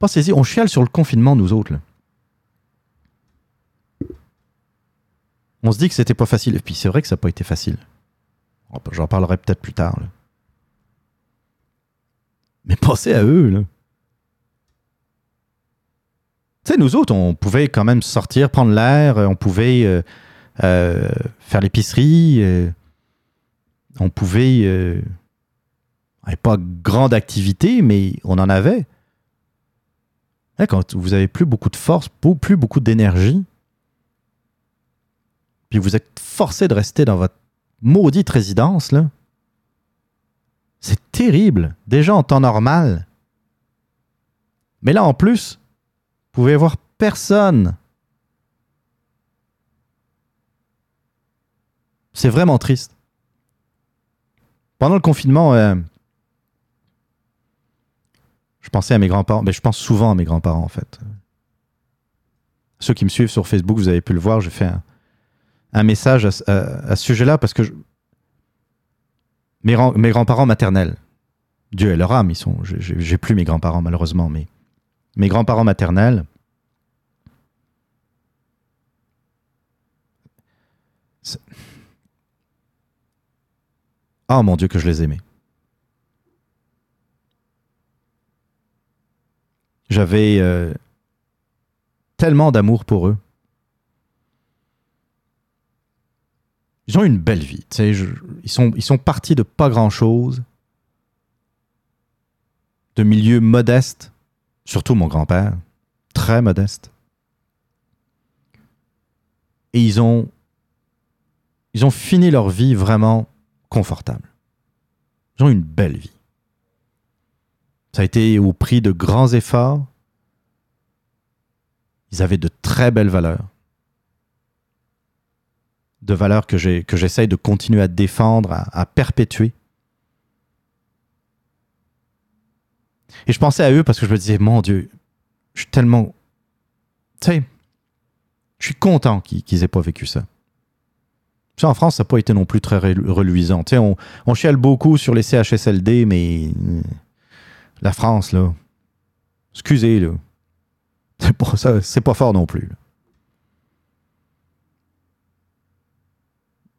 A: Pensez-y, on chiale sur le confinement, nous autres. On se dit que c'était pas facile. Et puis c'est vrai que ça n'a pas été facile. J'en parlerai peut-être plus tard. Mais pensez à eux, là. Tu sais, nous autres, on pouvait quand même sortir, prendre l'air, on pouvait euh, euh, faire l'épicerie, euh, on pouvait... euh, pas grande activité, mais on en avait. Quand vous avez plus beaucoup de force, plus beaucoup d'énergie, puis vous êtes forcé de rester dans votre maudite résidence, là, c'est terrible. Déjà en temps normal. Mais là, en plus, pouvez voir personne. C'est vraiment triste. Pendant le confinement, euh, je pensais à mes grands-parents. Mais je pense souvent à mes grands-parents, en fait. Ceux qui me suivent sur Facebook, vous avez pu le voir, j'ai fait un, message à, ce- sujet-là parce que mes, ran- mes grands-parents maternels, Dieu est leur âme, ils sont. j'ai plus mes grands-parents, malheureusement, mais mes grands-parents maternels. c'est- Oh mon Dieu, que je les aimais. J'avais euh, tellement d'amour pour eux. Ils ont une belle vie. ils sont partis de pas grand-chose, de milieux modestes, surtout mon grand-père, très modeste. Et ils ont, ils ont fini leur vie vraiment confortable. Ils ont une belle vie. Ça a été au prix de grands efforts. Ils avaient de très belles valeurs. De valeurs que j'essaye de continuer à défendre, à perpétuer. Et je pensais à eux parce que je me disais, mon Dieu, je suis tellement. Tu sais, je suis content qu'ils aient pas vécu ça. Sais, en France, ça n'a pas été non plus très relu- reluisant. Tu sais, on, on chiale beaucoup sur les CHSLD, mais euh, la France, là, excusez, là, c'est pas, ça- fort non plus.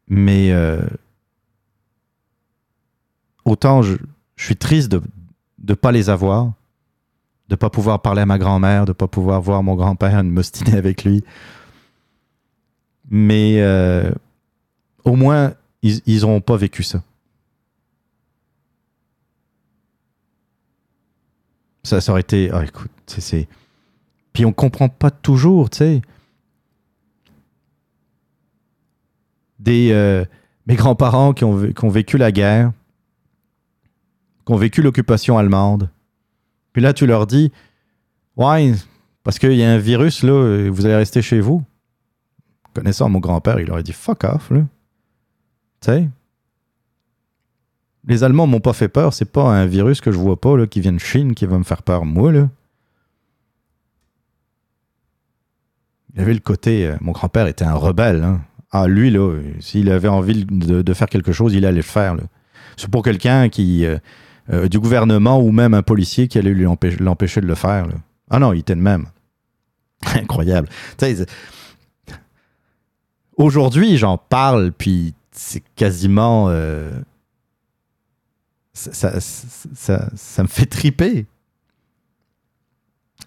A: Mais euh, autant je suis triste de ne pas les avoir, de pas pouvoir parler à ma grand-mère, de pas pouvoir voir mon grand-père de m'ostiner avec lui. Mais euh, au moins, ils n'auront pas vécu ça. Ça, ça aurait été. Ah, écoute, c'est-. Puis on comprend pas toujours, tu sais. Des. euh, mes grands-parents qui ont vécu la guerre, qui ont vécu l'occupation allemande. Puis là, tu leur dis Ouais, parce qu'il y a un virus, là, vous allez rester chez vous. Connaissant mon grand-père, il aurait dit Fuck off, là. Tu sais? Les Allemands m'ont pas fait peur, c'est pas un virus que je vois pas là, qui vient de Chine qui va me faire peur, moi. Là. Il avait le côté. euh, mon grand-père était un rebelle. hein. Ah, lui, là, s'il avait envie de, faire quelque chose, il allait le faire. C'est pour quelqu'un qui. euh, euh, du gouvernement ou même un policier qui allait lui empêcher- l'empêcher de le faire. Ah non, il était de même. Incroyable. Aujourd'hui, j'en parle, puis c'est quasiment. euh, ça, ça, me fait triper.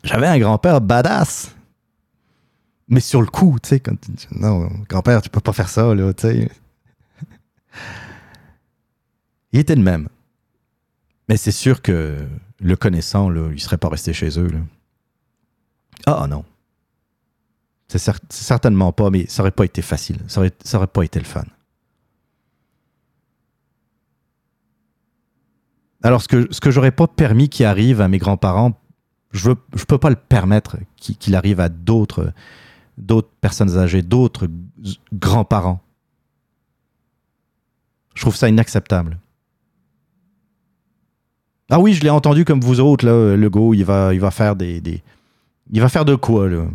A: J'avais un grand-père badass. Mais sur le coup, tu sais, quand tu dis, non, grand-père, tu peux pas faire ça, là. Il était le même. Mais c'est sûr que le connaissant, là, il serait pas resté chez eux, là. Ah non. C'est cer- c'est certainement pas, mais ça aurait pas été facile. Ça aurait, pas été le fun. Alors, ce que, ce que j'aurais pas permis qu'il arrive à mes grands-parents, je je peux pas le permettre qu'il arrive à d'autres, d'autres personnes âgées, d'autres grands-parents. Je trouve ça inacceptable. Ah oui, je l'ai entendu comme vous autres, là, le go, il va, il va faire des, Il va faire de quoi, là?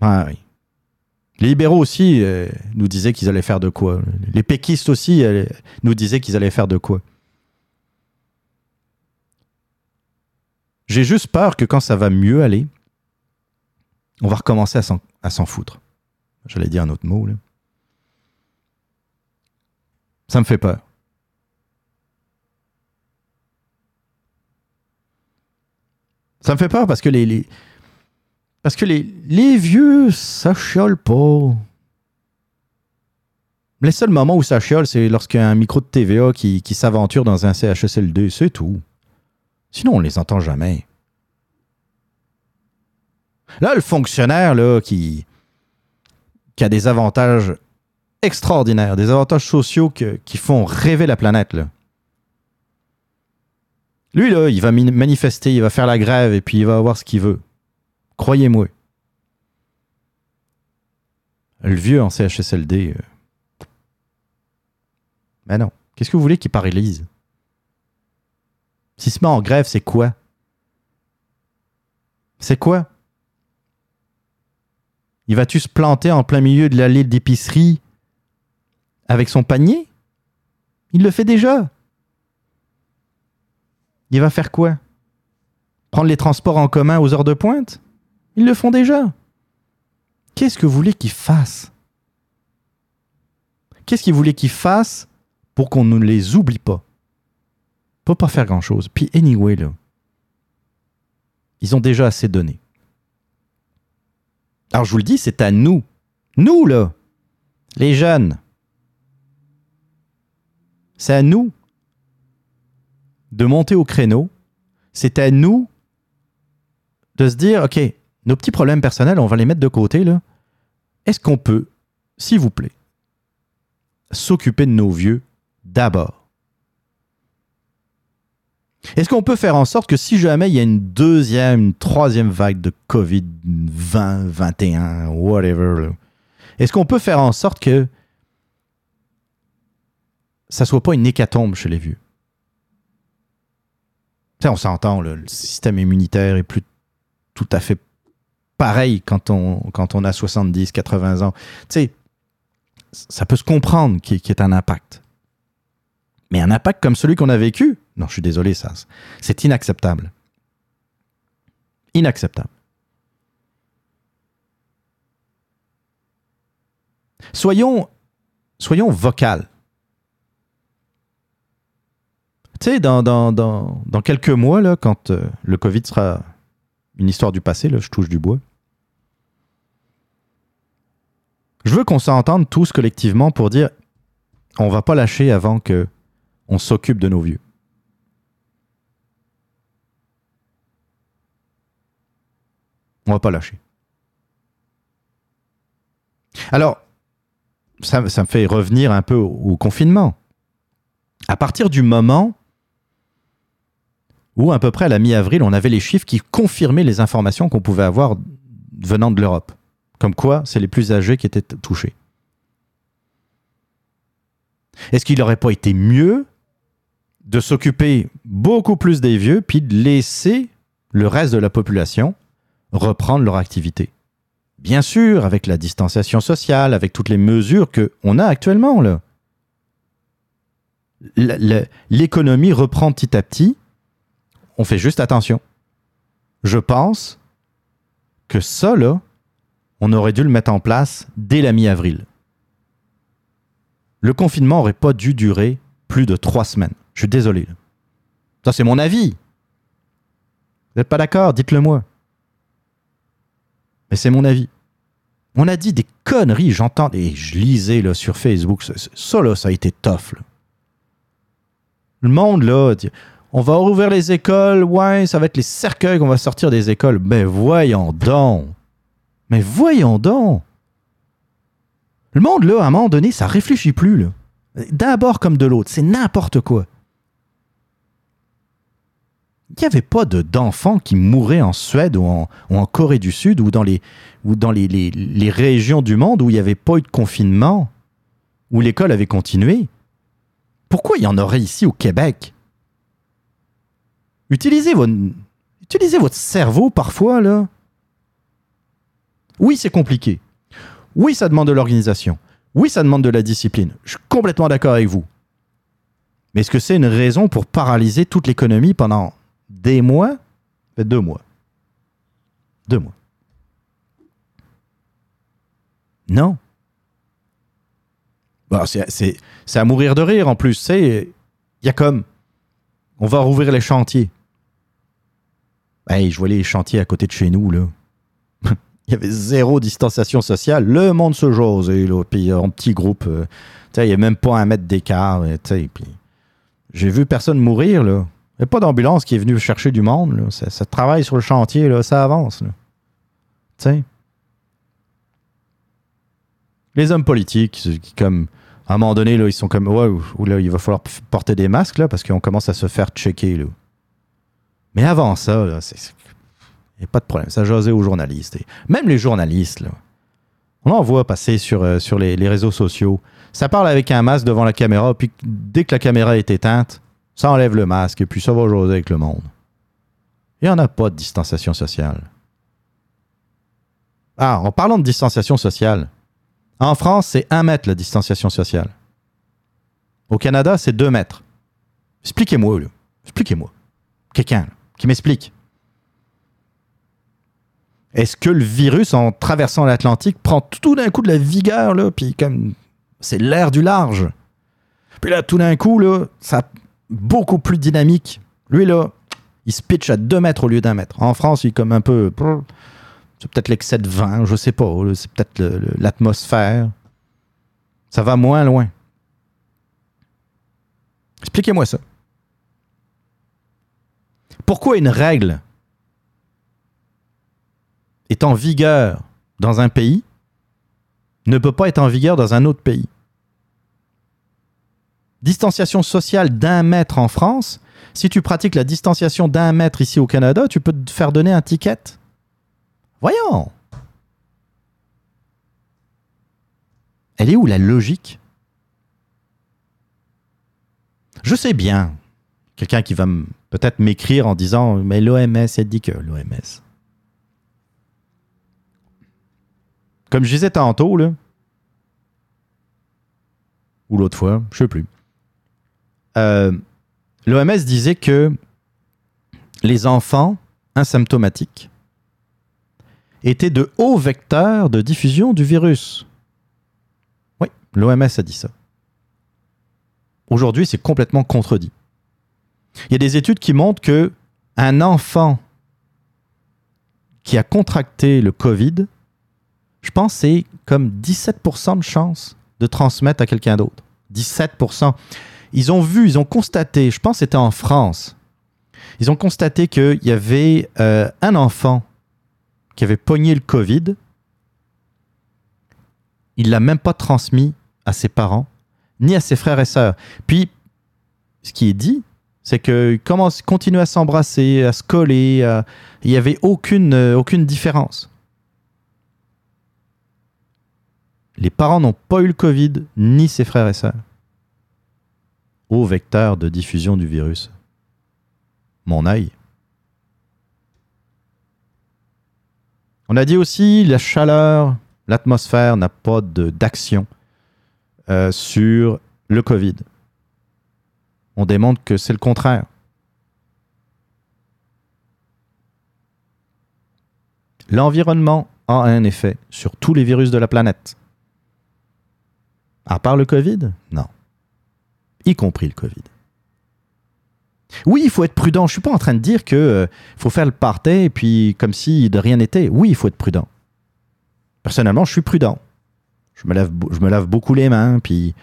A: Ah oui. Les libéraux aussi euh, nous disaient qu'ils allaient faire de quoi. Les péquistes aussi euh, nous disaient qu'ils allaient faire de quoi. J'ai juste peur que quand ça va mieux aller, on va recommencer à s'en, à s'en foutre. J'allais dire un autre mot, là. Ça me fait peur. Ça me fait peur parce que les, parce que les, les vieux, ça chiole pas. Les seuls moments où ça chiole, c'est lorsqu'il y a un micro de TVA qui, qui s'aventure dans un CHSLD, c'est tout. Sinon, on les entend jamais. Là, le fonctionnaire là, qui, qui a des avantages extraordinaires, des avantages sociaux qui font rêver la planète. Là. Lui, là, il va manifester, il va faire la grève et puis il va avoir ce qu'il veut. Croyez-moi. Le vieux en CHSLD. euh, Ben non. Qu'est-ce que vous voulez qu'il paralyse? S'il se met en grève, c'est quoi? C'est quoi? Il va-tu se planter en plein milieu de l'allée d'épicerie avec son panier? Il le fait déjà. Il va faire quoi? Prendre les transports en commun aux heures de pointe? Ils le font déjà. Qu'est-ce que vous voulez qu'ils fassent? Qu'est-ce qu'ils voulaient qu'ils fassent pour qu'on ne les oublie pas? Peut pas faire grand-chose. Puis anyway, là, ils ont déjà assez donné. Alors je vous le dis, c'est à nous. Nous, là, les jeunes. C'est à nous de monter au créneau. C'est à nous de se dire, OK, nos petits problèmes personnels, on va les mettre de côté. Est-ce qu'on peut, s'il vous plaît, s'occuper de nos vieux d'abord? Est-ce qu'on peut faire en sorte que si jamais il y a une deuxième, une troisième vague de COVID 20, 21, whatever, est-ce qu'on peut faire en sorte que ça soit pas une hécatombe chez les vieux? On s'entend, le système immunitaire est plus tout à fait pareil quand on, quand on a 70, 80 ans. Tu sais, ça peut se comprendre qu'il y ait un impact. Mais un impact comme celui qu'on a vécu, non, je suis désolé, ça, c'est inacceptable. Inacceptable. Soyons, soyons vocales. Tu sais, dans, quelques mois, quand euh, le COVID sera une histoire du passé, là, je touche du bois, je veux qu'on s'entende tous collectivement pour dire on va pas lâcher avant que on s'occupe de nos vieux. On va pas lâcher. Alors, ça, ça me fait revenir un peu au, au confinement. À partir du moment où, à peu près à la mi-avril, on avait les chiffres qui confirmaient les informations qu'on pouvait avoir venant de l'Europe. Comme quoi, c'est les plus âgés qui étaient touchés. Est-ce qu'il n'aurait pas été mieux de s'occuper beaucoup plus des vieux, puis de laisser le reste de la population reprendre leur activité? Bien sûr, avec la distanciation sociale, avec toutes les mesures qu'on a actuellement. L'économie reprend petit à petit. On fait juste attention. Je pense que ça, là, on aurait dû le mettre en place dès la mi-avril. Le confinement n'aurait pas dû durer plus de trois semaines. Je suis désolé. Ça, c'est mon avis. Vous n'êtes pas d'accord? Dites-le moi. Mais c'est mon avis. On a dit des conneries, j'entends, et je lisais là, sur Facebook, ça, ça, là, ça a été tough. Le monde, là, dit, on va rouvrir les écoles, ouais, ça va être les cercueils qu'on va sortir des écoles. Mais voyons donc. Mais voyons donc. Le monde, là, à un moment donné, ça réfléchit plus. D'abord comme de l'autre, c'est n'importe quoi. Il n'y avait pas de- d'enfants qui mouraient en Suède ou en, Corée du Sud ou dans, les- les régions du monde où il n'y avait pas eu de confinement, où l'école avait continué. Pourquoi il y en aurait ici au Québec? Utilisez votre, utilisez votre cerveau parfois, là. Oui, c'est compliqué. Oui, ça demande de l'organisation. Oui, ça demande de la discipline. Je suis complètement d'accord avec vous. Mais est-ce que c'est une raison pour paralyser toute l'économie pendant des mois? Fait deux mois. Deux mois. Non. Bon, c'est- à mourir de rire en plus. Il y a comme. On va rouvrir les chantiers. Hey, je vois les chantiers à côté de chez nous, là. il y avait zéro distanciation sociale. Le monde se josait, là. Puis en petit groupe, euh, il n'y a même pas un mètre d'écart. euh, Puis j'ai vu personne mourir, là. Il n'y a pas d'ambulance qui est venue chercher du monde, là. Ça, travaille sur le chantier, là. Ça avance, là. Tu sais? Les hommes politiques, qui, comme, à un moment donné, là, ils sont comme, ouais, ou- là, il va falloir porter des masques, là, parce qu'on commence à se faire checker, là. Mais avant ça, c'est. c'est- Il n'y a pas de problème. Ça jasait aux journalistes. Même les journalistes. On en voit passer sur, euh, sur les, les réseaux sociaux. Ça parle avec un masque devant la caméra, puis dès que la caméra est éteinte, ça enlève le masque, et puis ça va jaser avec le monde. Il n'y en a pas de distanciation sociale. Ah, en parlant de distanciation sociale, en France, c'est un mètre la distanciation sociale. Au Canada, c'est deux mètres. Expliquez-moi. Expliquez-moi. Quelqu'un, là, qui m'explique. Est-ce que le virus, en traversant l'Atlantique, prend tout d'un coup de la vigueur, là, puis comme c'est l'air du large. Puis là, tout d'un coup, là, ça beaucoup plus dynamique. Lui, là, il se pitch à deux mètres au lieu d'un mètre. En France, il est comme un peu. C'est peut-être l'excès de vent, je sais pas. C'est peut-être l'atmosphère. Ça va moins loin. Expliquez-moi ça. Pourquoi une règle est en vigueur dans un pays ne peut pas être en vigueur dans un autre pays? Distanciation sociale d'un mètre en France, si tu pratiques la distanciation d'un mètre ici au Canada, tu peux te faire donner un ticket. Voyons. Elle est où la logique? Je sais bien. Quelqu'un qui va peut-être m'écrire en disant Mais l'OMS, elle dit que l'OMS. Comme je disais tantôt, ou l'autre fois, je sais plus. Euh, L'OMS disait que les enfants asymptomatiques étaient de hauts vecteurs de diffusion du virus. Oui, l'OMS a dit ça. Aujourd'hui, c'est complètement contredit. Il y a des études qui montrent que un enfant qui a contracté le Covid, je pense c'est comme 17% de chance de transmettre à quelqu'un d'autre. 17%. Ils ont vu, ils ont constaté, je pense c'était en France, ils ont constaté qu'il y avait euh, un enfant qui avait pogné le Covid. Il l'a même pas transmis à ses parents, ni à ses frères et sœurs. Puis, ce qui est dit, c'est qu'ils commencent, continuent à s'embrasser, à se coller. à- Il n'y avait aucune, euh, aucune différence. Les parents n'ont pas eu le Covid, ni ses frères et sœurs. Au vecteur de diffusion du virus. Mon œil. On a dit aussi la chaleur, l'atmosphère n'a pas d'action euh, sur le Covid. On démontre que c'est le contraire. L'environnement a un effet sur tous les virus de la planète. À part le Covid Non. Y compris le Covid. Oui, il faut être prudent. Je suis pas en train de dire que euh, faut faire le party et puis comme si de rien n'était. Oui, il faut être prudent. Personnellement, je suis prudent. Je me lave, je me lave beaucoup les mains, puis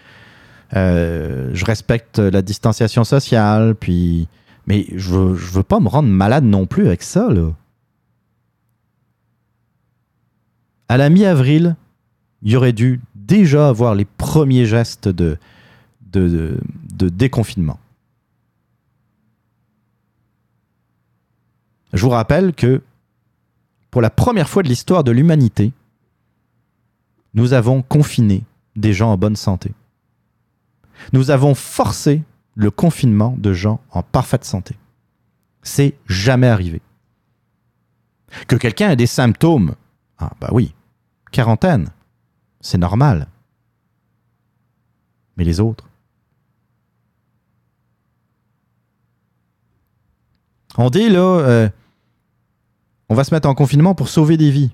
A: euh, je respecte la distanciation sociale, puis mais je veux, veux pas me rendre malade non plus avec ça. À la mi-avril, il y aurait dû déjà avoir les premiers gestes de, de- de déconfinement. Je vous rappelle que pour la première fois de l'histoire de l'humanité, nous avons confiné des gens en bonne santé. Nous avons forcé le confinement de gens en parfaite santé. C'est jamais arrivé. Que quelqu'un ait des symptômes, ah bah oui, quarantaine, c'est normal. Mais les autres? On dit là, euh, on va se mettre en confinement pour sauver des vies.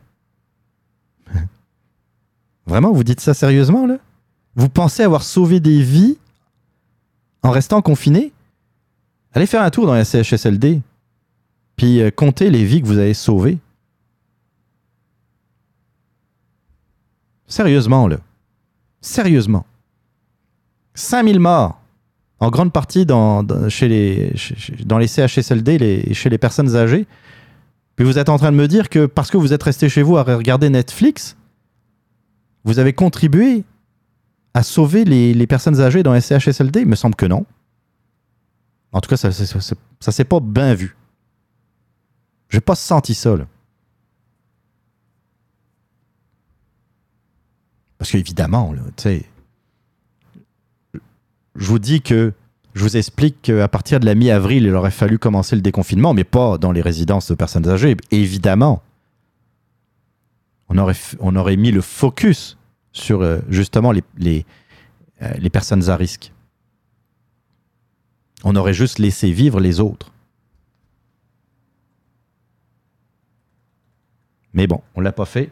A: Vraiment, vous dites ça sérieusement là? Vous pensez avoir sauvé des vies en restant confiné Allez faire un tour dans la CHSLD. Puis euh, comptez les vies que vous avez sauvées. Sérieusement, là. Sérieusement. 5000 morts, en grande partie dans, chez les, dans les CHSLD, chez les personnes âgées. Puis vous êtes en train de me dire que parce que vous êtes resté chez vous à regarder Netflix, vous avez contribué à sauver les, personnes âgées dans les Il me semble que non. En tout cas, ça, ça, s'est pas bien vu. J'ai pas senti ça, là. Parce qu'évidemment, là, tu sais, je vous dis que je vous explique qu'à partir de la mi-avril, il aurait fallu commencer le déconfinement, mais pas dans les résidences de personnes âgées. Évidemment, on aurait, on aurait mis le focus sur euh, justement les, les, euh, les personnes à risque. On aurait juste laissé vivre les autres. Mais bon, on l'a pas fait.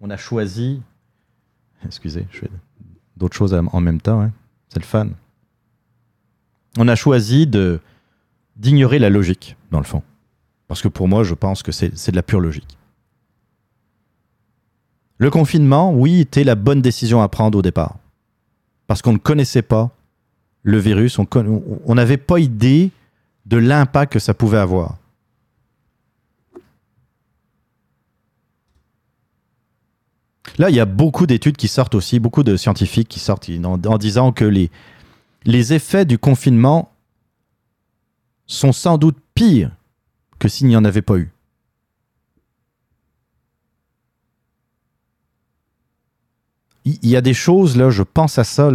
A: On a choisi. Excusez, je fais d'autres choses en même temps. hein. C'est le fun. On a choisi d'ignorer la logique, dans le fond. Parce que pour moi, je pense que c'est de la pure logique. Le confinement, oui, était la bonne décision à prendre au départ. Parce qu'on ne connaissait pas le virus, on n'avait pas idée de l'impact que ça pouvait avoir. Là, il y a beaucoup d'études qui sortent aussi, beaucoup de scientifiques qui sortent en, disant que les effets du confinement sont sans doute pires que s'il n'y en avait pas eu. Il y a des choses, là, je pense à ça,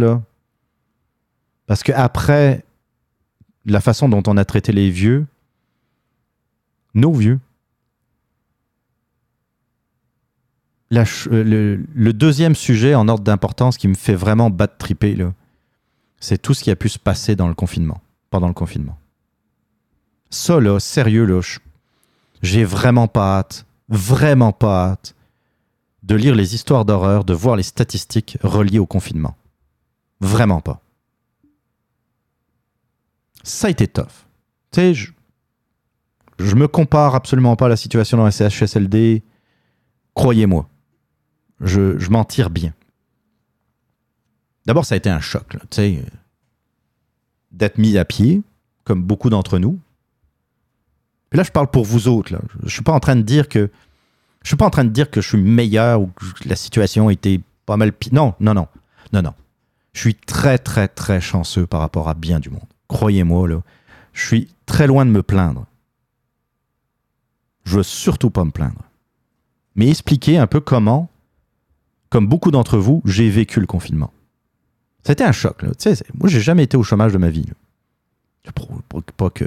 A: parce que après la façon dont on a traité les vieux, nos vieux, euh, le, deuxième sujet en ordre d'importance qui me fait vraiment battre triper, c'est tout ce qui a pu se passer dans le confinement, pendant le confinement. Ça, sérieux, j'ai vraiment pas hâte, vraiment pas hâte de lire les histoires d'horreur, de voir les statistiques reliées au confinement. Vraiment pas. Ça a été tough. Tu sais, je, me compare absolument pas à la situation dans les CHSLD. Croyez-moi, je, m'en tire bien. D'abord, ça a été un choc, tu sais, d'être mis à pied, comme beaucoup d'entre nous. Là, je parle pour vous autres. Je suis pas en train de dire que je suis pas en train de dire que je suis meilleur ou que la situation était pas mal pire. Non, non, non, non, non. Je suis très, très, très chanceux par rapport à bien du monde. Croyez-moi, là, je suis très loin de me plaindre. Je veux surtout pas me plaindre. Mais expliquer un peu comment, comme beaucoup d'entre vous, j'ai vécu le confinement. C'était un choc. Là. Tu sais, moi, j'ai jamais été au chômage de ma vie. là. Pour- pour- Pas que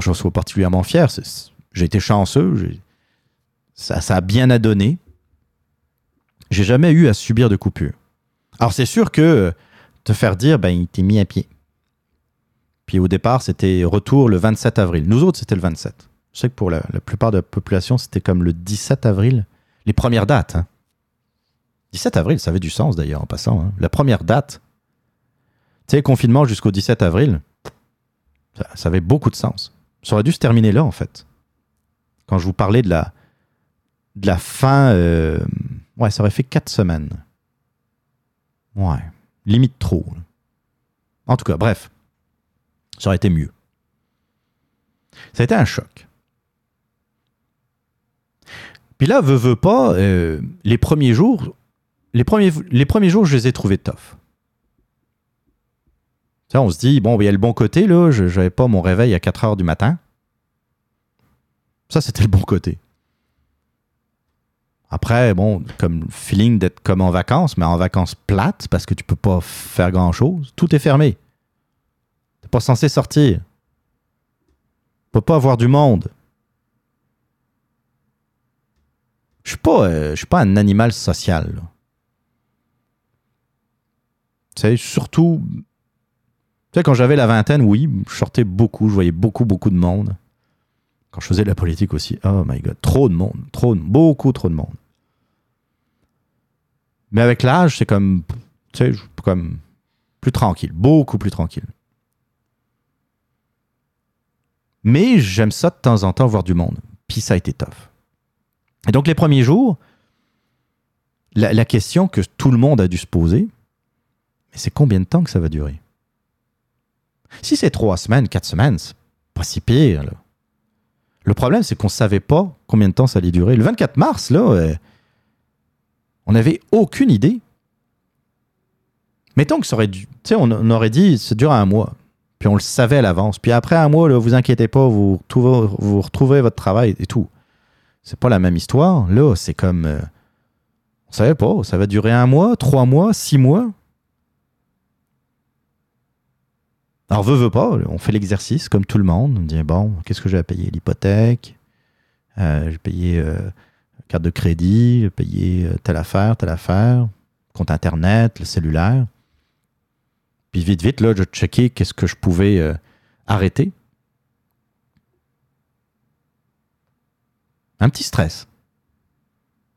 A: j'en- sois particulièrement fier. J'ai été chanceux. Ça, ça a bien à donner. J'ai jamais eu à subir de coupure. Alors, c'est sûr que euh, te faire dire, ben, il t'est mis à pied. Puis au départ, c'était retour le 27 avril. Nous autres, c'était le 27. Je sais que pour la, plupart de la population, c'était comme le 17 avril. Les premières dates. hein. 17 avril, ça avait du sens d'ailleurs en passant. hein. La première date, tu sais, confinement jusqu'au 17 avril, ça, ça avait beaucoup de sens. Ça aurait dû se terminer là en fait. Quand je vous parlais de la, de la fin, euh, ouais, ça aurait fait 4 semaines. Ouais, limite trop. En tout cas, bref, ça aurait été mieux. Ça a été un choc. Puis là, veux, veux pas, euh, les premiers jours, les premiers, jours, je les ai trouvés tough. Sais, on se dit, bon, il y a le bon côté, là, je n'avais pas mon réveil à 4 heures du matin. Ça, c'était le bon côté. Après, bon, comme feeling d'être comme en vacances, mais en vacances plates, parce que tu peux pas faire grand-chose. Tout est fermé. T'es pas censé sortir. Tu peux pas avoir du monde. Je suis pas, euh, suis pas un animal social. Tu sais, surtout, tu sais, quand j'avais la vingtaine, oui, je sortais beaucoup, je voyais beaucoup, beaucoup de monde. Je faisais de la politique aussi, oh my god, trop de monde, trop, de- beaucoup trop de monde. Mais avec l'âge, c'est comme, tu sais, comme plus tranquille, beaucoup plus tranquille. Mais j'aime ça de temps en temps voir du monde. Puis ça a été tough. Et donc les premiers jours, la, question que tout le monde a dû se poser, c'est combien de temps que ça va durer? Si c'est trois semaines, quatre semaines, c'est pas si pire. Le problème, c'est qu'on ne savait pas combien de temps ça allait durer. Le 24 mars, là, euh, on n'avait aucune idée. Mettons que ça aurait dû. Tu sais, on, aurait dit, ça dure un mois. Puis on le savait à l'avance. Puis après un mois, vous inquiétez pas, vous retrouverez votre travail et tout. C'est pas la même histoire. Là, c'est comme. euh, on savait pas. Ça va durer un mois, trois mois, six mois. Alors, veut, veut pas, on fait l'exercice comme tout le monde. On dit, bon, qu'est-ce que j'ai à payer? L'hypothèque, euh, j'ai payé euh, carte de crédit, j'ai payé euh, telle affaire, telle affaire, compte Internet, le cellulaire. Puis vite, vite, là, je checkais qu'est-ce que je pouvais arrêter. Un petit stress.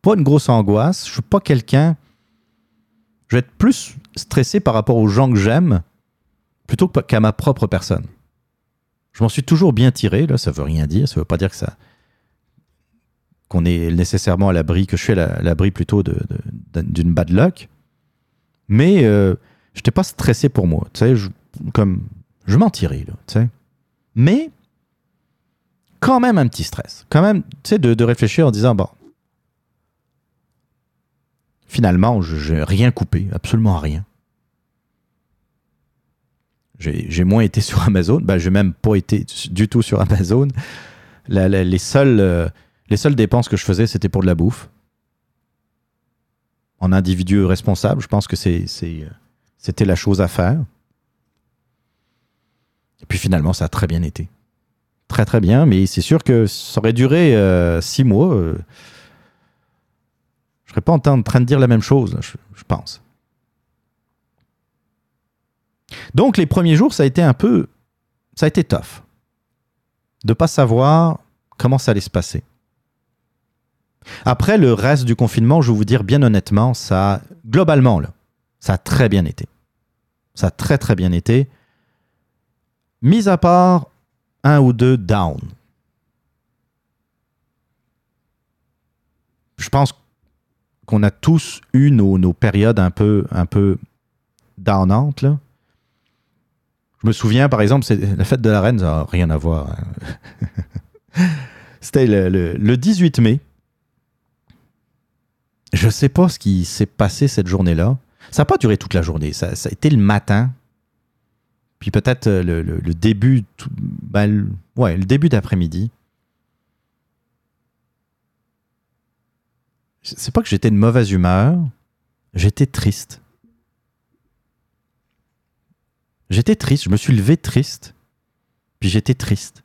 A: Pas une grosse angoisse. Je suis pas quelqu'un. Je vais être plus stressé par rapport aux gens que j'aime plutôt qu'à ma propre personne. Je m'en suis toujours bien tiré, là, ça veut rien dire, ça veut pas dire que ça qu'on est nécessairement à l'abri, que je suis à la- à l'abri plutôt de- de- d'une bad luck. Mais euh, je n'étais pas stressé pour moi, tu sais, je, comme je m'en tirais, tu sais. Mais quand même un petit stress, quand même, tu sais, de, de réfléchir en disant, bon, finalement, je n'ai rien coupé, absolument rien. J'ai moins été sur Amazon. Ben, j'ai même pas été du tout sur Amazon. Les, seules, euh, les seules dépenses que je faisais, c'était pour de la bouffe. En individu responsable, je pense que euh, c'était la chose à faire. Et puis finalement, ça a très bien été. Très très bien, mais c'est sûr que ça aurait duré euh, six mois. euh, je serais pas en train de dire la même chose, je pense. Donc les premiers jours, ça a été un peu, ça a été tough de pas savoir comment ça allait se passer. Après le reste du confinement, je vais vous dire bien honnêtement, ça globalement là, ça a très bien été. Ça a très très bien été. Mis à part un ou deux down. Je pense qu'on a tous eu nos, nos périodes un peu, un peu downantes là. Je me souviens, par exemple, c'est la fête de la reine, ça n'a rien à voir. hein. C'était le, le- le 18 mai. Je ne sais pas ce qui s'est passé cette journée-là. Ça n'a pas duré toute la journée. Ça, a été le matin. Puis peut-être euh, le, début, tout- le- ouais, le début d'après-midi. C'est pas que j'étais de mauvaise humeur. J'étais triste. J'étais triste, je me suis levé triste. Puis j'étais triste.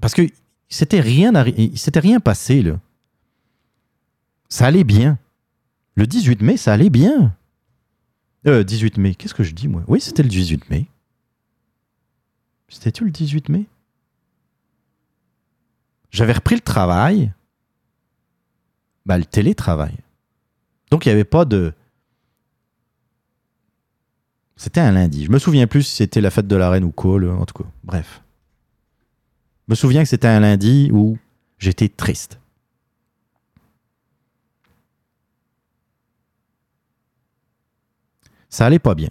A: Parce que c'était rien, s'était rien passé. Ça allait bien. Le 18 mai, ça allait bien. Euh, 18 mai, qu'est-ce que je dis moi? Oui, c'était le 18 mai. C'était-tu le 18 mai? J'avais repris le travail. Bah, le télétravail. Donc, il n'y avait pas de. C'était un lundi. Je me souviens plus si c'était la fête de la reine ou là, en tout cas. Bref. Je me souviens que c'était un lundi où j'étais triste. Ça allait pas bien.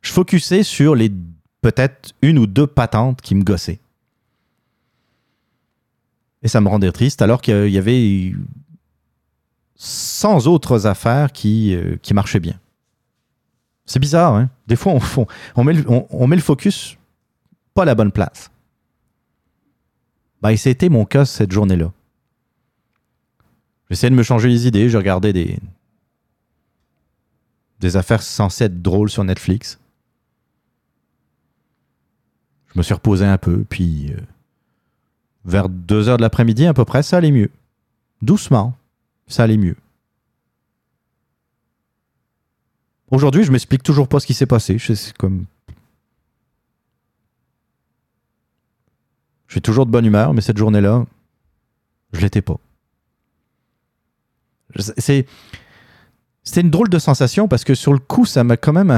A: Je focusais sur les peut-être une ou deux patentes qui me gossaient. Et ça me rendait triste alors qu'il y avait sans autres affaires qui, euh, qui marchaient bien. C'est bizarre, hein? Des fois, on, on- met le, on- met le focus pas à la bonne place. Et c'était mon cas cette journée-là. J'essayais de me changer les idées, je regardais des, des affaires censées être drôles sur Netflix. Je me suis reposé un peu, puis euh, vers 2 heures de l'après-midi à peu près, ça allait mieux. Doucement, ça allait mieux. Aujourd'hui, je m'explique toujours pas ce qui s'est passé. Je, suis toujours de bonne humeur, mais cette journée-là, je l'étais pas. C'est c'était une drôle de sensation parce que sur le coup, ça m'a quand même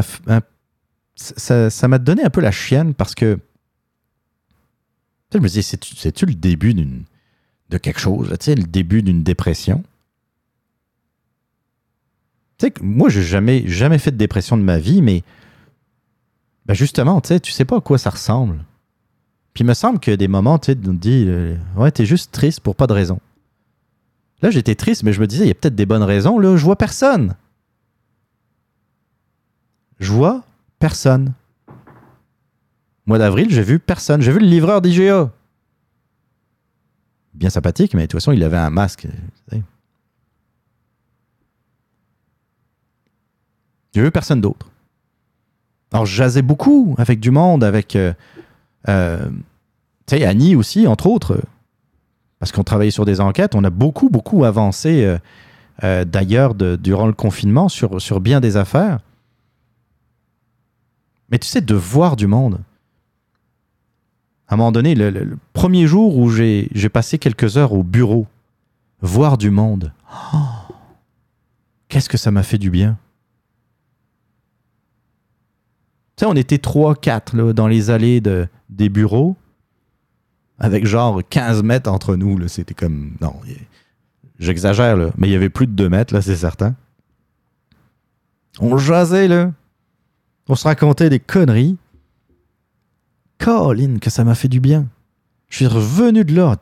A: ça m'a donné un peu la chienne parce que je me disais, c'est-tu le début d'une de quelque chose, tu sais, le début d'une dépression? Tu sais, que moi, j'ai jamais, jamais fait de dépression de ma vie, mais ben justement, tu sais, tu sais pas à quoi ça ressemble. Puis il me semble que des moments, tu sais, on dit, euh, ouais, t'es juste triste pour pas de raison. Là, j'étais triste, mais je me disais, il y a peut-être des bonnes raisons. Là, je vois personne. Je vois personne. Mois d'avril, j'ai vu personne. J'ai vu le livreur d'IGA. Bien sympathique, mais de toute façon, il avait un masque. J'ai vu personne d'autre. Alors, je jasais beaucoup avec du monde, avec euh, euh, Annie aussi, entre autres, parce qu'on travaillait sur des enquêtes. On a beaucoup, beaucoup avancé, euh, d'ailleurs, durant le confinement, sur, bien des affaires. Mais tu sais, de voir du monde. À un moment donné, le, premier jour où j'ai j'ai passé quelques heures au bureau, voir du monde, oh, qu'est-ce que ça m'a fait du bien. Tu on était 3-4 là, dans les allées de, des bureaux, avec genre 15 mètres entre nous. C'était comme. Non, j'exagère, là, mais il y avait plus de 2 mètres, là, c'est certain. On jasait, là. On se racontait des conneries. Colin, que ça m'a fait du bien. Je suis revenu de là,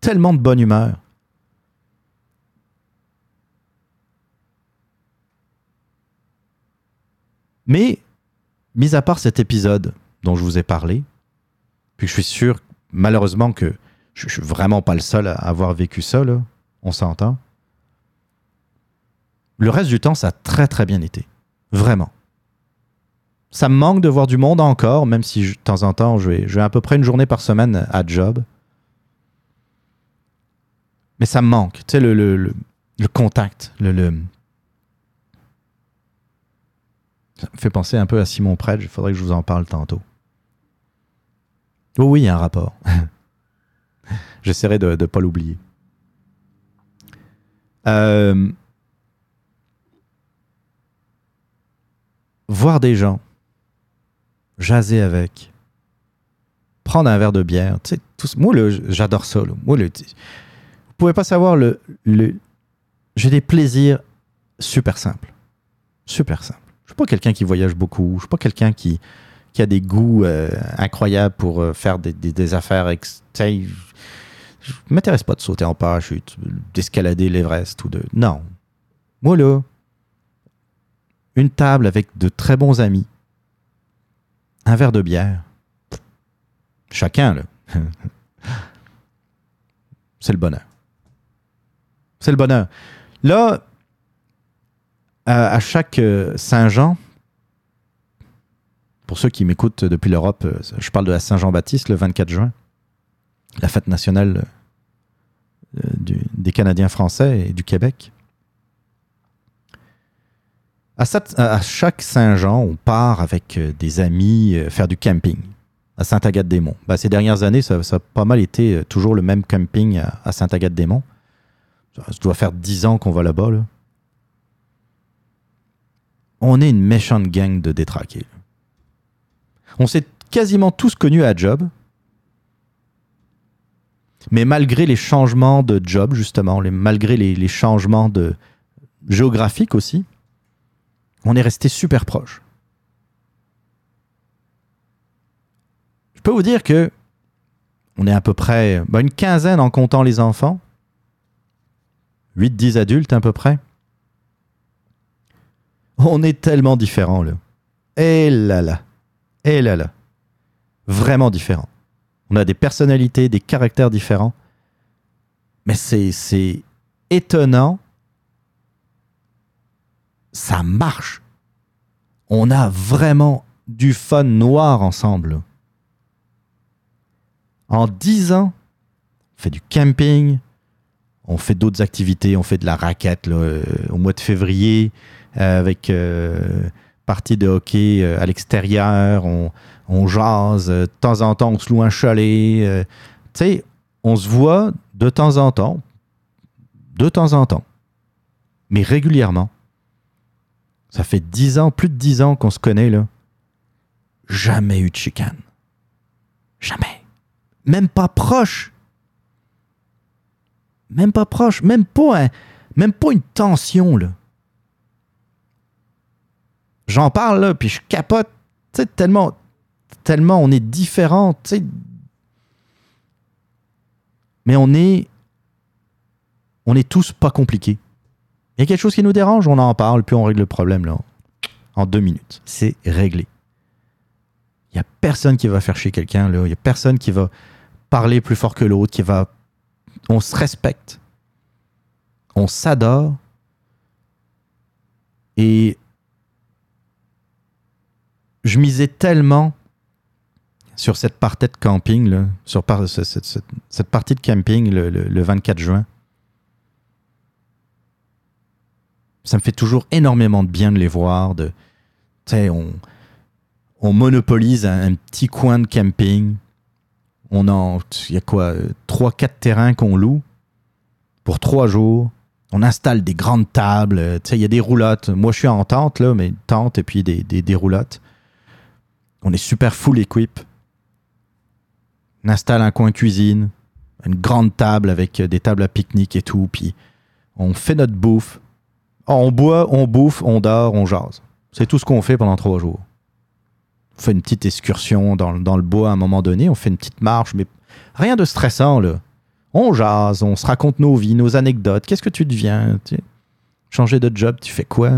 A: tellement de bonne humeur. Mais, mis à part cet épisode dont je vous ai parlé, puis je suis sûr, malheureusement, que je, je suis vraiment pas le seul à avoir vécu ça, là. On s'entend. Le reste du temps, ça a très très bien été. Vraiment. Ça me manque de voir du monde encore, même si de temps en temps, je vais, je vais à peu près une journée par semaine à job. Mais ça me manque. Tu sais, le, le, le, le contact, le, le- Fait penser un peu à Simon Predge. Il faudrait que je vous en parle tantôt. Oh oui, il y a un rapport. J'essaierai de ne pas l'oublier. Euh, voir des gens, jaser avec, prendre un verre de bière, tu sais, tout moi, j'adore ça. là. Moi, le, vous pouvez pas savoir, le, j'ai des plaisirs super simples. Super simples. Suis pas quelqu'un qui voyage beaucoup. Je suis pas quelqu'un qui, qui a des goûts euh, incroyables pour euh, faire des, des- affaires. Ex, je m'intéresse pas de sauter en parachute, d'escalader l'Everest ou de. Non. Moi, là, une table avec de très bons amis, un verre de bière. Chacun, là. C'est le bonheur. C'est le bonheur. Là, à, à chaque euh, Saint-Jean, pour ceux qui m'écoutent depuis l'Europe, euh, je parle de la Saint-Jean-Baptiste le 24 juin, la fête nationale euh, des Canadiens français et du Québec. À, chaque Saint-Jean, on part avec euh, des amis euh, faire du camping à Sainte-Agathe-des-Monts. Ben, ces dernières années, ça, a pas mal été euh, toujours le même camping à, à Sainte-Agathe-des-Monts. Ça, doit faire 10 ans qu'on va là-bas. là. On est une méchante gang de détraqués. On s'est quasiment tous connus à job. Mais malgré les changements de job, justement, malgré les, changements de géographiques aussi, on est resté super proches. Je peux vous dire que on est à peu près ben, une quinzaine en comptant les enfants. 8-10 adultes à peu près. On est tellement différents. Et là là. Et là là. Vraiment différents. On a des personnalités, des caractères différents. Mais c'est étonnant. Ça marche. On a vraiment du fun noir ensemble. En 10 ans, on fait du camping, on fait d'autres activités, on fait de la raquette euh, au mois de février euh, avec euh, partie de hockey à l'extérieur, on, on jase, de temps en temps on se loue un chalet. tu sais, on se voit de temps en temps, de temps en temps, mais régulièrement. Ça fait dix ans, plus de dix ans qu'on se connaît, là. Jamais eu de chicane. Jamais. Même pas proche. Même pas proche. Même pas, un- même pas une tension. J'en parle, là, puis je capote. Tellement, tellement on est différents. Mais on est. On est tous pas compliqués. Il y a quelque chose qui nous dérange, on en parle, puis on règle le problème, là. En deux minutes. C'est réglé. Il n'y a personne qui va faire chier quelqu'un. Il n'y a personne qui va parler plus fort que l'autre, qui va. On se respecte. On s'adore. Et je misais tellement sur cette partie de camping, sur cette, partie de camping le, le- le 24 juin. Ça me fait toujours énormément de bien de les voir. De, on, on monopolise un, un petit coin de camping. On en, il y a quoi, 3-4 terrains qu'on loue pour trois jours. On installe des grandes tables. euh, Tu sais, il y a des roulottes. Moi, je suis en tente, là, mais tente et puis des, des, roulottes. On est super full equip. On installe un coin cuisine, une grande table avec euh, des tables à pique-nique et tout. Puis on fait notre bouffe. On boit, on bouffe, on dort, on jase. C'est tout ce qu'on fait pendant trois jours. On fait une petite excursion dans, dans le bois à un moment donné. On fait une petite marche, mais rien de stressant, là. On jase, on se raconte nos vies, nos anecdotes. Qu'est-ce que tu deviens? tu? Changer de job, tu fais quoi?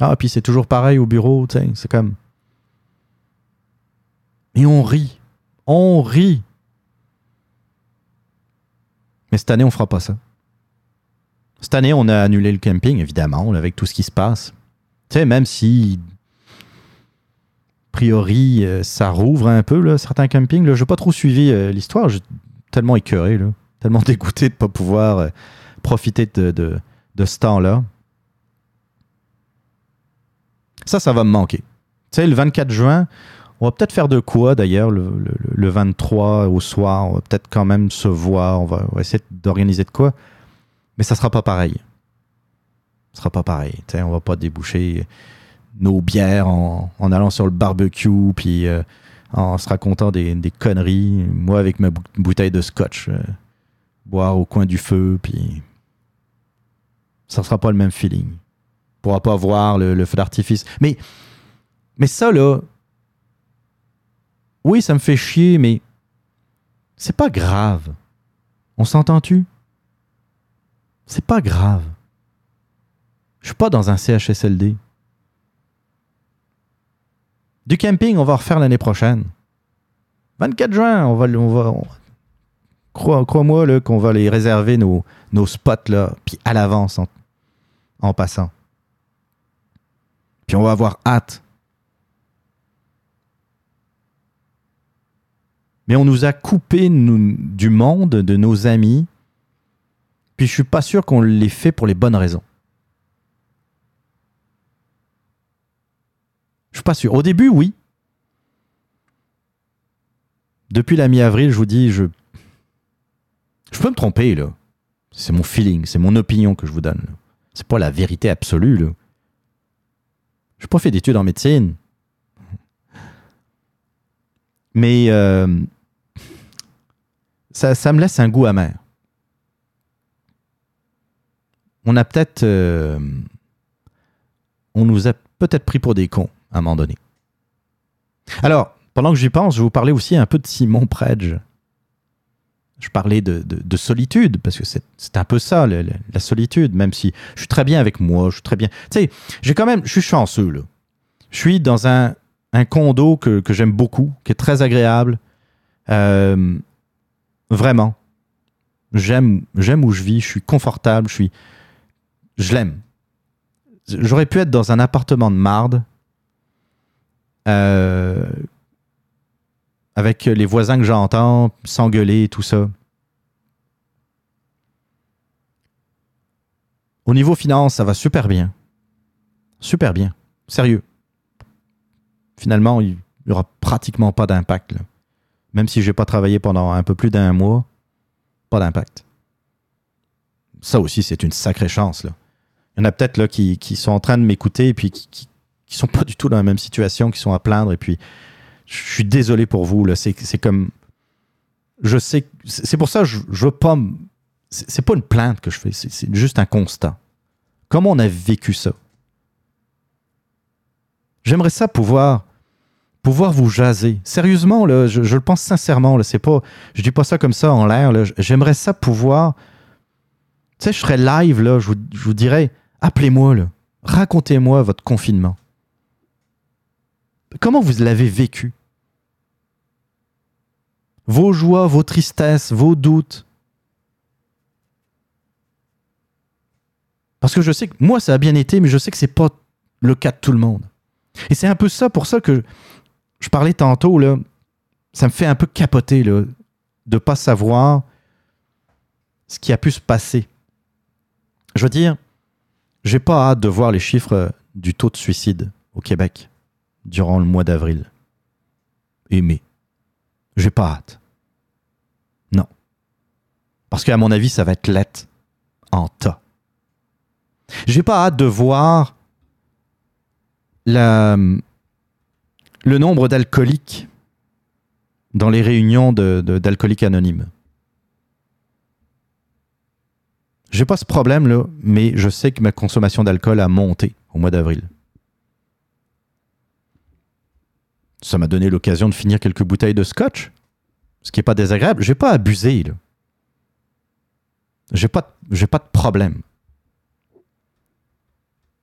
A: Ah, puis c'est toujours pareil au bureau, tu sais, c'est comme. Et on rit. On rit. Mais cette année, on fera pas ça. Cette année, on a annulé le camping, évidemment, avec tout ce qui se passe. Tu sais, même si, priori, euh, ça rouvre un peu, là, certains campings. Je n'ai pas trop suivi euh, l'histoire. J'ai tellement écœuré, tellement dégoûté de ne pas pouvoir euh, profiter de, de, ce temps-là. Ça, ça va me manquer. Tu sais, le 24 juin, on va peut-être faire de quoi d'ailleurs le, le- le 23 au soir. On va peut-être quand même se voir. On va, essayer d'organiser de quoi. Mais ça sera pas pareil. Ce sera pas pareil. Tu sais, on va pas déboucher nos bières en, allant sur le barbecue puis euh, en se racontant des, conneries. Moi, avec ma bou- bouteille de scotch, euh, boire au coin du feu, puis ça sera pas le même feeling. On pourra pas voir le, le feu d'artifice. Mais, mais ça, là, oui, ça me fait chier, mais c'est pas grave. On s'entend-tu? C'est pas grave. Je suis pas dans un CHSLD. Du camping, on va refaire l'année prochaine. 24 juin, on va, on va, crois-moi qu'on va les réserver nos, nos spots là, puis à l'avance en, passant. Puis on va avoir hâte. Mais on nous a coupé du monde, de nos amis. Puis je suis pas sûr qu'on l'ait fait pour les bonnes raisons. Je suis pas sûr. Au début, oui. Depuis la mi-avril, je vous dis, je. Je peux me tromper, là. C'est mon feeling, c'est mon opinion que je vous donne. C'est pas la vérité absolue, là. J'ai pas fait d'études en médecine. Mais euh, ça, ça me laisse un goût amer. On a peut-être. euh, on nous a peut-être pris pour des cons à un moment donné. Alors, pendant que j'y pense, je vais vous parler aussi un peu de Simon Predge. Je parlais de, de- de solitude, parce que c'est un peu ça, la solitude, même si je suis très bien avec moi, je suis très bien. Tu sais, j'ai quand même, je suis chanceux, là. Je suis dans un, un condo que, que j'aime beaucoup, qui est très agréable. Euh, vraiment. J'aime, j'aime où je vis, je suis confortable, je suis. Je l'aime. J'aurais pu être dans un appartement de marde. Euh, avec les voisins que j'entends s'engueuler et tout ça. Au niveau finance, ça va super bien. Super bien. Sérieux. Finalement, il n'y aura pratiquement pas d'impact. Même si je n'ai pas travaillé pendant un peu plus d'un mois, pas d'impact. Ça aussi, c'est une sacrée chance. Il y en a peut-être qui, qui sont en train de m'écouter et puis qui, qui sont pas du tout dans la même situation, qui sont à plaindre. Et puis, je suis désolé pour vous. Là. C'est, c'est comme. Je sais. C'est pour ça que je, je veux pas. C'est, pas une plainte que je fais, c'est, juste un constat. Comment on a vécu ça? J'aimerais ça pouvoir pouvoir vous jaser. Sérieusement, là, je, le pense sincèrement. Là, c'est pas, je dis pas ça comme ça en l'air. là. J'aimerais ça pouvoir. Tu sais, je serais live, là, je vous, je vous dirais, appelez-moi, là. Racontez-moi votre confinement. Comment vous l'avez vécu? Vos joies, vos tristesses, vos doutes. Parce que je sais que moi, ça a bien été, mais je sais que c'est pas le cas de tout le monde. Et c'est un peu ça, pour ça que je parlais tantôt, là, ça me fait un peu capoter là, de pas savoir ce qui a pu se passer. Je veux dire, j'ai pas hâte de voir les chiffres du taux de suicide au Québec durant le mois d'avril et mai. J'ai pas hâte. Non. Parce qu'à mon avis, ça va être lettre en tas. J'ai pas hâte de voir le nombre d'alcooliques dans les réunions de- de- d'alcooliques anonymes. J'ai pas ce problème là, mais je sais que ma consommation d'alcool a monté au mois d'avril. Ça m'a donné l'occasion de finir quelques bouteilles de scotch, ce qui est pas désagréable. J'ai pas abusé là. J'ai pas, pas de problème.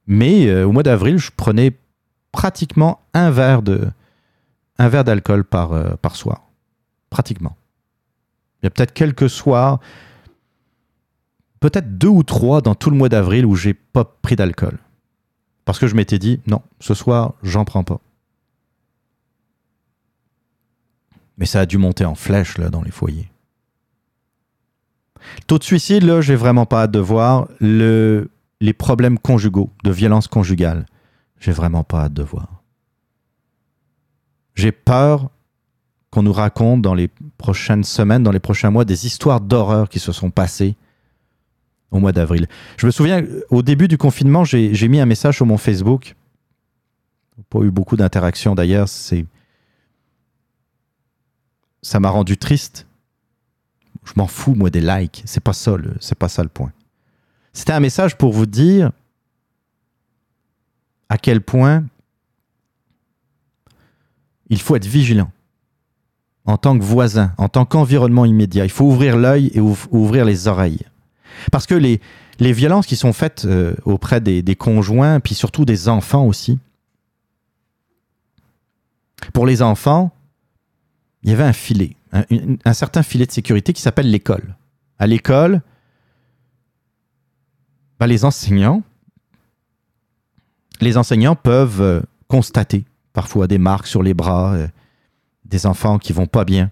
A: Mais euh, au mois d'avril, je prenais pratiquement un verre de un verre d'alcool par, euh, par soir. Pratiquement. Il y a peut-être quelques soirs, peut-être deux ou trois dans tout le mois d'avril où j'ai pas pris d'alcool. Parce que je m'étais dit, non, ce soir, j'en prends pas. Mais ça a dû monter en flèche là, dans les foyers. Taux de suicide, là, j'ai vraiment pas hâte de voir. Le, les problèmes conjugaux, de violence conjugale, j'ai vraiment pas hâte de voir. J'ai peur qu'on nous raconte dans les prochaines semaines, dans les prochains mois, des histoires d'horreur qui se sont passées au mois d'avril. Je me souviens, au début du confinement, j'ai mis un message sur mon Facebook. Pas eu beaucoup d'interactions d'ailleurs. C'est ça m'a rendu triste. Je m'en fous moi des likes. C'est pas ça c'est pas ça le point. C'était un message pour vous dire à quel point il faut être vigilant en tant que voisin, en tant qu'environnement immédiat. Il faut ouvrir l'œil et ouv- ouvrir les oreilles. Parce que les, les violences qui sont faites euh, auprès des conjoints, puis surtout des enfants aussi, pour les enfants, il y avait un filet, un, certain filet de sécurité qui s'appelle l'école. À l'école, ben, les enseignants, les enseignants peuvent euh, constater parfois des marques sur les bras, euh, des enfants qui vont pas bien.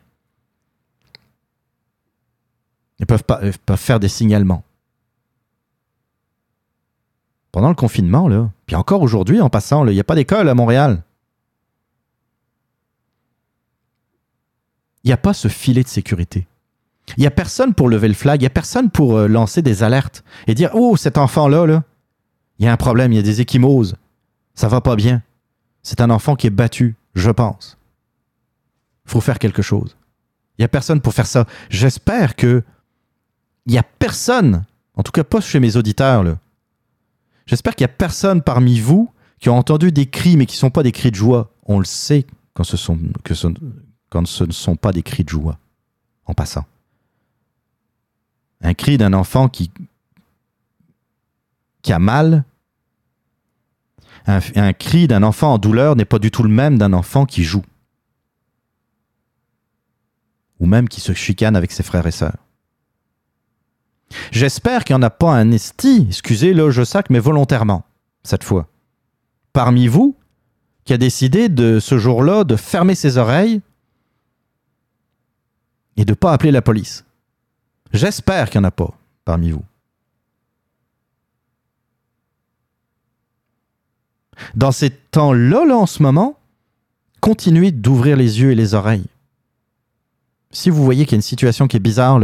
A: Ils euh, peuvent faire des signalements. Pendant le confinement, là, puis encore aujourd'hui en passant, il n'y a pas d'école à Montréal. Il n'y a pas ce filet de sécurité. Il n'y a personne pour lever le flag, il n'y a personne pour euh, lancer des alertes et dire Oh, cet enfant-là, là, il y a un problème, il y a des échymoses, ça va pas bien. C'est un enfant qui est battu, je pense. Il faut faire quelque chose. Il n'y a personne pour faire ça. J'espère que il n'y a personne, en tout cas pas chez mes auditeurs, là. J'espère qu'il n'y a personne parmi vous qui a entendu des cris, mais qui ne sont pas des cris de joie. On le sait quand ce, sont, quand ce ne sont pas des cris de joie, en passant. Un cri d'un enfant qui, a mal, un, un cri d'un enfant en douleur n'est pas du tout le même d'un enfant qui joue. Ou même qui se chicane avec ses frères et sœurs. J'espère qu'il n'y en a pas un esti, excusez le je sac, mais volontairement, cette fois. Parmi vous, qui a décidé de ce jour-là de fermer ses oreilles et de ne pas appeler la police. J'espère qu'il n'y en a pas parmi vous. Dans ces temps-là, là, en ce moment, continuez d'ouvrir les yeux et les oreilles. Si vous voyez qu'il y a une situation qui est bizarre,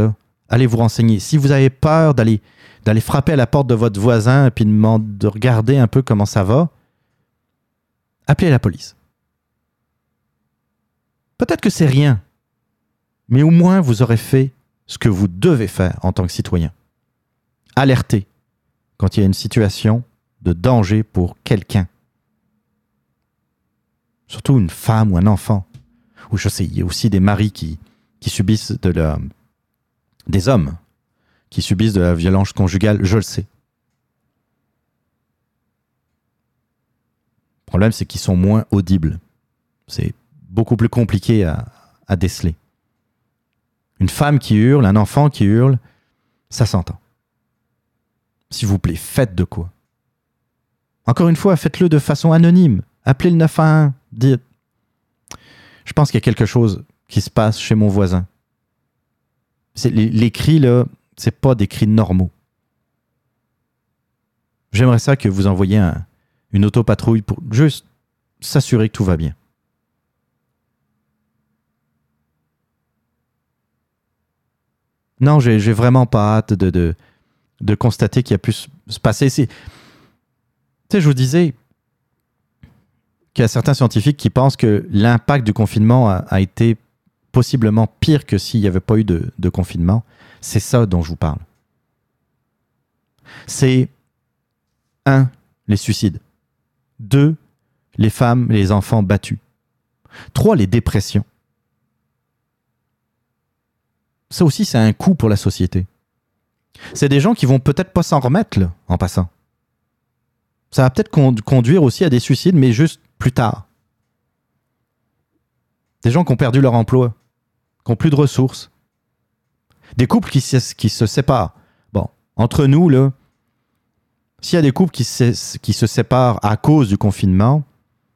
A: allez vous renseigner. Si vous avez peur d'aller d'aller frapper à la porte de votre voisin et puis de regarder un peu comment ça va, appelez la police. Peut-être que c'est rien, mais au moins vous aurez fait ce que vous devez faire en tant que citoyen. Alerter quand il y a une situation de danger pour quelqu'un. Surtout une femme ou un enfant. Ou je sais, il y a aussi des maris qui, qui subissent de la, des hommes qui subissent de la violence conjugale, je le sais. Le problème, c'est qu'ils sont moins audibles. C'est beaucoup plus compliqué à, à déceler. Une femme qui hurle, un enfant qui hurle, ça s'entend. S'il vous plaît, faites de quoi. Encore une fois, faites-le de façon anonyme. Appelez le 911. Dites Je pense qu'il y a quelque chose qui se passe chez mon voisin. Les, cris, là, c'est pas des cris normaux. J'aimerais ça que vous envoyiez un, une autopatrouille pour juste s'assurer que tout va bien. Non, j'ai vraiment pas hâte de, de, de constater qu'il a pu se passer. Tu sais, je vous disais qu'il y a certains scientifiques qui pensent que l'impact du confinement a, été possiblement pire que s'il n'y avait pas eu de, de confinement. C'est ça dont je vous parle. C'est un, les suicides. Deux, les femmes, les enfants battus. Trois, les dépressions. Ça aussi, c'est un coût pour la société. C'est des gens qui vont peut-être pas s'en remettre en passant. Ça va peut-être conduire aussi à des suicides, mais juste plus tard. Des gens qui ont perdu leur emploi, qui n'ont plus de ressources. Des couples qui se, séparent. Bon, entre nous, s'il y a des couples qui se, qui se séparent à cause du confinement,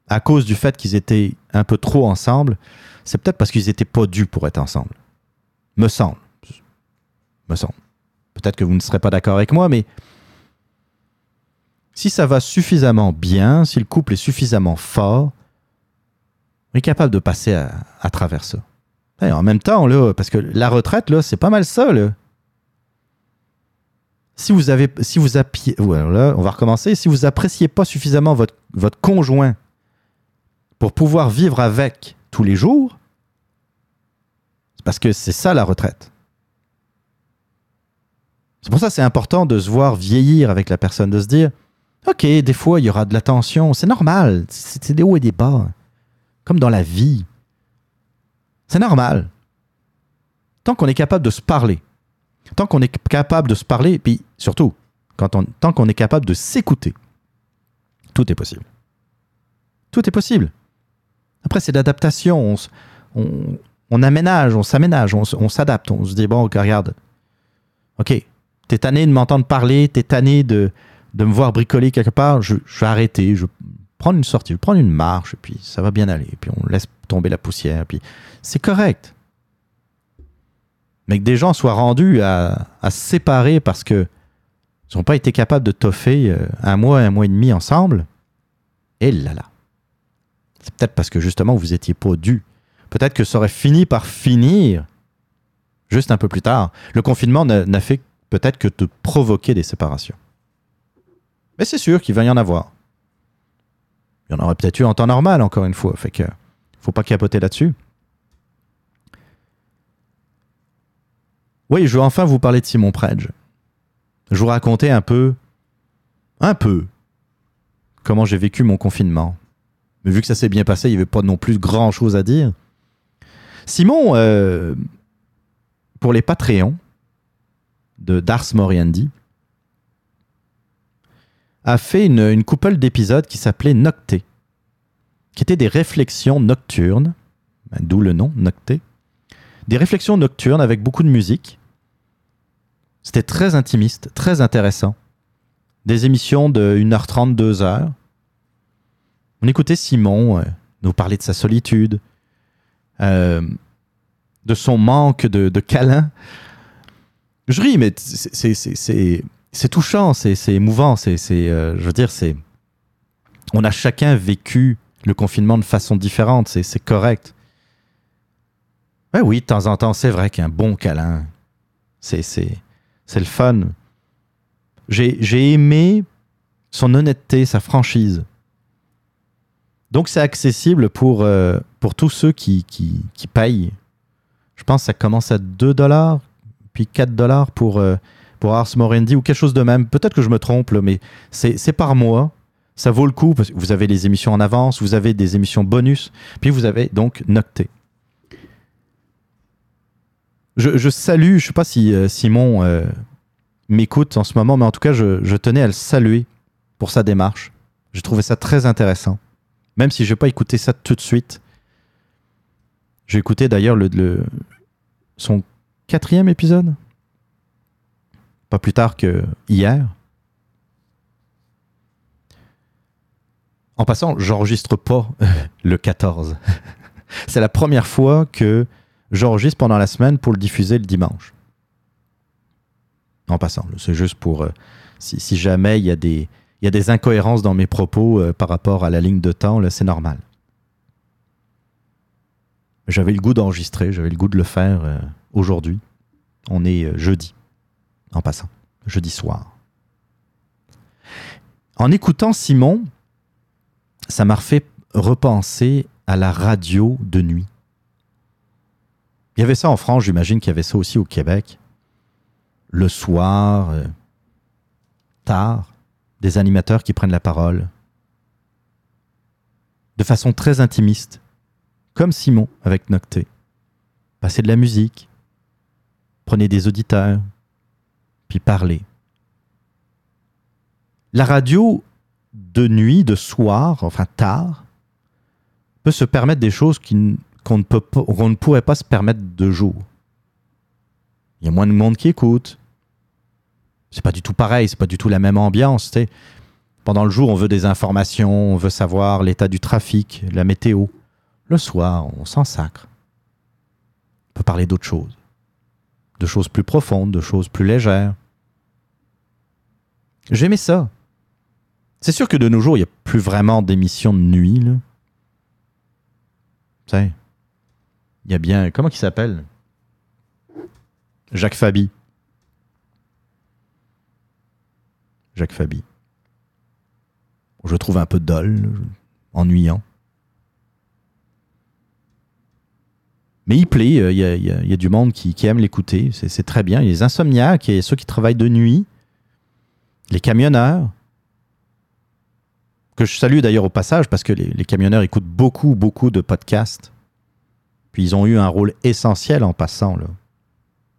A: à cause du fait qu'ils étaient un peu trop ensemble, c'est peut-être parce qu'ils n'étaient pas dus pour être ensemble. Me semble. Me semble. Peut-être que vous ne serez pas d'accord avec moi, mais si ça va suffisamment bien, si le couple est suffisamment fort, on est capable de passer à, travers ça. Et en même temps, parce que la retraite, là, c'est pas mal ça. Si vous avez, si vous appuyez, là, on va recommencer. Si vous appréciez pas suffisamment votre, votre conjoint pour pouvoir vivre avec tous les jours, parce que c'est ça la retraite. C'est pour ça que c'est important de se voir vieillir avec la personne, de se dire, ok, des fois il y aura de la tension, c'est normal, c'est des hauts et des bas, comme dans la vie. C'est normal. Tant qu'on est capable de se parler, tant qu'on est capable de se parler, puis surtout, quand on, tant qu'on est capable de s'écouter, tout est possible. Tout est possible. Après, c'est l'adaptation. On, on, on, aménage, on s'aménage, on, s'adapte. On se dit, bon, regarde, ok, t'es tanné de m'entendre parler, t'es tanné de, de me voir bricoler quelque part, je, je vais arrêter, je vais prendre une sortie, je vais prendre une marche, et puis ça va bien aller. Et puis on laisse tomber la poussière, puis c'est correct. Mais que des gens soient rendus à, à se séparer parce que ils n'ont pas été capables de toffer un mois, un mois et demi ensemble, et là là. C'est peut-être parce que justement vous étiez pas dû. Peut-être que ça aurait fini par finir juste un peu plus tard. Le confinement n'a fait peut-être que de provoquer des séparations. Mais c'est sûr qu'il va y en avoir. Il y en aurait peut-être eu en temps normal, encore une fois. Fait que faut pas capoter là-dessus. Oui, je veux enfin vous parler de Simon Predge. Je vous raconter un peu, un peu, comment j'ai vécu mon confinement. Mais vu que ça s'est bien passé, il n'y avait pas non plus grand-chose à dire. Simon, euh, pour les Patreons de Dars Moriandi, a fait une, une couple d'épisodes qui s'appelait Nocté, qui étaient des réflexions nocturnes, d'où le nom, Nocté. Des réflexions nocturnes avec beaucoup de musique. C'était très intimiste, très intéressant. Des émissions de 1h30, 2h. On écoutait Simon euh, nous parler de sa solitude, euh, de son manque de, câlin. Je ris, mais c'est touchant, c'est émouvant, c'est, euh, je veux dire, c'est, on a chacun vécu le confinement de façon différente, c'est correct. Ouais, oui, de temps en temps, c'est vrai qu'un bon câlin, C'est, le fun. J'ai aimé son honnêteté, sa franchise. Donc c'est accessible pour, euh, pour tous ceux qui, qui, qui payent. Je pense que ça commence à 2 dollars, puis 4 dollars pour, euh, pour Ars Moriendi ou quelque chose de même. Peut-être que je me trompe, mais c'est par mois. Ça vaut le coup parce que vous avez les émissions en avance, vous avez des émissions bonus, puis vous avez donc Nocté. Je, je salue, je sais pas si euh, Simon m'écoute en ce moment, mais en tout cas, je, je tenais à le saluer pour sa démarche. J'ai trouvé ça très intéressant. Même si je n'ai pas écouté ça tout de suite. J'ai écouté d'ailleurs le, le- son quatrième épisode. Pas plus tard que hier. En passant, j'enregistre pas le 14. C'est la première fois que j'enregistre pendant la semaine pour le diffuser le dimanche. En passant, c'est juste pour euh, si jamais il y a des il y a des incohérences dans mes propos euh, par rapport à la ligne de temps, c'est normal. J'avais le goût d'enregistrer, j'avais le goût de le faire euh, aujourd'hui. On est euh, jeudi, en passant, jeudi soir. En écoutant Simon, ça m'a refait repenser à la radio de nuit. Il y avait ça en France, j'imagine qu'il y avait ça aussi au Québec. Le soir, tard, des animateurs qui prennent la parole de façon très intimiste, comme Simon avec Nocté. Passer de la musique, prenez des auditeurs, puis parlez. La radio de nuit, de soir, enfin tard, peut se permettre des choses qu'on ne pourrait pas se permettre de jour. Il y a moins de monde qui écoute. C'est pas du tout pareil, c'est pas du tout la même ambiance. tu sais. Pendant le jour, on veut des informations, on veut savoir l'état du trafic, la météo. Le soir, on s'en sacre. On peut parler d'autres choses. De choses plus profondes, de choses plus légères. J'aimais ça. C'est sûr que de nos jours, il n'y a plus vraiment d'émissions de nuit. Il y a bien. Comment il s'appelle? Jacques Fabi. Jacques Fabi. Je trouve un peu dol, ennuyant. Mais il plaît, euh, il y, a- il y a- du monde qui, aime l'écouter, c'est très bien. Il y a les insomniaques, il y a ceux qui travaillent de nuit, les camionneurs, que je salue d'ailleurs au passage parce que les, camionneurs écoutent beaucoup, beaucoup de podcasts. Puis ils ont eu un rôle essentiel en passant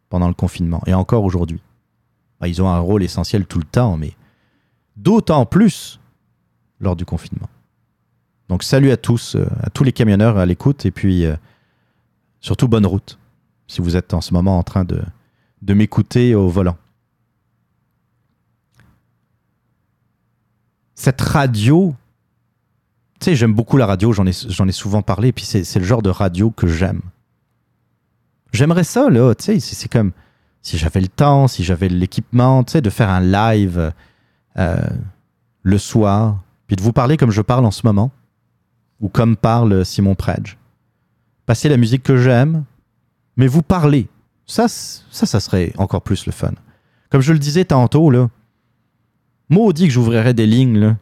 A: pendant le confinement et encore aujourd'hui. Bah, ils ont un rôle essentiel tout le temps, mais d'autant plus lors du confinement. Donc salut à tous, euh, à tous les camionneurs à l'écoute et puis euh, surtout bonne route si vous êtes en ce moment en train de, de m'écouter au volant. Cette radio, tu sais, j'aime beaucoup la radio, j'en ai, ai souvent parlé, puis c'est c'est le genre de radio que j'aime. J'aimerais ça, là, tu sais, c'est c'est comme si j'avais le temps, si j'avais l'équipement, tu sais, de faire un live euh, le soir, puis de vous parler comme je parle en ce moment, ou comme parle Simon Predge. Passer la musique que j'aime, mais vous parler. Ça, ça, ça serait encore plus le fun. Comme je le disais tantôt, là, maudit que j'ouvrirais des lignes.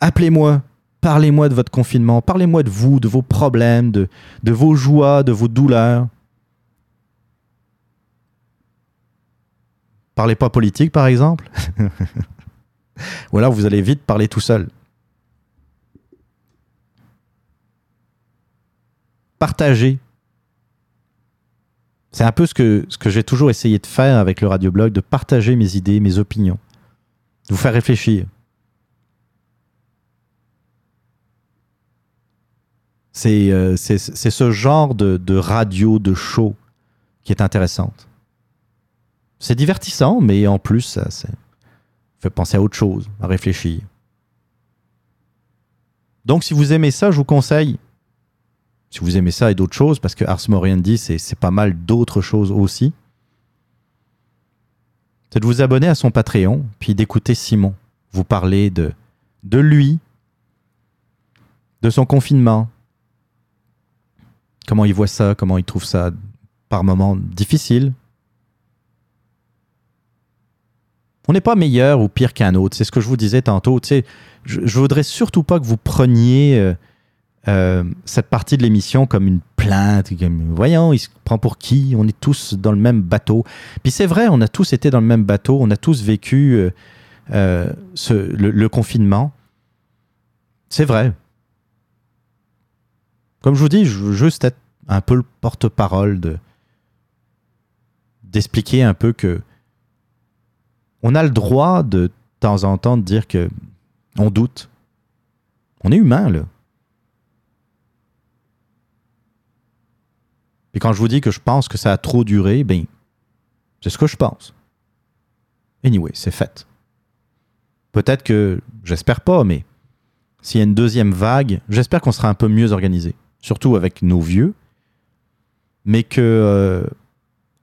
A: Appelez-moi, parlez-moi de votre confinement, parlez-moi de vous, de vos problèmes, de vos joies, de vos douleurs. Parlez pas politique, par exemple. Ou alors vous allez vite parler tout seul. Partagez. C'est un peu ce que, ce que j'ai toujours essayé de faire avec le radioblog, de partager mes idées, mes opinions, de vous faire réfléchir. C'est euh, ce genre de, de radio, de show qui est intéressante. C'est divertissant, mais en plus, ça fait penser à autre chose, à réfléchir. Donc, si vous aimez ça, je vous conseille, si vous aimez ça et d'autres choses, parce que Ars Moriendi, c'est pas mal d'autres choses aussi, c'est de vous abonner à son Patreon, puis d'écouter Simon vous parler de, de lui, de son confinement, comment il voit ça, comment il trouve ça par moments difficile, On n'est pas meilleur ou pire qu'un autre. C'est ce que je vous disais tantôt. Tu sais, je, je voudrais surtout pas que vous preniez euh, euh, cette partie de l'émission comme une plainte. Voyons, il se prend pour qui? On est tous dans le même bateau. Puis c'est vrai, on a tous été dans le même bateau. On a tous vécu euh, le, confinement. C'est vrai. Comme je vous dis, je veux juste être un peu le porte-parole de d'expliquer un peu que on a le droit de, temps en temps de dire que on doute. On est humain, là. Et quand je vous dis que je pense que ça a trop duré, ben, c'est ce que je pense. Anyway, c'est fait. Peut-être que, j'espère pas, mais s'il y a une deuxième vague, j'espère qu'on sera un peu mieux organisé. Surtout avec nos vieux. Mais que euh,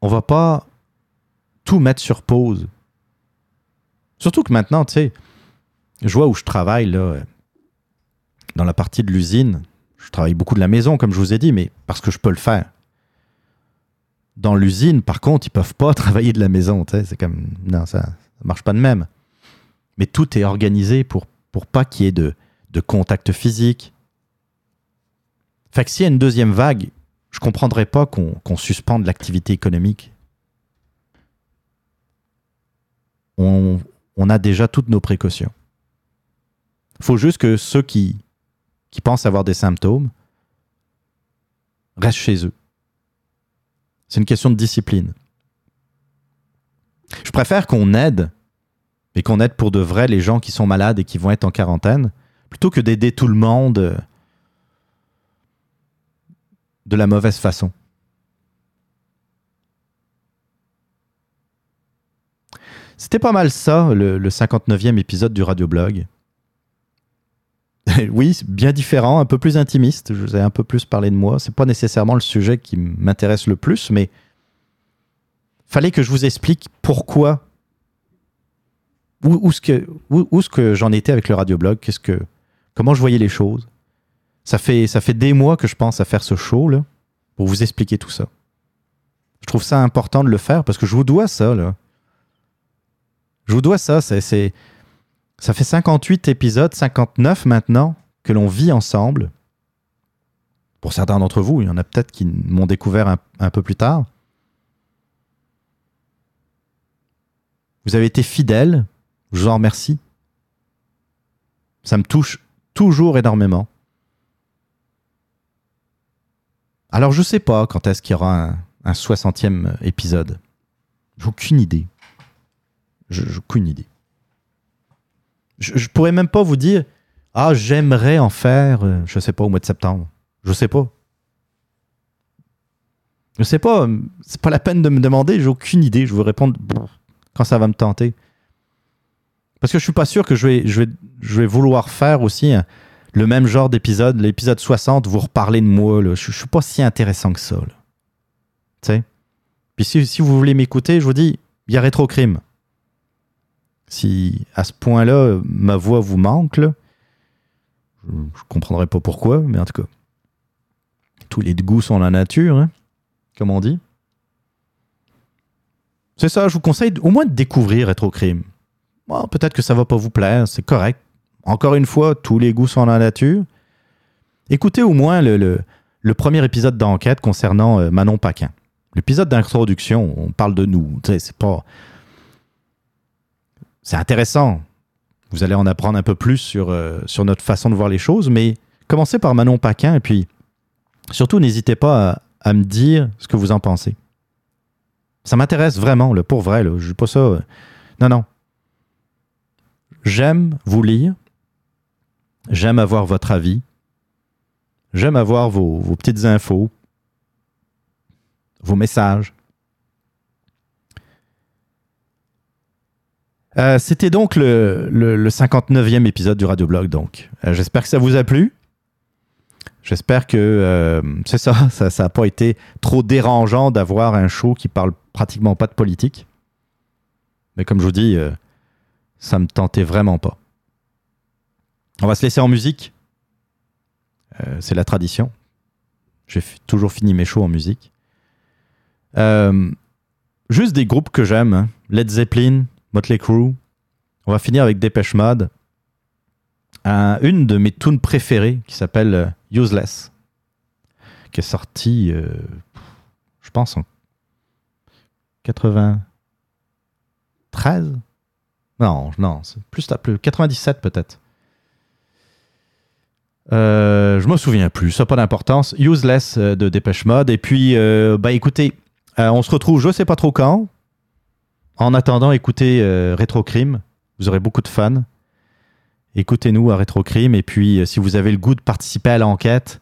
A: on va pas tout mettre sur pause. Surtout que maintenant, tu sais, je vois où je travaille, là, dans la partie de l'usine. Je travaille beaucoup de la maison, comme je vous ai dit, mais parce que je peux le faire. Dans l'usine, par contre, ils peuvent pas travailler de la maison. C'est comme. Non, ça, ça marche pas de même. Mais tout est organisé pour, pour pas qu'il y ait de, de contact physique. Fait que s'il y a une deuxième vague, je comprendrais pas qu'on qu'on suspende l'activité économique. On, on a déjà toutes nos précautions. Il faut juste que ceux qui, qui pensent avoir des symptômes restent chez eux. C'est une question de discipline. Je préfère qu'on aide, et qu'on aide pour de vrai les gens qui sont malades et qui vont être en quarantaine, plutôt que d'aider tout le monde euh, de la mauvaise façon. C'était pas mal ça, le, le 59e épisode du Radioblog. oui, bien différent, un peu plus intimiste. Je vous ai un peu plus parlé de moi. C'est pas nécessairement le sujet qui m'intéresse le plus, mais fallait que je vous explique pourquoi, où, ce que, où, que j'en étais avec le radioblog, qu'est-ce que, comment je voyais les choses. Ça fait, ça fait des mois que je pense à faire ce show là, pour vous expliquer tout ça. Je trouve ça important de le faire parce que je vous dois ça là. Je vous dois ça. C'est, ça fait 58 épisodes, 59 maintenant, que l'on vit ensemble. Pour certains d'entre vous, il y en a peut-être qui m'ont découvert un, peu plus tard. Vous avez été fidèles, je vous en remercie. Ça me touche toujours énormément. Alors je sais pas quand est-ce qu'il y aura un, un 60e épisode. J'ai aucune idée. J'ai aucune idée. Je, je pourrais même pas vous dire Ah, j'aimerais en faire, euh, je sais pas, au mois de septembre. Je sais pas. Je sais pas. euh, C'est pas la peine de me demander, j'ai aucune idée. Je vous répondre quand ça va me tenter. Parce que je suis pas sûr que je vais, je vais, je vais vouloir faire aussi hein, le même genre d'épisode, l'épisode 60, vous reparler de moi. Je, je suis pas si intéressant que ça. Tu sais? Puis si, si vous voulez m'écouter, je vous dis, il y a rétrocrime. Si à ce point-là, ma voix vous manque, je, je comprendrai pas pourquoi, mais en tout cas, tous les goûts sont la nature, hein, comme on dit. C'est ça, je vous conseille au moins de découvrir Rétrocrime. Bon, Peut-être que ça va pas vous plaire, c'est correct. Encore une fois, tous les goûts sont la nature. Écoutez au moins le, premier épisode d'enquête concernant euh, Manon Paquin. L'épisode d'introduction, on parle de nous. C'est pas. C'est intéressant. Vous allez en apprendre un peu plus sur, euh, sur notre façon de voir les choses, mais commencez par Manon Paquin et puis surtout n'hésitez pas à, me dire ce que vous en pensez. Ça m'intéresse vraiment, là, pour vrai. Je dis pas ça. euh, Non, non. J'aime vous lire. J'aime avoir votre avis. J'aime avoir vos petites infos, vos messages. Euh, C'était donc le, le- le 59e épisode du Radioblog. Donc, Euh, j'espère que ça vous a plu. J'espère que euh, c'est ça, ça n'a pas été trop dérangeant d'avoir un show qui parle pratiquement pas de politique. Mais comme je vous dis, ça me tentait vraiment pas. On va se laisser en musique. C'est la tradition. J'ai toujours fini mes shows en musique. Juste des groupes que j'aime. hein. Led Zeppelin,
C: Motley Crue. On va finir avec Dépêche Mode. Un- une de mes tunes préférées qui s'appelle euh, Useless, qui est sortie, euh, je pense, en 93 Non, non, c'est plus, la- plus 97 peut-être. Euh, je me souviens plus, ça n'a pas d'importance. Useless de Dépêche Mode. Et puis, bah écoutez, on se retrouve je sais pas trop quand. En attendant, écoutez euh, Rétrocrime. Vous aurez beaucoup de fans. Écoutez-nous à Rétrocrime. Et puis, euh, si vous avez le goût de participer à l'enquête,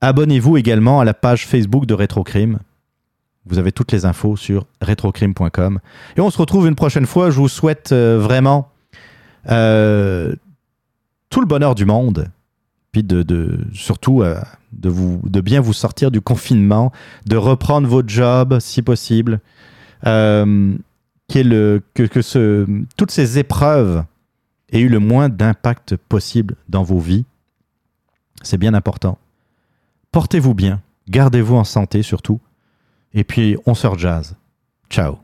C: abonnez-vous également à la page Facebook de Rétrocrime. Vous avez toutes les infos sur rétrocrime.com. Et on se retrouve une prochaine fois. Je vous souhaite euh, vraiment euh, tout le bonheur du monde. Puis de, surtout de, vous, de bien vous sortir du confinement, de reprendre votre job si possible. Que, toutes ces épreuves aient eu le moins d'impact possible dans vos vies. C'est bien important. Portez-vous bien, gardez-vous en santé surtout. Et puis, on se jazz. Ciao.